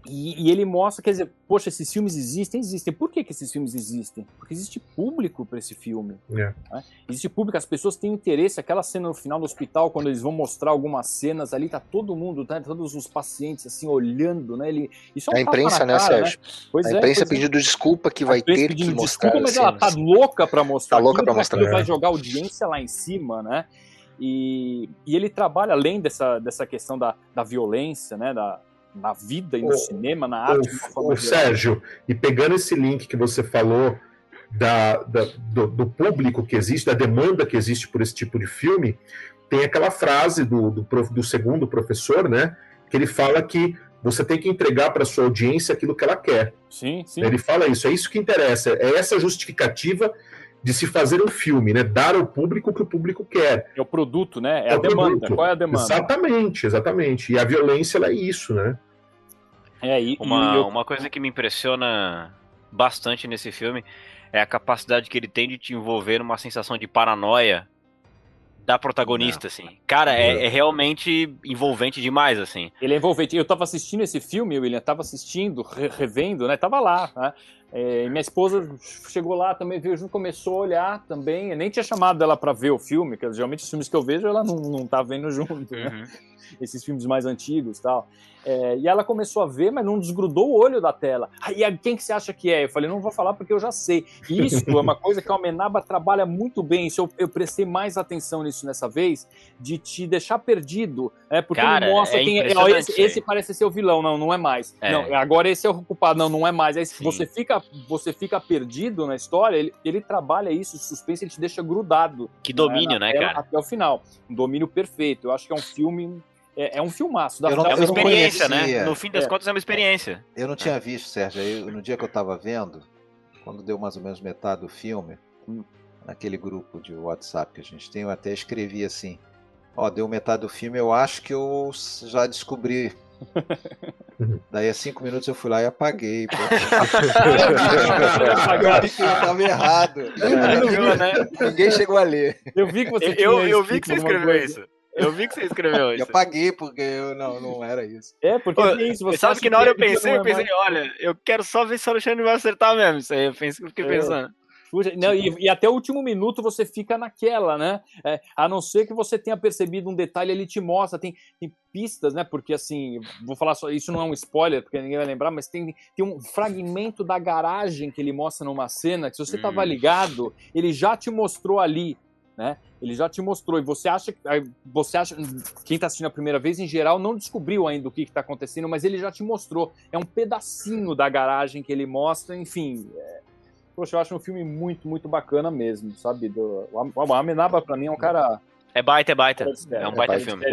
Speaker 7: e, e, ele mostra, quer dizer, poxa, esses filmes existem, existem. Por que, que esses filmes existem? Porque existe público para esse filme.
Speaker 6: É.
Speaker 7: Né? Existe público, as pessoas têm interesse. Aquela cena no final do hospital, quando eles vão mostrar algumas cenas ali, tá todo mundo, tá, todos os pacientes assim olhando, né? Ele,
Speaker 4: isso é um a imprensa, né, cara, Sérgio? Né? Pois a é, imprensa é, pedindo é. desculpa que vai ter que mostrar.
Speaker 7: Desculpa, mas ela tá louca para mostrar.
Speaker 4: Tá louca para mostrar. Ele
Speaker 7: vai jogar audiência lá em cima, né? E, e ele trabalha além dessa, dessa questão da, da violência, né? Da, na vida e no o, cinema, na arte.
Speaker 6: O, o Sérgio, e pegando esse link que você falou da, da do, do, público que existe, da demanda que existe por esse tipo de filme, tem aquela frase do, do, do segundo professor, né? Que ele fala que você tem que entregar para sua audiência aquilo que ela quer.
Speaker 7: Sim, sim.
Speaker 6: Ele fala isso, é isso que interessa, é essa justificativa de se fazer um filme, né? Dar ao público o que o público quer.
Speaker 7: É o produto, né? É, é a demanda. Produto. Qual é a demanda?
Speaker 6: Exatamente, exatamente. E a violência ela é isso, né?
Speaker 3: É, e, uma, e eu... uma coisa que me impressiona bastante nesse filme é a capacidade que ele tem de te envolver numa sensação de paranoia da protagonista, assim. Cara, é, é, realmente envolvente demais, assim.
Speaker 7: Ele é envolvente. Eu tava assistindo esse filme, William, tava assistindo, re revendo, né? Tava lá, né? É, minha esposa chegou lá também, viu junto, começou a olhar também. Eu nem tinha chamado ela para ver o filme, que geralmente os filmes que eu vejo ela não, não tá vendo junto, né? Uhum. Esses filmes mais antigos tal. É, e ela começou a ver, mas não desgrudou o olho da tela. Aí, ah, quem que você acha que é? Eu falei, não vou falar porque eu já sei. Isso é uma coisa que a Almenaba trabalha muito bem. Isso eu, eu, prestei mais atenção nisso nessa vez, de te deixar perdido. É, porque
Speaker 3: Cara,
Speaker 7: ele
Speaker 3: mostra
Speaker 7: é
Speaker 3: quem
Speaker 7: é. Ó, esse, esse, parece ser o vilão, não, não é mais. É. Não, agora esse é o culpado, não, não é mais. Aí você fica, você fica perdido na história, ele, ele trabalha isso, o suspense, ele te deixa grudado.
Speaker 3: Que domínio, né, né cara?
Speaker 7: Até o final. Um domínio perfeito. Eu acho que é um filme é, é um filmaço.
Speaker 3: Da,
Speaker 7: não,
Speaker 3: é uma experiência, né? No fim das é. contas, é uma experiência.
Speaker 5: Eu não tinha visto, Sérgio. Eu, no dia que eu estava vendo, quando deu mais ou menos metade do filme, hum, naquele grupo de WhatsApp que a gente tem, eu até escrevi assim: Ó, deu metade do filme, eu acho que eu já descobri. Daí a cinco minutos eu fui lá e apaguei. Estava errado.
Speaker 3: Né?
Speaker 5: Ninguém chegou a ler.
Speaker 7: Eu vi que você,
Speaker 3: eu, eu vi que você escreveu isso. Eu vi que você escreveu isso.
Speaker 5: Eu apaguei porque eu não, não era isso.
Speaker 7: É, porque Ô, é isso.
Speaker 3: Você sabe que na hora eu pensei, eu é pensei, olha, eu quero só ver se o Alexandre vai acertar mesmo. Isso aí eu pensei, fiquei é. Pensando.
Speaker 7: Não, e, e, até o último minuto você fica naquela, né? É, a não ser que você tenha percebido um detalhe, ele te mostra, tem, tem, pistas, né? Porque assim, vou falar só, isso não é um spoiler, porque ninguém vai lembrar, mas tem, tem um fragmento da garagem que ele mostra numa cena, que se você estava hum. ligado, ele já te mostrou ali né? Ele já te mostrou e você acha, você acha, quem está assistindo a primeira vez em geral não descobriu ainda o que está acontecendo, mas ele já te mostrou. É um pedacinho da garagem que ele mostra, enfim. É... Poxa, eu acho um filme muito, muito bacana mesmo, sabe? Do... O Amenaba para mim é um cara
Speaker 3: é baita, é baita. É um é baita, filme.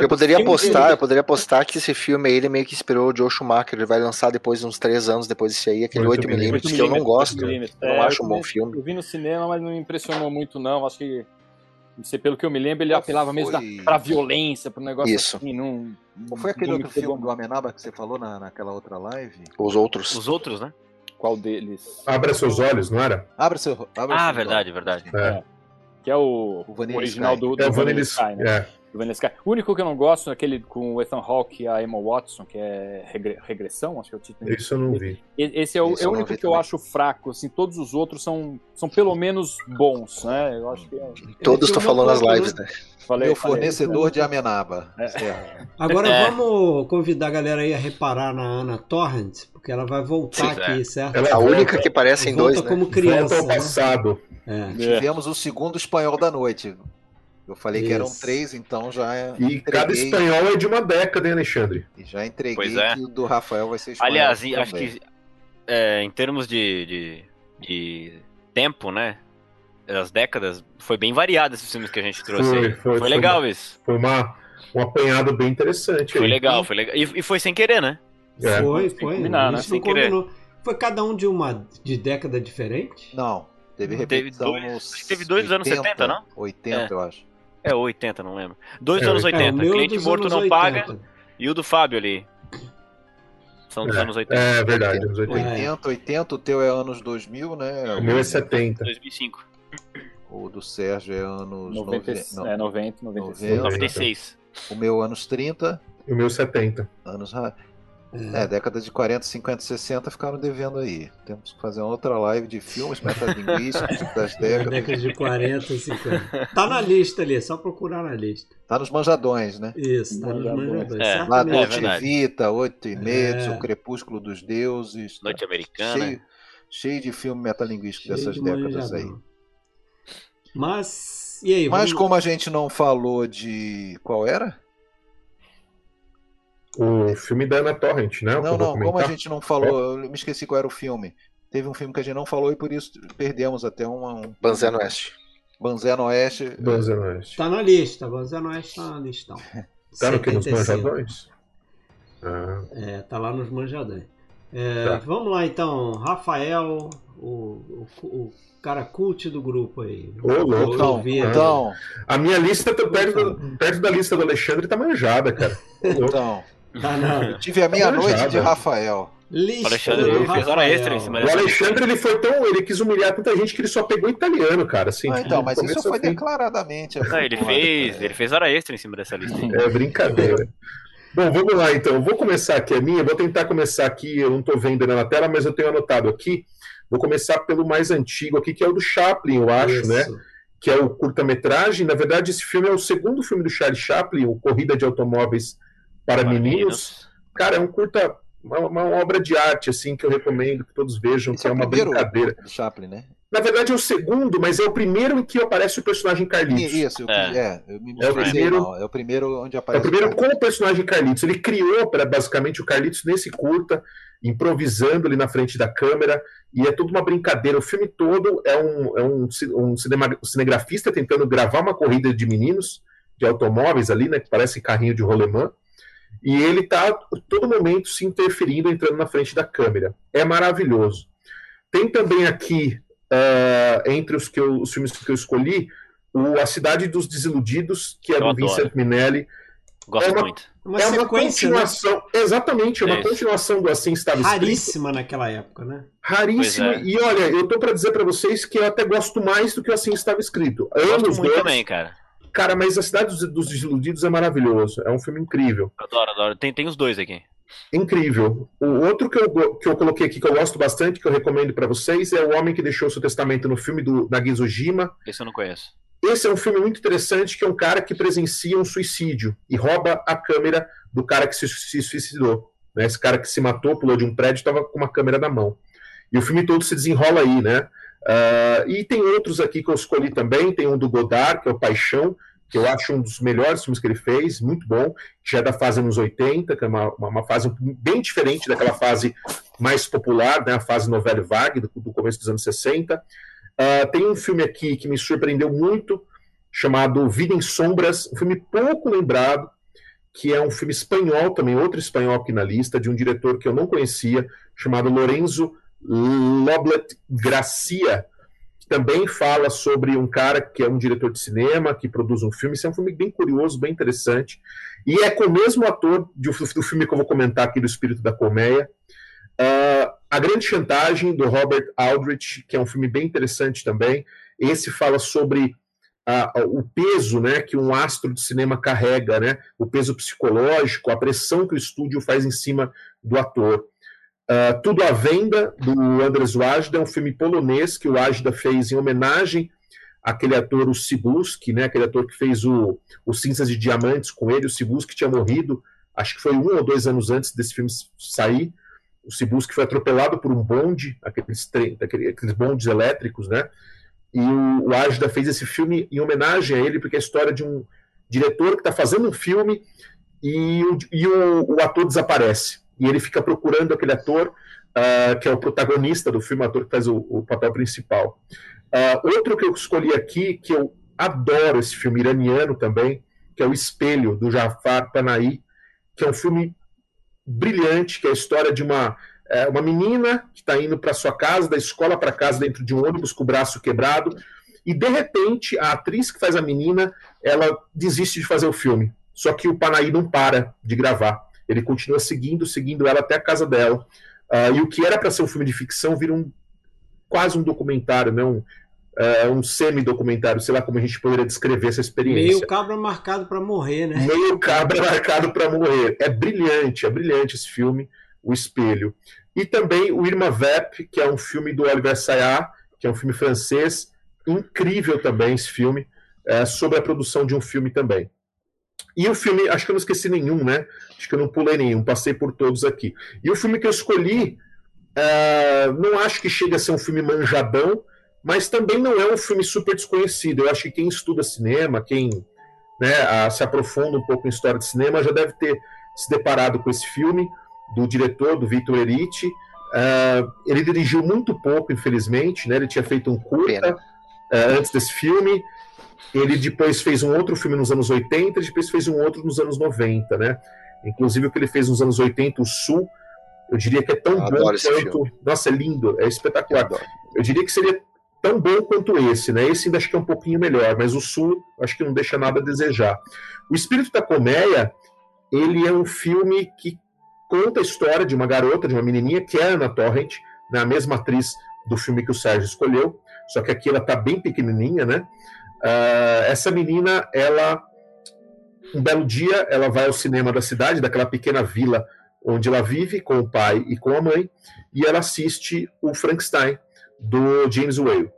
Speaker 4: Eu poderia apostar, eu poderia apostar que esse filme aí ele meio que inspirou o Joe Schumacher. Ele vai lançar depois uns três anos depois desse aí, aquele 8mm, que eu não gosto. Eu não é, acho um bom filme.
Speaker 7: Eu vi no cinema, mas não me impressionou muito, não. Acho que Não sei, pelo que eu me lembro, ele apelava mesmo
Speaker 5: foi?
Speaker 7: da, pra violência, pro negócio
Speaker 4: Isso.
Speaker 7: assim. Não,
Speaker 5: Qual foi aquele outro
Speaker 7: pegou
Speaker 5: filme do Amenaba que você falou na, naquela outra live?
Speaker 4: Os outros.
Speaker 3: Os outros, né?
Speaker 7: Qual deles?
Speaker 6: Abra seus olhos, não era?
Speaker 5: Abra seu. Abra
Speaker 3: Ah,
Speaker 5: seus
Speaker 3: verdade,
Speaker 5: olhos.
Speaker 3: verdade.
Speaker 6: É.
Speaker 7: Que é o,
Speaker 5: O Vanilla
Speaker 7: original
Speaker 5: Sky.
Speaker 7: do, do
Speaker 6: É o
Speaker 7: Vanilla
Speaker 6: Vanilla
Speaker 7: Sky, né?
Speaker 6: é.
Speaker 7: Do Vanilla Sky. O único que eu não gosto é aquele com o Ethan Hawke e a Emma Watson, que é Regre- Regressão, acho que é o título.
Speaker 6: Isso eu não vi.
Speaker 7: Esse é o, é o
Speaker 5: eu
Speaker 7: único que eu
Speaker 5: também.
Speaker 7: acho fraco, assim, todos os outros são, são pelo menos bons, né? Eu acho que é...
Speaker 4: Todos estão falando nas lives,
Speaker 2: coisa,
Speaker 4: né?
Speaker 7: Falei,
Speaker 5: Meu
Speaker 7: falei.
Speaker 5: fornecedor de Amenaba.
Speaker 7: É.
Speaker 5: Certo.
Speaker 2: Agora
Speaker 3: É.
Speaker 2: vamos convidar a galera aí a reparar na Ana Torrent, porque ela vai voltar
Speaker 3: Sim,
Speaker 2: aqui, certo?
Speaker 6: Ela
Speaker 4: A
Speaker 6: volta-
Speaker 4: única que aparece em
Speaker 2: volta
Speaker 4: dois, né?
Speaker 2: como
Speaker 6: Volta
Speaker 2: criança.
Speaker 6: ao
Speaker 2: né?
Speaker 6: passado.
Speaker 2: É.
Speaker 5: Tivemos o segundo espanhol da noite. Eu falei que eram
Speaker 2: Isso.
Speaker 5: três, então já
Speaker 6: E cada
Speaker 5: entreguei,
Speaker 6: espanhol é de uma década, hein, Alexandre?
Speaker 5: e já entreguei
Speaker 3: Pois é.
Speaker 5: que o do Rafael vai ser espanhol.
Speaker 3: Aliás, e acho
Speaker 5: também.
Speaker 3: que é, em termos de, de, de tempo, né? As décadas, foi bem variado esses filmes que a gente trouxe
Speaker 6: Foi,
Speaker 3: aí.
Speaker 6: foi, foi
Speaker 3: legal
Speaker 6: uma-
Speaker 3: isso.
Speaker 6: Foi uma, um apanhado bem interessante
Speaker 3: Foi
Speaker 6: aí.
Speaker 3: legal, foi legal. E, e foi sem querer, né?
Speaker 6: É.
Speaker 2: Foi, foi.
Speaker 7: combinar,
Speaker 2: a
Speaker 7: né?
Speaker 2: gente
Speaker 3: Sem
Speaker 2: não
Speaker 3: querer.
Speaker 2: combinou. Foi cada um de uma de década diferente?
Speaker 5: Não, teve
Speaker 3: Teve
Speaker 5: repetição
Speaker 3: dois-
Speaker 5: nos
Speaker 3: acho que teve dois dos anos 70, não?
Speaker 5: 80,
Speaker 3: É.
Speaker 5: eu acho.
Speaker 3: É, 80, não lembro. Dois
Speaker 6: É,
Speaker 3: anos
Speaker 6: é,
Speaker 3: 80.
Speaker 2: É,
Speaker 3: Cliente Morto Não
Speaker 2: 80.
Speaker 3: Paga e o do Fábio ali. São dos
Speaker 6: É,
Speaker 3: anos 80.
Speaker 6: É verdade, anos 80.
Speaker 2: É.
Speaker 5: 80, 80, o teu é anos 2000, né?
Speaker 6: O meu é 70.
Speaker 3: 2005.
Speaker 5: O do Sérgio é anos
Speaker 7: 90,
Speaker 5: 90, não,
Speaker 7: é, 90, 96.
Speaker 5: 90.
Speaker 3: 96.
Speaker 5: O meu anos 30,
Speaker 6: E o meu 70.
Speaker 5: anos. É, década de 40, 50, 60 ficaram devendo aí. Temos que fazer uma outra live de filmes metalinguísticos das décadas.
Speaker 2: década de 40, 50. Tá na lista ali, é só procurar na lista.
Speaker 5: Tá nos manjadões, né?
Speaker 2: Isso, tá nos
Speaker 7: Manjadores.
Speaker 2: manjadores.
Speaker 3: É,
Speaker 5: Lá
Speaker 2: certamente.
Speaker 3: é.
Speaker 5: Vita, Oito e Medos,
Speaker 2: É.
Speaker 5: O Crepúsculo dos Deuses.
Speaker 3: Noite
Speaker 5: tá
Speaker 3: Americana.
Speaker 5: Cheio, cheio de filme metalinguístico
Speaker 2: Cheio
Speaker 5: dessas
Speaker 2: de
Speaker 5: décadas aí.
Speaker 2: Mas, e aí?
Speaker 5: Mas
Speaker 2: vamos-
Speaker 5: como a gente não falou de. Qual era?
Speaker 6: O filme da Ana Torrent, né?
Speaker 5: Não, não, como a gente não falou, eu me esqueci qual era o filme. Teve um filme que a gente não falou e por isso perdemos até uma, um
Speaker 4: Banzé no Oeste.
Speaker 5: Banzé no Oeste.
Speaker 6: Banzé no Oeste.
Speaker 2: Tá na lista, Banzé Oeste tá na listão.
Speaker 6: Tá no que? Nos
Speaker 2: 75.
Speaker 6: manjadões? Ah,
Speaker 2: É, tá lá nos manjadões. É,
Speaker 6: Tá.
Speaker 2: Vamos lá então, Rafael, o, o, o cara cult do grupo aí.
Speaker 6: Ô, louco.
Speaker 5: Então, então,
Speaker 6: a minha lista tá perto, perto da lista do Alexandre tá manjada, cara. Ô, louco.
Speaker 5: então.
Speaker 2: Tá na
Speaker 5: Eu tive a meia-noite de Rafael.
Speaker 2: lista
Speaker 3: O Alexandre fez hora extra em cima
Speaker 6: O
Speaker 3: dessa
Speaker 6: Alexandre ele foi tão. Ele quis humilhar tanta gente que ele só pegou italiano, cara. Assim,
Speaker 5: Ah, então,
Speaker 6: do
Speaker 5: mas isso foi
Speaker 6: fim.
Speaker 5: declaradamente.
Speaker 3: Não, ele fez, ele fez hora extra em cima dessa lista.
Speaker 6: É brincadeira. Bom, vamos lá então. Eu Vou começar aqui a minha. Vou tentar começar aqui. Eu não estou vendo na tela, mas eu tenho anotado aqui. Vou começar pelo mais antigo aqui, que é o do Chaplin, eu acho,
Speaker 2: Isso.
Speaker 6: né? Que é o curta-metragem. Na verdade, esse filme é o segundo filme do Charlie Chaplin, o Corrida de Automóveis para,
Speaker 3: Para
Speaker 6: Meninos. Cara, é um curta, uma, uma obra de arte, assim, que eu recomendo que todos vejam,
Speaker 5: Esse
Speaker 6: que
Speaker 5: é
Speaker 6: é uma
Speaker 5: primeiro
Speaker 6: brincadeira.
Speaker 5: Chaplin, né?
Speaker 6: Na verdade, é o segundo, mas é o primeiro em que aparece o personagem Carlitos.
Speaker 5: Isso, eu,
Speaker 3: É.
Speaker 5: é. eu me
Speaker 6: É o primeiro-
Speaker 5: mal. É o primeiro onde
Speaker 6: É
Speaker 5: aparece.
Speaker 6: o primeiro
Speaker 5: Carlitos.
Speaker 6: com o personagem Carlitos. Ele criou para basicamente o Carlitos nesse curta, improvisando ali na frente da câmera, e é tudo uma brincadeira. O filme todo é um, é um, um cinema- um cinegrafista tentando gravar uma corrida de meninos, de automóveis ali, né? Que parece carrinho de rolemã. E ele tá a todo momento se interferindo, entrando na frente da câmera. É maravilhoso. Tem também aqui, ah, entre os, que eu- os filmes que eu escolhi, o A Cidade dos Desiludidos, que é
Speaker 3: Eu
Speaker 6: do
Speaker 3: adoro.
Speaker 6: Vincent Minelli.
Speaker 3: Gosto
Speaker 6: É uma-
Speaker 3: muito.
Speaker 2: Uma
Speaker 6: é uma
Speaker 2: né?
Speaker 6: continuação, exatamente, é uma
Speaker 3: É isso.
Speaker 6: continuação do Assim Estava Escrito.
Speaker 2: raríssima naquela época, né?
Speaker 6: Raríssima.
Speaker 3: É.
Speaker 6: E olha, eu tô para dizer para vocês que eu até gosto mais do que o Assim Estava Escrito.
Speaker 3: Eu
Speaker 6: Anos
Speaker 3: gosto muito
Speaker 6: dois,
Speaker 3: também, cara.
Speaker 6: Cara, mas A Cidade dos, dos Desiludidos é maravilhoso. É um filme incrível.
Speaker 3: Adoro, adoro. Tem, tem os dois aqui.
Speaker 6: Incrível. O outro que eu, que eu coloquei aqui, que eu gosto bastante, que eu recomendo para vocês, é O Homem que Deixou Seu Testamento no filme do Nagisa Ojima.
Speaker 3: Esse eu não conheço.
Speaker 6: Esse é um filme muito interessante, que é um cara que presencia um suicídio e rouba a câmera do cara que se, se suicidou. né? Esse cara que se matou, pulou de um prédio, estava com uma câmera na mão. E o filme todo se desenrola aí, né? Ah, e tem outros aqui que eu escolhi também. Tem um do Godard, que é o Paixão, que eu acho um dos melhores filmes que ele fez, muito bom, já é da fase anos 80, que é uma, uma, uma fase bem diferente daquela fase mais popular, né? A fase novela vague, do, do começo dos anos 60. Ah, tem um filme aqui que me surpreendeu muito, chamado Vida em Sombras, um filme pouco lembrado, que é um filme espanhol também, outro espanhol aqui na lista, de um diretor que eu não conhecia, chamado Lorenzo Loblet Gracia, também fala sobre um cara que é um diretor de cinema, que produz um filme. Isso é um filme bem curioso, bem interessante. E é com o mesmo ator do, do filme que eu vou comentar aqui, do Espírito da Colmeia. Uh, a Grande Chantagem, do Robert Aldrich, que é um filme bem interessante também. Esse fala sobre uh, o peso né, que um astro de cinema carrega, né, o peso psicológico, a pressão que o estúdio faz em cima do ator. Uh, Tudo à Venda, do Andrzej Wajda, é um filme polonês que o Wajda fez em homenagem àquele ator, o Sibuski, né, aquele ator que fez o, o Cinzas de Diamantes com ele, o Sibuski tinha morrido, acho que foi um ou dois anos antes desse filme sair, o Sibuski foi atropelado por um bonde, aqueles, aqueles bondes elétricos, né, e o, o Wajda fez esse filme em homenagem a ele, porque é a história de um diretor que está fazendo um filme e, e o, o ator desaparece e ele fica procurando aquele ator uh, que é o protagonista do filme, ator que faz o, o papel principal. Uh, outro que eu escolhi aqui, que eu adoro esse filme iraniano também, que é O Espelho, do Jafar Panahi, que é um filme brilhante, que é a história de uma, é, uma menina que está indo para sua casa, da escola para casa, dentro de um ônibus com o braço quebrado, e de repente a atriz que faz a menina, ela desiste de fazer o filme. Só que o Panahi não para de gravar. Ele continua seguindo, seguindo ela até a casa dela. Uh, e o que era para ser um filme de ficção vira um quase um documentário, né? um, uh, um semi-documentário, sei lá como a gente poderia descrever essa experiência.
Speaker 2: Meio cabra marcado para morrer, né?
Speaker 6: Meio cabra marcado para morrer. É brilhante, é brilhante esse filme, O Espelho. E também o Irma Vep, que é um filme do Oliver Sayat, que é um filme francês, incrível também esse filme, é, sobre a produção de um filme também. E o filme, acho que eu não esqueci nenhum, né? Acho que eu não pulei nenhum, passei por todos aqui. E o filme que eu escolhi, uh, não acho que chega a ser um filme manjadão, mas também não é um filme super desconhecido. Eu acho que quem estuda cinema, quem né, se aprofunda um pouco em história de cinema, já deve ter se deparado com esse filme, do diretor, do Victor Eriti. Uh, ele dirigiu muito pouco, infelizmente, né? ele tinha feito um curta uh, antes desse filme. Ele depois fez um outro filme nos anos 80 e depois fez um outro nos anos 90, né? Inclusive o que ele fez nos anos 80, o Sul, eu diria que é tão eu bom quanto. Filme. Nossa, é lindo, é espetacular. Eu, eu, diria que seria tão bom quanto esse, né? Esse ainda acho que é um pouquinho melhor, mas o Sul acho que não deixa nada a desejar. O Espírito da Colmeia, ele é um filme que conta a história de uma garota, de uma menininha, que é Ana Torrent, né? a mesma atriz do filme que o Sérgio escolheu, só que aqui ela tá bem pequenininha, né? Uh, essa menina, ela, um belo dia, ela vai ao cinema da cidade, daquela pequena vila onde ela vive com o pai e com a mãe, e ela assiste o Frankenstein do James Whale.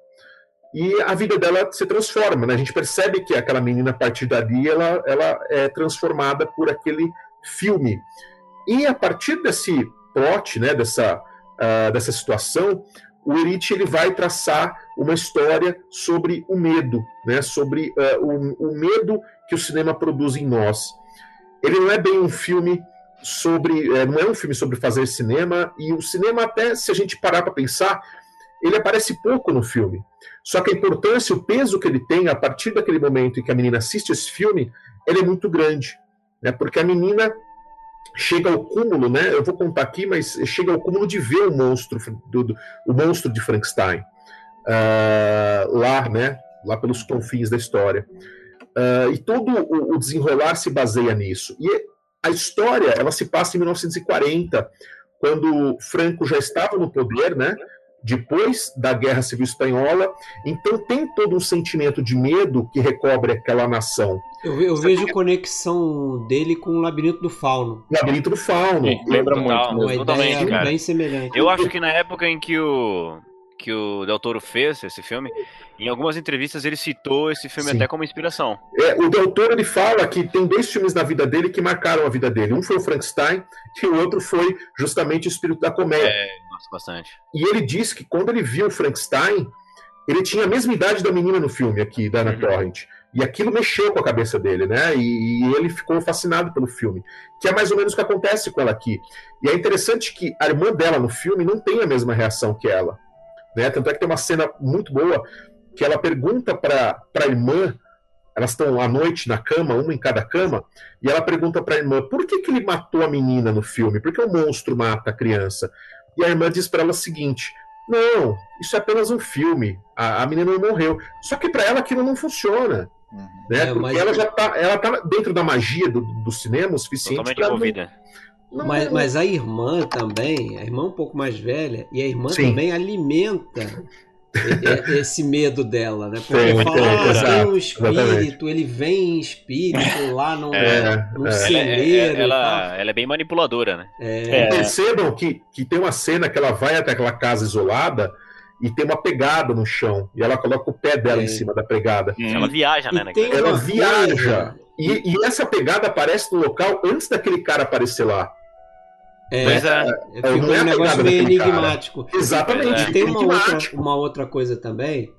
Speaker 6: E a vida dela se transforma, né? A gente percebe que aquela menina, a partir dali, ela, ela é transformada por aquele filme. E a partir desse plot, né, dessa, uh, dessa situação, o Erich ele vai traçar uma história sobre o medo, né? sobre uh, o, o, medo que o cinema produz em nós. Ele não é bem um filme sobre, é, não é um filme sobre fazer cinema e o cinema até se a gente parar para pensar, ele aparece pouco no filme. Só que a importância, o peso que ele tem a partir daquele momento em que a menina assiste esse filme, ele é muito grande, né? Porque a menina chega ao cúmulo, né? Eu vou contar aqui, mas chega ao cúmulo de ver o monstro, do, do o monstro de Frankenstein uh, lá, né? Lá pelos confins da história. Uh, e todo o, o, desenrolar se baseia nisso. E a história, ela se passa em 1940, quando Franco já estava no poder, né? Depois da Guerra Civil Espanhola. Então tem todo um sentimento de medo que recobre aquela nação.
Speaker 2: Eu, eu vejo que... conexão dele com o Labirinto do Fauno.
Speaker 6: Labirinto do Fauno. Sim,
Speaker 3: lembra Total, muito.
Speaker 2: Uma ideia cara. bem semelhante.
Speaker 3: Eu acho que na época em que o que o Del Toro fez esse filme, em algumas entrevistas ele citou esse filme Sim. até como inspiração.
Speaker 6: É, o Del Toro ele fala que tem dois filmes na vida dele que marcaram a vida dele. Um foi o Frankenstein e o outro foi justamente o Espírito da Comédia. É,
Speaker 3: nossa, bastante.
Speaker 6: E ele disse que quando ele viu o Frankenstein, ele tinha a mesma idade da menina no filme aqui, da Ana uhum. Torrent. E aquilo mexeu com a cabeça dele, né? E, e, ele ficou fascinado pelo filme. Que é mais ou menos o que acontece com ela aqui. E é interessante que a irmã dela no filme não tem a mesma reação que ela. Né? Tanto é que tem uma cena muito boa que ela pergunta para a irmã, elas estão à noite na cama, uma em cada cama, e ela pergunta para a irmã por que, que ele matou a menina no filme? Por que o monstro mata a criança? E a irmã diz para ela o seguinte: Não, isso é apenas um filme. A, a menina não morreu. Só que para ela aquilo não funciona. Uhum. Né? É, Porque mas... ela já tá, ela tá dentro da magia do, do cinema o suficiente.
Speaker 3: Totalmente envolvida.
Speaker 2: Não... Mas, mas, a irmã também, a irmã um pouco mais velha, e a irmã Sim. também alimenta esse medo dela, né? Porque ele fala, ah, tem um espírito, exatamente. ele vem em espírito lá no, é, no é. celeiro.
Speaker 3: Ela, ela, ela, é bem manipuladora, né?
Speaker 6: É. é. Percebam que, que tem uma cena que ela vai até aquela casa isolada e tem uma pegada no chão. E ela coloca o pé dela é. em cima da pegada.
Speaker 3: Hum. Ela viaja, né?
Speaker 6: Ela viaja. E, e, essa pegada aparece no local antes daquele cara aparecer lá.
Speaker 2: É, Mas é, é, é um negócio meio enigmático.
Speaker 6: Cara. Exatamente.
Speaker 2: E tem uma outra, uma outra coisa também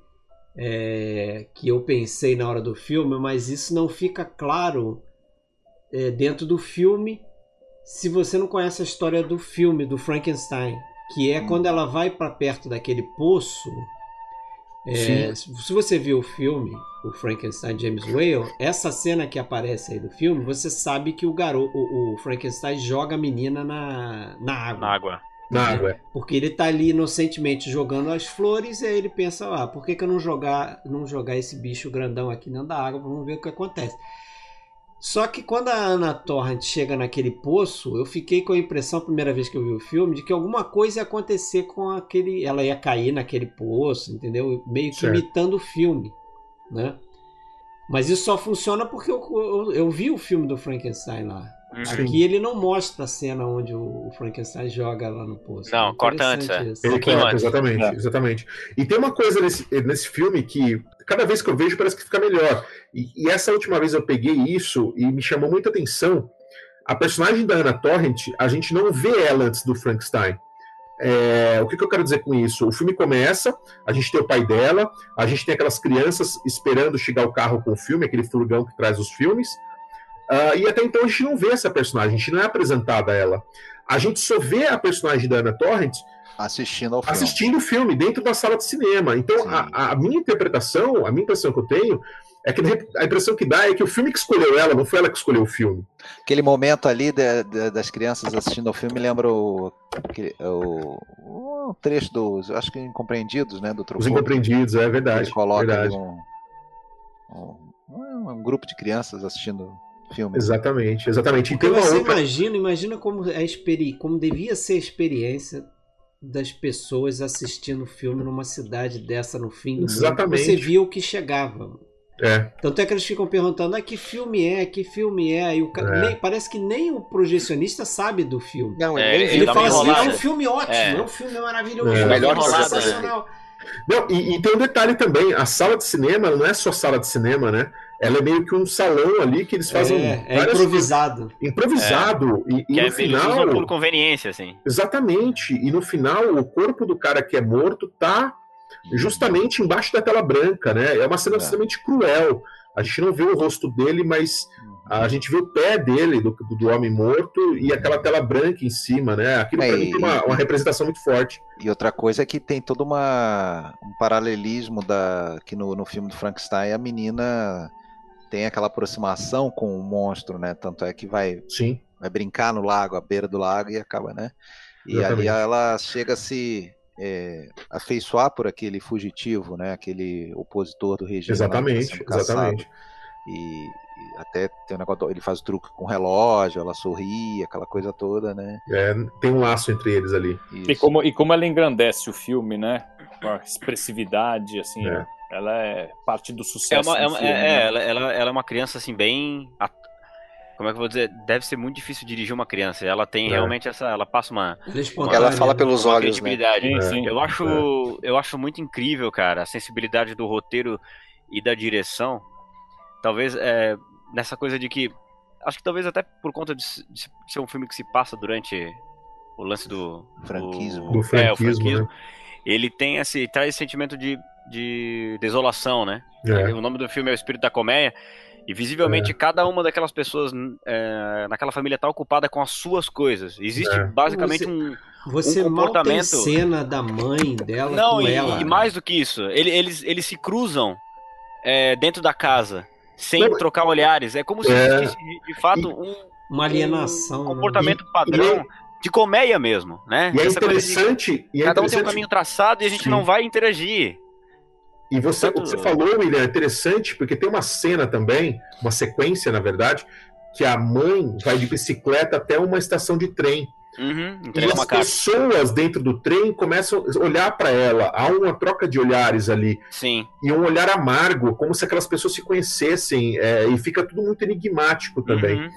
Speaker 2: é, que eu pensei na hora do filme, mas isso não fica claro é, dentro do filme se você não conhece a história do filme do Frankenstein, que é hum. quando ela vai para perto daquele poço é, se você viu o filme, o Frankenstein James Whale, essa cena que aparece aí do filme, você sabe que o garoto, o, o Frankenstein joga a menina na, na água.
Speaker 3: Na água.
Speaker 6: Na água. É.
Speaker 2: Porque ele tá ali inocentemente jogando as flores e aí ele pensa, ah, por que, que eu não jogar, não jogar esse bicho grandão aqui dentro da água? Vamos ver o que acontece. Só que quando a Ana Torrent chega naquele poço, eu fiquei com a impressão, a primeira vez que eu vi o filme, de que alguma coisa ia acontecer com aquele. Ela ia cair naquele poço, entendeu? Meio que certo. imitando o filme, né? Mas isso só funciona porque eu, eu, eu vi o filme do Frankenstein lá. Uhum. Aqui ele não mostra a cena onde o Frankenstein joga lá no poço.
Speaker 3: Não, é corta antes. É.
Speaker 6: Ele corta, exatamente, é. exatamente. E tem uma coisa nesse, nesse filme que cada vez que eu vejo parece que fica melhor. E, e, essa última vez eu peguei isso e me chamou muita atenção. A personagem da Anna Torrent, a gente não vê ela antes do Frankenstein. É, o que, que, eu quero dizer com isso? O filme começa, a gente tem o pai dela, a gente tem aquelas crianças esperando chegar o carro com o filme, aquele furgão que traz os filmes. Uh, e até então a gente não vê essa personagem, a gente não é apresentada a ela. A gente só vê a personagem da Anna Torrent
Speaker 5: assistindo ao filme.
Speaker 6: Assistindo o filme dentro da sala de cinema. Então, a, a, minha interpretação, a minha impressão que eu tenho, é que a impressão que dá é que o filme que escolheu ela, não foi ela que escolheu o filme.
Speaker 5: Aquele momento ali de, de, das crianças assistindo ao filme lembra o, o, o trecho dos, acho que Incompreendidos, né? Do
Speaker 6: Os Incompreendidos, é verdade. Ele
Speaker 5: coloca
Speaker 6: verdade.
Speaker 5: Um, um, um, grupo de crianças assistindo filme.
Speaker 6: Exatamente, exatamente.
Speaker 2: Porque você outra... imagina, imagina como, é experi como devia ser a experiência das pessoas assistindo o filme numa cidade dessa no fim do
Speaker 6: Exatamente.
Speaker 2: mundo. Você viu o que chegava.
Speaker 6: É.
Speaker 2: Tanto é que eles ficam perguntando ah, que filme é, que filme é. E o cara, é. Nem, parece que nem o projecionista sabe do filme.
Speaker 3: Não,
Speaker 2: é, ele, ele fala assim: é um filme ótimo, é, é um filme maravilhoso, é.
Speaker 3: melhor
Speaker 2: um sensacional.
Speaker 6: Não, e, e, tem um detalhe também: a sala de cinema não é só sala de cinema, né? Ela é meio que um salão ali que eles fazem.
Speaker 2: É, é improvisado.
Speaker 6: Improvisado. É. E, e no
Speaker 3: é,
Speaker 6: final.
Speaker 3: por conveniência, assim.
Speaker 6: Exatamente. E no final, o corpo do cara que é morto tá justamente embaixo da tela branca, né? É uma cena é. extremamente cruel. A gente não vê o rosto dele, mas a gente vê o pé dele, do, do homem morto, e aquela tela branca em cima, né? Aquilo é, pra mim tem uma, uma, representação muito forte.
Speaker 5: E outra coisa é que tem todo uma, um paralelismo da, que no, no filme do Frankenstein a menina tem aquela aproximação com o monstro, né? Tanto é que vai,
Speaker 6: Sim.
Speaker 5: vai brincar no lago, à beira do lago, e acaba, né? E Exatamente. ali ela chega a se é, afeiçoar por aquele fugitivo, né? Aquele opositor do regime.
Speaker 6: Exatamente, exatamente.
Speaker 5: E, e, até tem um negócio, ele faz o truque com o relógio, ela sorri, aquela coisa toda, né?
Speaker 6: É, tem um laço entre eles ali.
Speaker 7: E como, e como ela engrandece o filme, né? Com a expressividade, assim. É. Ela é parte do sucesso.
Speaker 3: É, uma, é,
Speaker 7: uma, filme,
Speaker 3: é,
Speaker 7: né?
Speaker 3: ela, ela, ela é uma criança assim bem como é que eu vou dizer? Deve ser muito difícil dirigir uma criança. Ela tem é. realmente essa. Ela passa uma.
Speaker 4: uma ela fala pelos olhos. Né?
Speaker 3: Sim, sim. Eu, acho, é. eu acho muito incrível, cara, a sensibilidade do roteiro e da direção. Talvez é, nessa coisa de que. Acho que talvez até por conta de, de ser um filme que se passa durante o lance do.
Speaker 5: Franquismo.
Speaker 6: Do, franquismo, é, o franquismo. Né?
Speaker 3: Ele tem esse. traz esse sentimento de, de desolação, né? É. O nome do filme é O Espírito da Colmeia. E visivelmente é. cada uma daquelas pessoas é, naquela família está ocupada com as suas coisas. Existe é. basicamente
Speaker 2: você,
Speaker 3: um,
Speaker 2: você
Speaker 3: um comportamento. Mal
Speaker 2: tem cena da mãe dela
Speaker 3: Não,
Speaker 2: com
Speaker 3: e,
Speaker 2: ela.
Speaker 3: e mais do que isso, ele, eles, eles se cruzam é, dentro da casa sem Não, trocar olhares. É como se é. existisse de, de fato um,
Speaker 2: uma alienação,
Speaker 3: um comportamento né? padrão. de colmeia mesmo, né?
Speaker 6: E é
Speaker 3: Essa coisa
Speaker 6: interessante.
Speaker 3: de
Speaker 6: e é
Speaker 3: cada um tem um caminho traçado e a gente
Speaker 6: Sim.
Speaker 3: não vai interagir.
Speaker 6: E você, o
Speaker 3: Tanto-
Speaker 6: que você falou, William, é interessante, porque tem uma cena também, uma sequência, na verdade, que a mãe vai de bicicleta até uma estação de trem.
Speaker 3: Uhum,
Speaker 6: E as pessoas dentro do trem começam a olhar para ela. Há uma troca de olhares ali.
Speaker 3: Sim.
Speaker 6: E um olhar amargo, como se aquelas pessoas se conhecessem. é, e fica tudo muito enigmático também.
Speaker 3: Uhum.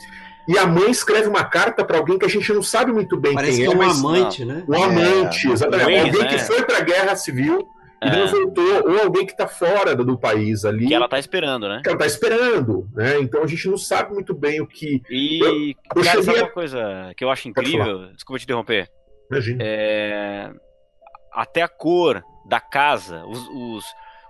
Speaker 6: E a mãe escreve uma carta para alguém que a gente não sabe muito bem
Speaker 2: Parece
Speaker 6: quem
Speaker 2: que é um
Speaker 6: mas
Speaker 2: amante, né?
Speaker 6: um amante, exatamente.
Speaker 3: Um ex,
Speaker 6: alguém
Speaker 3: né?
Speaker 6: que foi para a guerra civil e
Speaker 3: É.
Speaker 6: voltou, ou alguém que está fora do, do país ali.
Speaker 3: Que ela tá esperando, né?
Speaker 6: que ela tá esperando, né? Então a gente não sabe muito bem o que.
Speaker 3: E,
Speaker 6: eu
Speaker 3: cara, sabe
Speaker 6: cheguei a-
Speaker 3: uma coisa que eu acho incrível? Desculpa te interromper.
Speaker 6: Imagina.
Speaker 3: É, Até a cor da casa, os, os,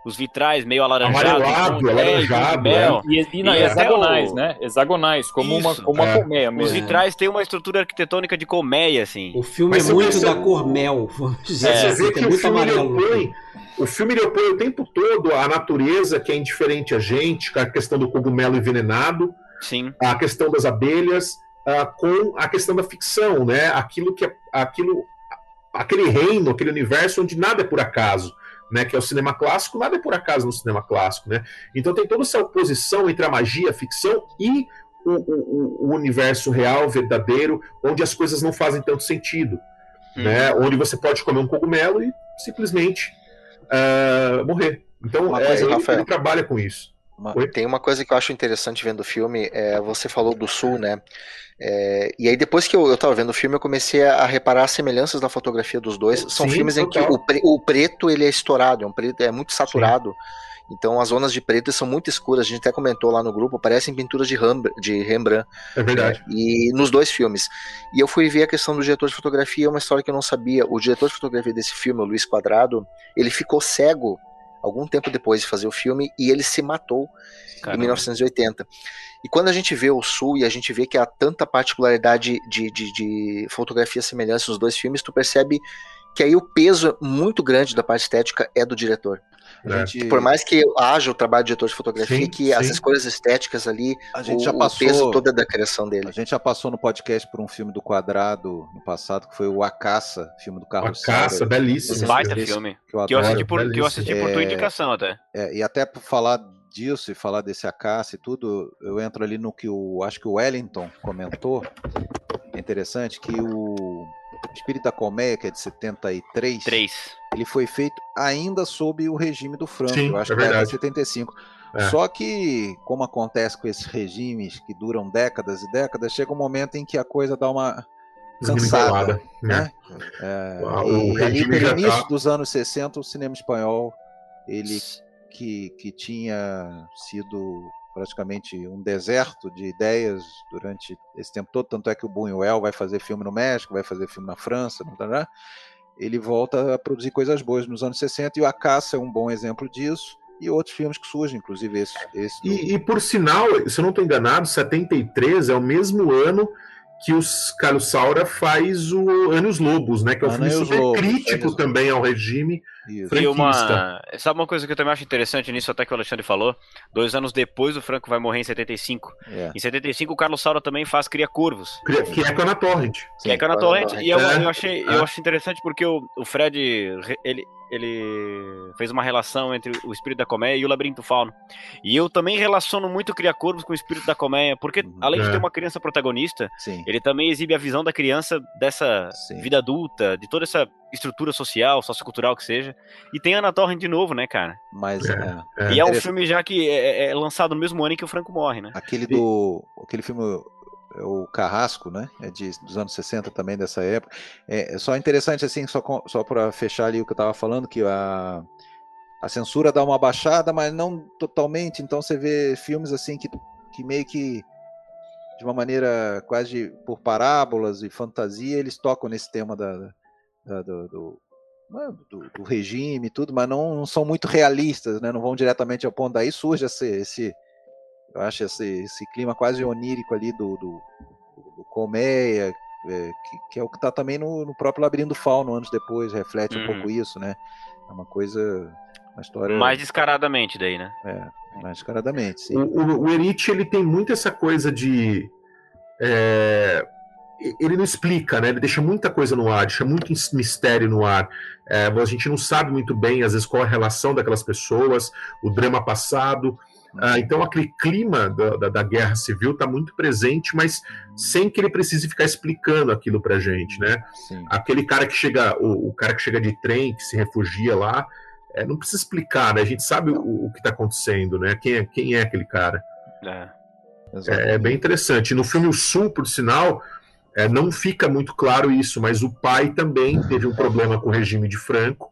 Speaker 3: os vitrais meio alaranjados.
Speaker 6: Amarelado,
Speaker 3: com- é,
Speaker 6: alaranjado,
Speaker 3: mel.
Speaker 7: E, e, não,
Speaker 3: E
Speaker 7: hexagonais,
Speaker 3: o-
Speaker 7: né? Hexagonais, como uma,
Speaker 3: Isso,
Speaker 7: como uma
Speaker 6: é.
Speaker 7: colmeia
Speaker 3: Os
Speaker 7: mesmo.
Speaker 3: vitrais têm uma estrutura arquitetônica de colmeia, assim.
Speaker 2: O filme
Speaker 6: Mas
Speaker 2: é muito
Speaker 6: você-
Speaker 2: da cor mel, vamos dizer
Speaker 6: Você
Speaker 2: assim,
Speaker 6: vê
Speaker 2: tem
Speaker 6: que o
Speaker 2: muito
Speaker 6: filme opõe, o filme ele opõe o tempo todo a natureza que é indiferente a gente, com a questão do cogumelo envenenado,
Speaker 3: Sim.
Speaker 6: a questão das abelhas, ah, com a questão da ficção, né? Aquilo que é, aquilo, aquele reino, aquele universo onde nada é por acaso. Né, que é o cinema clássico, nada é por acaso no cinema clássico, né? Então tem toda essa oposição entre a magia, a ficção e o, o- o universo real, verdadeiro, onde as coisas não fazem tanto sentido,
Speaker 3: Uhum.
Speaker 6: né? Onde você pode comer um cogumelo e simplesmente ah, morrer. Então
Speaker 4: Uma
Speaker 6: é,
Speaker 4: coisa,
Speaker 6: ele,
Speaker 4: Rafael.
Speaker 6: ele trabalha com isso.
Speaker 5: Uma-?
Speaker 4: Tem uma coisa que eu acho interessante vendo o filme, é, você falou do sul, né? É, e aí depois que eu, eu tava vendo o filme, eu comecei a, a reparar as semelhanças da fotografia dos dois. São
Speaker 6: Sim,
Speaker 4: filmes em que
Speaker 6: total.
Speaker 4: o, pre- o preto ele é estourado, é um preto é muito saturado. Então as zonas de preto são muito escuras. A gente até comentou lá no grupo, parecem pinturas de, Rembrandt, de Rembrandt
Speaker 6: É verdade.
Speaker 4: e nos dois filmes. E eu fui ver a questão do diretor de fotografia, uma história que eu não sabia. O diretor de fotografia desse filme, o Luiz Quadrado, ele ficou cego algum tempo depois de fazer o filme e ele se matou em
Speaker 3: Caramba.
Speaker 4: 1980. E quando a gente vê o Sul e a gente vê que há tanta particularidade de, de, de fotografia semelhança nos dois filmes, tu percebe que aí o peso muito grande da parte estética é do diretor.
Speaker 6: É.
Speaker 5: A gente,
Speaker 4: Por mais que haja o trabalho do diretor de fotografia,
Speaker 6: Sim,
Speaker 4: que as
Speaker 6: sim.
Speaker 4: escolhas estéticas ali,
Speaker 5: a gente
Speaker 4: o,
Speaker 5: já
Speaker 4: o
Speaker 5: passou.
Speaker 4: peso todo é da criação
Speaker 5: A
Speaker 4: dele.
Speaker 5: gente já passou no podcast por um filme do Quadrado no passado, que foi o A Caça, filme do
Speaker 6: A
Speaker 5: Carlos
Speaker 6: caça,
Speaker 5: Sauer,
Speaker 6: belíssimo.
Speaker 5: Esse
Speaker 3: Baita filme.
Speaker 5: que eu
Speaker 3: Que eu
Speaker 5: adoro.
Speaker 3: assisti por, que eu assisti por tua
Speaker 5: É.
Speaker 3: indicação até.
Speaker 5: É, e até por falar disso e falar desse acaça e tudo, eu entro ali no que o acho que o Wellington comentou. É interessante que o Espírito da Colmeia, que é de 73,
Speaker 3: Três.
Speaker 5: ele foi feito ainda sob o regime do Franco,
Speaker 6: Sim,
Speaker 5: eu acho
Speaker 6: é
Speaker 5: que era
Speaker 6: verdade.
Speaker 5: 75.
Speaker 6: É.
Speaker 5: Só que, como acontece com esses regimes que duram décadas e décadas, chega um momento em que a coisa dá uma cansada.
Speaker 6: Né?
Speaker 5: É,
Speaker 6: Ah,
Speaker 5: e ali pelo
Speaker 6: já
Speaker 5: início
Speaker 6: tá-
Speaker 5: dos anos 60, o cinema espanhol, ele que, que tinha sido praticamente um deserto de ideias durante esse tempo todo, tanto é que o Buñuel vai fazer filme no México, vai fazer filme na França, ele volta a produzir coisas boas nos anos 60 e o A Caça é um bom exemplo disso e outros filmes que surgem, inclusive esse. esse do-
Speaker 6: E, e por sinal, se eu não estou enganado, 73 é o mesmo ano que os Carlos Saura faz o Anos Lobos, né? Que é um
Speaker 5: Ano
Speaker 6: filme
Speaker 5: e
Speaker 6: super
Speaker 5: Lobos,
Speaker 6: crítico
Speaker 5: Anos-
Speaker 6: também ao regime.
Speaker 5: Isso.
Speaker 3: E uma. Sabe uma coisa que eu também acho interessante nisso, até que o Alexandre falou? Dois anos depois, o Franco vai morrer em 75.
Speaker 5: É.
Speaker 3: Em 75, o Carlos Saura também faz Cria Curvos.
Speaker 6: Que que é com a Ana Torrent.
Speaker 3: Que é. Cana Torrent. E eu,
Speaker 6: É.
Speaker 3: eu achei,
Speaker 6: É.
Speaker 3: eu acho interessante porque o, o Fred re- ele, ele fez uma relação entre o espírito da colmeia e o labirinto fauno. E eu também relaciono muito Cria Curvos com o espírito da colmeia, porque
Speaker 5: Uhum.
Speaker 3: além de
Speaker 6: É.
Speaker 3: ter uma criança protagonista,
Speaker 5: Sim,
Speaker 3: ele também exibe a visão da criança dessa
Speaker 5: Sim.
Speaker 3: vida adulta, de toda essa estrutura social, sociocultural que seja. E tem Ana Torrent de novo, né, cara?
Speaker 5: mas
Speaker 6: É.
Speaker 5: é,
Speaker 6: É.
Speaker 3: e é um filme já que é, é lançado no mesmo ano em que o Franco morre, né?
Speaker 5: Aquele do. Aquele filme. É O Carrasco, né? É de, dos anos 60 também, dessa época. É, é só interessante, assim, só, só para fechar ali o que eu tava falando, que a, a censura dá uma baixada, mas não totalmente. Então você vê filmes assim que, que meio que. De uma maneira quase por parábolas e fantasia, eles tocam nesse tema da, da- do, do, né, do- do regime e tudo, mas não, não são muito realistas, né? Não vão diretamente ao ponto. Daí surge esse, esse, eu acho esse, esse clima quase onírico ali do, do, do Colmeia, é, que, que é o que está também no, no próprio Labirinto do Fauno, anos depois, reflete um
Speaker 3: Uhum.
Speaker 5: pouco isso, né? É uma coisa, uma história
Speaker 3: Mais descaradamente daí, né?
Speaker 5: é, mais descaradamente, sim.
Speaker 6: O, o, o Erich, ele tem muito essa coisa de. é, ele não explica, né? Ele deixa muita coisa no ar, deixa muito mistério no ar. É, a gente não sabe muito bem, às vezes, qual a relação daquelas pessoas, o drama passado. Ah, então, aquele clima da, da, da guerra civil está muito presente, mas sem que ele precise ficar explicando aquilo pra gente, né? Sim. Aquele cara que chega, o, o, cara que chega de trem, que se refugia lá, é, não precisa explicar, né? A gente sabe o, o que está acontecendo, né? Quem é, quem é aquele cara. É. É, é bem interessante. No filme O Sul, por sinal, é, não fica muito claro isso, mas o pai também teve um problema com o regime de Franco.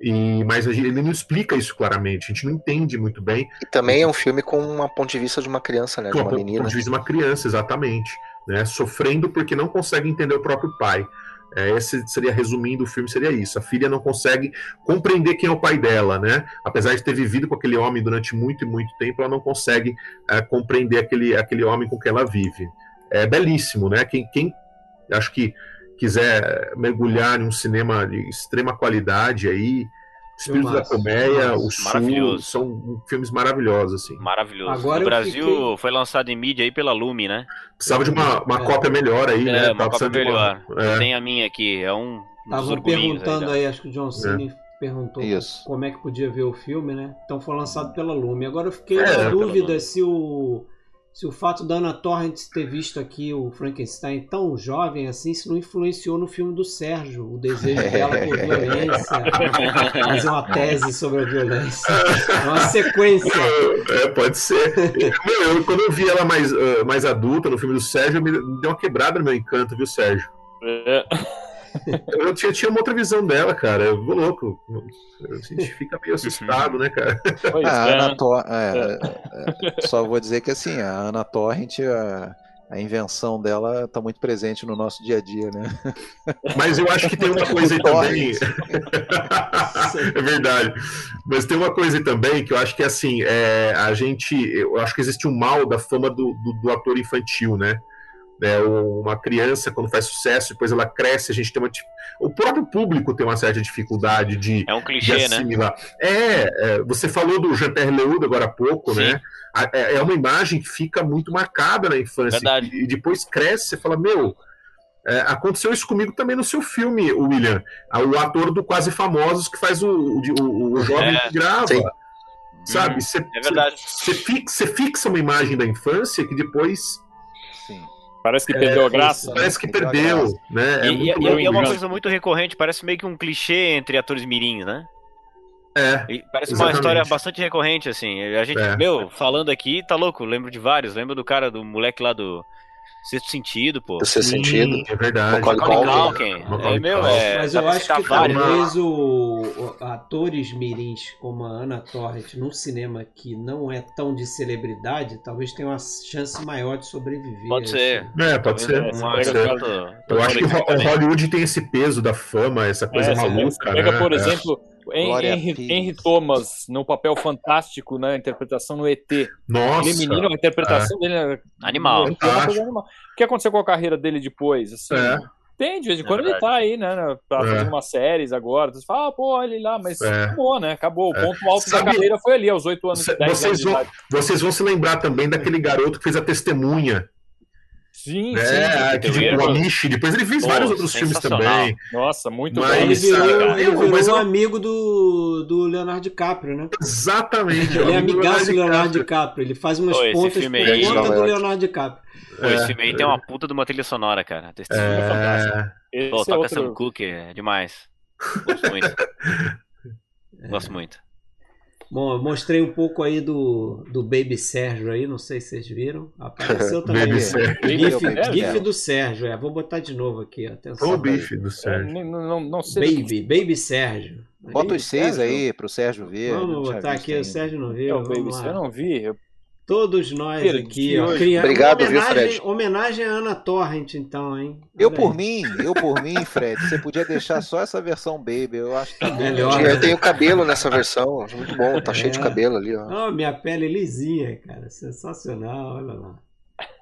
Speaker 6: E, mas ele não explica isso claramente, a gente não entende muito bem.
Speaker 4: E também é um filme com uma ponto de vista de uma criança, né? De uma menina.
Speaker 6: ponto de vista de uma criança, exatamente. Né, sofrendo porque não consegue entender o próprio pai. É, esse seria, resumindo o filme, seria isso. A filha não consegue compreender quem é o pai dela, né? Apesar de ter vivido com aquele homem durante muito e muito tempo, ela não consegue é, compreender aquele, aquele homem com quem ela vive. É belíssimo, né? Quem, quem acho que quiser mergulhar em um cinema de extrema qualidade aí, Espírito da Colmeia, O Sul, são filmes maravilhosos, assim.
Speaker 3: Maravilhoso. Agora no Brasil fiquei... foi lançado em mídia aí pela Lume, né?
Speaker 6: Precisava de uma, uma é. cópia melhor aí, é,
Speaker 3: né? Uma cópia melhor. Uma... É. Tem a minha aqui, é um
Speaker 2: Estavam perguntando aí, aí, acho que o John Cena é. perguntou Isso. como é que podia ver o filme, né? Então foi lançado pela Lume. Agora eu fiquei é, na dúvida se o se o fato da Ana Torrent ter visto aqui o Frankenstein tão jovem assim, se não influenciou no filme do Sérgio, o desejo dela por violência, fazer uma tese sobre a violência. É uma sequência.
Speaker 6: É, pode ser. eu, quando eu vi ela mais, uh, mais adulta no filme do Sérgio, me deu uma quebrada no meu encanto, viu, Sérgio? É eu tinha, tinha uma outra visão dela, cara. Eu vou louco. A gente fica meio assustado, né, cara?
Speaker 5: Pois a é. Ana Tor é, é, é, só vou dizer que assim, a Ana Torrent, a, a invenção dela está muito presente no nosso dia a dia, né?
Speaker 6: Mas eu acho que tem uma coisa aí também. é verdade. Mas tem uma coisa aí também que eu acho que assim, é, a gente. Eu acho que existe um mal da fama do, do, do ator infantil, né? Né, uma criança quando faz sucesso, depois ela cresce, a gente tem uma o próprio público tem uma certa dificuldade de
Speaker 3: é um clichê, de
Speaker 6: né? assimilar. Né? É, é, você falou do Jean-Pierre Leudo agora há pouco, Sim. né? É, é uma imagem que fica muito marcada na infância
Speaker 3: Verdade.
Speaker 6: e depois cresce, você fala, meu, é, aconteceu isso comigo também no seu filme, William. O ator do Quase Famosos que faz o, o, o jovem é, que grava. Sim. Sabe? Você,
Speaker 3: é verdade.
Speaker 6: Você fixa, fixa uma imagem da infância que depois
Speaker 7: Parece que perdeu é, a graça.
Speaker 6: Parece que perdeu, né?
Speaker 3: É, e, e, e é uma coisa muito recorrente, parece meio que um clichê entre atores mirins, né?
Speaker 6: É.
Speaker 3: E parece exatamente. uma história bastante recorrente, assim. A gente, é. meu, falando aqui, tá louco, lembro de vários. Lembro do cara, do moleque lá do Sexto Sentido, pô.
Speaker 4: Sexto Sentido.
Speaker 6: É verdade.
Speaker 3: Macaulay Culkin. É, meu, é,
Speaker 2: Mas eu acho que vários. talvez o, o, atores mirins como a Ana Torres num cinema que não é tão de celebridade, talvez tenha uma chance maior de sobreviver.
Speaker 3: Pode
Speaker 2: assim.
Speaker 3: ser.
Speaker 6: É, pode ser. Pode ser. Eu acho que o Hollywood tem esse peso da fama, essa coisa é, maluca.
Speaker 7: Pega,
Speaker 6: né?
Speaker 7: por é. exemplo, Henry, Henry, Thomas no papel fantástico, né? Interpretação no ET.
Speaker 6: Nossa!
Speaker 7: Ele menino, a interpretação
Speaker 3: é.
Speaker 7: dele
Speaker 3: é animal.
Speaker 7: É animal. O que aconteceu com a carreira dele depois? Assim, é. Tem, de vez em quando ele tá aí, né? Pra fazer umas séries agora. Você fala, ah, pô, olha ele lá, mas acabou, né? Acabou. O ponto alto Sabe, da carreira foi ali, aos oito anos
Speaker 6: de vocês vão, vocês vão se lembrar também daquele garoto que fez a testemunha
Speaker 7: Sim,
Speaker 6: é, sim. Que, tipo, o Amish, depois ele fez Pô, vários outros filmes também.
Speaker 7: Nossa, muito
Speaker 2: mas, bom. Ele virou, ele virou mas um amigo do, do Leonardo DiCaprio, né?
Speaker 6: Exatamente.
Speaker 2: Ele é amigaço do Leonardo DiCaprio. Ele faz umas Pô, pontas por aí, conta do Leonardo DiCaprio.
Speaker 3: Pô, esse filme aí tem uma puta de uma trilha sonora, cara. A testemunha é, é fantástica. Pô, toca é outro... Sam Cooke, é demais. Gosto muito. Gosto muito.
Speaker 2: Bom, eu mostrei um pouco aí do, do Baby Sérgio aí, não sei se vocês viram. Apareceu também.
Speaker 6: Baby Sérgio.
Speaker 2: GIF, GIF do Sérgio, é. Vou botar de novo aqui, atenção.
Speaker 6: O bife do Sérgio.
Speaker 7: É, não, não, não sei
Speaker 2: Baby, Baby Sérgio.
Speaker 5: Bota os seis aí pro Sérgio ver.
Speaker 2: Vamos botar aqui, ainda. o Sérgio não viu.
Speaker 7: É, Baby, eu não vi. Eu
Speaker 2: Todos nós aqui, ó,
Speaker 4: criando Obrigado,
Speaker 2: homenagem,
Speaker 4: viu, Fred?
Speaker 2: Homenagem a Ana Torrent, então, hein?
Speaker 5: Eu por mim, eu por mim, Fred, você podia deixar só essa versão baby, eu acho que tá
Speaker 2: melhor.
Speaker 4: Eu tenho cabelo nessa versão, muito bom, tá é. cheio de cabelo ali, ó.
Speaker 2: Oh, minha pele lisinha, cara, sensacional, olha lá.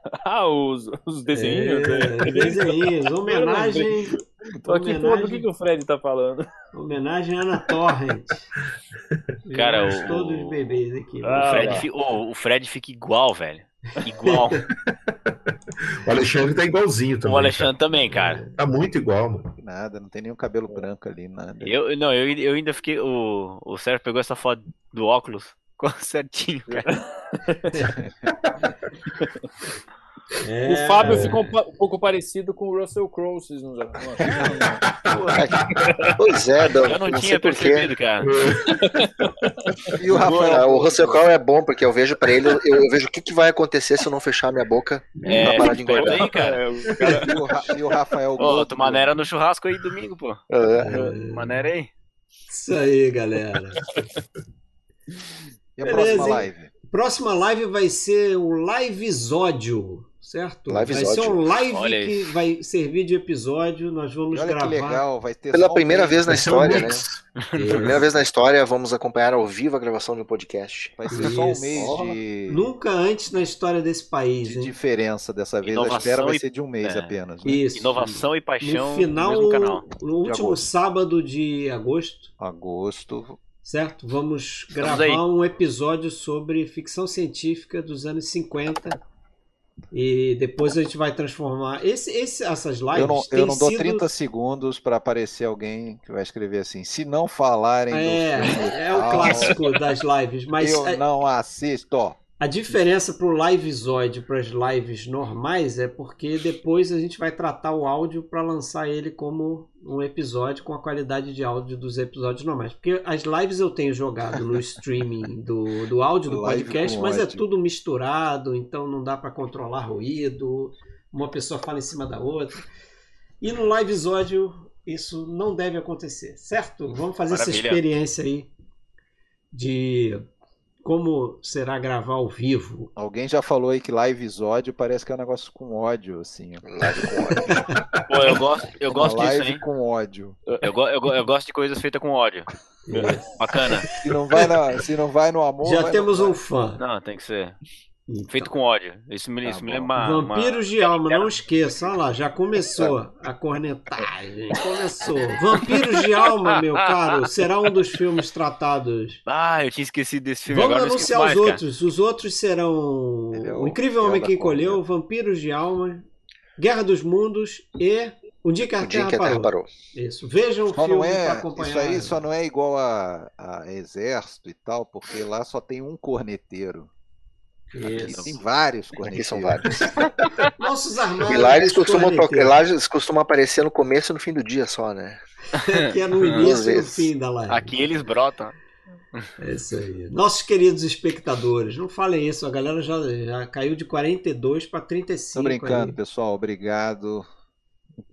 Speaker 7: ah, os, os desenhos?
Speaker 2: É, desenhos, homenagem.
Speaker 7: Tô aqui, homenagem, pô, do que, que o Fred tá falando?
Speaker 2: Homenagem a Ana Torrent.
Speaker 3: Cara, o,
Speaker 2: todos os bebês aqui.
Speaker 3: Ah, o, Fred, o, o Fred fica igual, velho. Igual.
Speaker 6: O Alexandre tá igualzinho também.
Speaker 3: O Alexandre também, cara.
Speaker 6: Tá muito igual, mano.
Speaker 5: Nada, não tem nenhum cabelo branco ali, nada.
Speaker 3: Eu, não, eu, eu ainda fiquei. O, o Sérgio pegou essa foto do óculos. Ficou certinho, cara.
Speaker 7: O Fábio ficou um, pouco parecido com o Russell Crowe, vocês não não
Speaker 4: Pois é, Dom,
Speaker 3: Eu não,
Speaker 4: não
Speaker 3: tinha percebido, cara.
Speaker 5: E o Rafael?
Speaker 4: Ah, O Russell Crowe é bom, porque eu vejo pra ele, eu, eu vejo o que, que vai acontecer se eu não fechar minha boca
Speaker 3: É,
Speaker 4: pra parar de engordar.
Speaker 3: aí, cara.
Speaker 7: É, o cara-
Speaker 5: E o, Ra- e o Rafael
Speaker 3: Ô, tu maneira no churrasco aí domingo, pô.
Speaker 4: É.
Speaker 3: Maneira aí.
Speaker 2: Isso aí, galera.
Speaker 5: E a
Speaker 2: Beleza,
Speaker 5: próxima
Speaker 2: hein?
Speaker 5: live?
Speaker 2: Próxima live vai ser o livezódio, certo? Vai
Speaker 4: Livezódio.
Speaker 2: ser um live
Speaker 3: Olha
Speaker 2: que
Speaker 3: isso.
Speaker 2: vai servir de episódio. Nós vamos
Speaker 5: E olha
Speaker 2: gravar.
Speaker 5: que legal, vai ter
Speaker 4: Pela primeira vez na
Speaker 6: Vai
Speaker 4: história, né?
Speaker 6: mix.
Speaker 4: Primeira vez na história, vamos acompanhar ao vivo a gravação de um podcast.
Speaker 5: Vai ser só um
Speaker 2: Isso.
Speaker 5: mês de,
Speaker 2: Nunca antes na história desse país,
Speaker 5: de
Speaker 2: hein?
Speaker 5: diferença dessa vez.
Speaker 3: Inovação
Speaker 5: a espera vai
Speaker 3: e-
Speaker 5: ser de um mês
Speaker 3: é.
Speaker 5: apenas. Né?
Speaker 2: Isso.
Speaker 3: Inovação e paixão
Speaker 2: no final,
Speaker 3: no mesmo canal.
Speaker 2: no último
Speaker 5: agosto.
Speaker 2: sábado de agosto,
Speaker 5: Agosto.
Speaker 2: Certo? Vamos
Speaker 3: Estamos
Speaker 2: gravar
Speaker 3: aí.
Speaker 2: um episódio sobre ficção científica dos anos 50. E depois a gente vai transformar. Esse, esse, essas lives.
Speaker 5: Eu não, eu não dou
Speaker 2: sido...
Speaker 5: 30 segundos para aparecer alguém que vai escrever assim: se não falarem do filme
Speaker 2: É, é o clássico das lives, mas
Speaker 5: eu
Speaker 2: a,
Speaker 5: não assisto.
Speaker 2: A diferença para o livezóide para as lives normais é porque depois a gente vai tratar o áudio para lançar ele como um episódio com a qualidade de áudio dos episódios normais. Porque as lives eu tenho jogado no streaming do, do áudio do
Speaker 5: Live
Speaker 2: podcast, mas é tudo misturado, então não dá para controlar ruído, uma pessoa fala em cima da outra. E no livezódio isso não deve acontecer, certo? Vamos fazer essa
Speaker 3: Maravilha.
Speaker 2: experiência aí de como será gravar ao vivo.
Speaker 5: Alguém já falou aí que livezódio parece que é um negócio com ódio, assim.
Speaker 4: Live com ódio.
Speaker 3: Pô, eu gosto, eu gosto
Speaker 5: Uma
Speaker 3: disso,
Speaker 5: live
Speaker 3: hein?
Speaker 5: com ódio.
Speaker 3: Eu, eu, go- eu gosto de coisas feitas com ódio. Bacana.
Speaker 5: Se não vai, na- se não vai no amor.
Speaker 2: Já
Speaker 5: vai
Speaker 2: temos
Speaker 5: no
Speaker 2: um fã.
Speaker 3: Não, tem que ser
Speaker 2: Então,
Speaker 3: feito com ódio. Isso me,
Speaker 5: Tá
Speaker 3: isso me lembra uma, uma-
Speaker 2: Vampiros de alma, não esqueça. Olha lá, já começou a cornetagem. Começou. Vampiros de alma, meu caro, será um dos filmes tratados.
Speaker 3: Ah, eu tinha esquecido desse filme.
Speaker 2: Vamos
Speaker 3: Agora
Speaker 2: anunciar os
Speaker 3: mais,
Speaker 2: outros. Os outros serão
Speaker 5: é
Speaker 2: O
Speaker 5: o
Speaker 2: Incrível Homem que Encolheu. Vampiros de alma, Guerra dos Mundos e Um Dia que a
Speaker 4: O dia
Speaker 2: Terra
Speaker 4: que a Terra
Speaker 2: Parou.
Speaker 4: parou.
Speaker 2: Isso. Vejam o
Speaker 5: Só
Speaker 2: filme
Speaker 5: não é,
Speaker 2: acompanhar.
Speaker 5: isso aí só não é igual a, a exército e tal, porque lá só tem um corneteiro. Aqui
Speaker 2: Isso.
Speaker 5: tem vários
Speaker 4: Aqui
Speaker 5: corneteiros.
Speaker 4: são vários.
Speaker 2: Nossos armários.
Speaker 4: E lá eles costumam, eles costumam aparecer no começo e no fim do dia só, né?
Speaker 2: que é no início e no fim da live.
Speaker 3: Aqui eles brotam.
Speaker 2: É isso aí. Nossos queridos espectadores, não falem isso, a galera já, já caiu de 42 para 35.
Speaker 5: Tô brincando,
Speaker 2: aí.
Speaker 5: pessoal. Obrigado.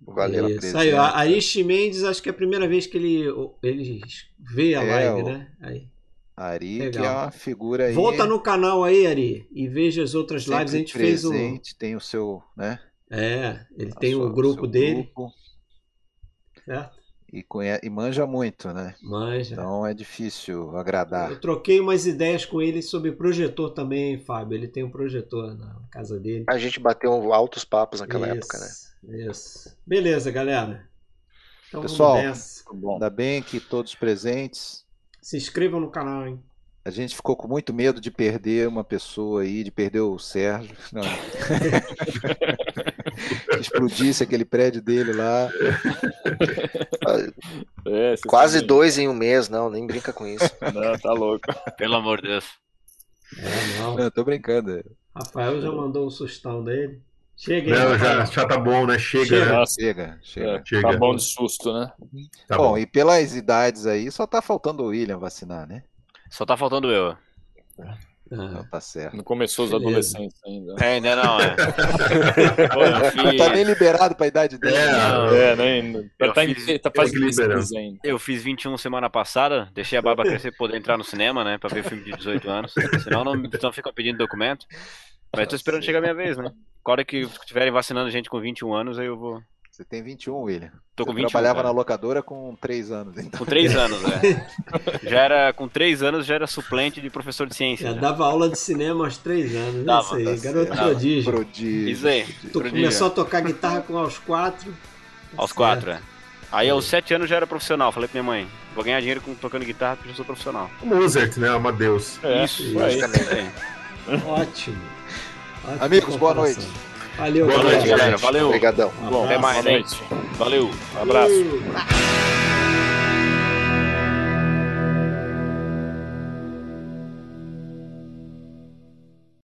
Speaker 4: Valeu.
Speaker 2: Isso aí, ó,
Speaker 5: presença.
Speaker 2: Aristi Mendes, acho que é a primeira vez que ele, ele vê a
Speaker 5: É,
Speaker 2: live,
Speaker 5: o-
Speaker 2: né? Aí.
Speaker 5: Ari,
Speaker 2: Legal.
Speaker 5: que é uma figura aí.
Speaker 2: Volta no canal aí, Ari, e veja as outras
Speaker 5: sempre
Speaker 2: lives. A gente fez um.
Speaker 5: presente, tem o seu, né?
Speaker 2: É, ele
Speaker 5: a
Speaker 2: tem
Speaker 5: sua-
Speaker 2: o grupo
Speaker 5: seu
Speaker 2: dele,
Speaker 5: grupo,
Speaker 2: certo?
Speaker 5: e, conhe- e manja muito, né?
Speaker 2: Manja.
Speaker 5: Então é difícil agradar.
Speaker 2: Eu troquei umas ideias com ele sobre projetor também, Fábio. Ele tem um projetor na casa dele.
Speaker 4: A gente bateu altos papos naquela
Speaker 2: Isso,
Speaker 4: época, né?
Speaker 2: Isso. Beleza, galera. Então
Speaker 5: Pessoal,
Speaker 2: vamos nessa.
Speaker 5: Ainda bem que todos presentes.
Speaker 2: Se inscrevam no canal, hein?
Speaker 5: A gente ficou com muito medo de perder uma pessoa aí, de perder o Sérgio. Não. explodisse aquele prédio dele lá.
Speaker 7: É,
Speaker 4: Quase
Speaker 7: também.
Speaker 4: dois em um mês, não, nem brinca com isso.
Speaker 7: Não, tá louco.
Speaker 3: Pelo amor de Deus.
Speaker 2: É, não.
Speaker 5: Não, tô brincando.
Speaker 2: Rafael já mandou um sustão dele. Chega aí,
Speaker 6: Não, já, já tá bom, né? Chega,
Speaker 2: Chega.
Speaker 6: né?
Speaker 7: Nossa,
Speaker 5: Chega, chega.
Speaker 7: é,
Speaker 6: Chega.
Speaker 7: tá bom de susto, né?
Speaker 6: Tá
Speaker 5: bom,
Speaker 6: bom.
Speaker 5: e pelas idades aí, só tá faltando o William vacinar, né?
Speaker 3: Só tá faltando eu.
Speaker 2: Ah,
Speaker 5: Então tá certo.
Speaker 7: Não começou os
Speaker 2: Beleza.
Speaker 7: adolescentes ainda.
Speaker 3: É, ainda não, é. Pô, eu
Speaker 5: Não
Speaker 3: fiz,
Speaker 5: tá nem liberado pra idade dele.
Speaker 6: É,
Speaker 3: Não.
Speaker 7: É, né?
Speaker 3: Eu
Speaker 7: Tá, em,
Speaker 3: fiz-
Speaker 7: tá
Speaker 6: liberar.
Speaker 7: pesquisa ainda.
Speaker 3: eu fiz 21 semana passada, deixei a barba crescer pra poder entrar no cinema, né? Pra ver filme de 18 anos. Senão não, não ficam pedindo documento. Mas tô esperando chegar a minha vez, né? A hora que estiverem vacinando gente com 21 anos, aí eu vou.
Speaker 5: Você tem 21, William.
Speaker 3: Tô com
Speaker 5: Você
Speaker 3: 21.
Speaker 5: trabalhava
Speaker 3: cara.
Speaker 5: na locadora com 3 anos, então.
Speaker 3: Com 3 anos, né? Já era, com 3 anos já era suplente de professor de ciência.
Speaker 2: já
Speaker 3: né?
Speaker 2: dava aula de cinema aos três anos.
Speaker 3: Dava,
Speaker 2: isso aí,
Speaker 5: tá
Speaker 2: garoto
Speaker 5: certo.
Speaker 2: prodígio.
Speaker 5: Prodígio.
Speaker 3: Isso aí.
Speaker 2: Tu
Speaker 3: prodígio.
Speaker 2: começou a tocar guitarra com aos quatro. Tá
Speaker 3: Aos
Speaker 2: certo.
Speaker 3: 4, é. Aí aos 7 anos já era profissional. Falei pra minha mãe, vou ganhar dinheiro com, tocando guitarra porque eu sou profissional.
Speaker 6: Mozart, né? Amadeus.
Speaker 7: É,
Speaker 3: Isso,
Speaker 7: isso aí.
Speaker 2: Ótimo.
Speaker 5: Amigos, boa noite.
Speaker 2: Valeu,
Speaker 6: Boa
Speaker 3: noite,
Speaker 2: galera.
Speaker 3: Valeu.
Speaker 4: Obrigadão.
Speaker 3: Bom, até mais,
Speaker 7: noite. Valeu. Um abraço.
Speaker 2: Uh.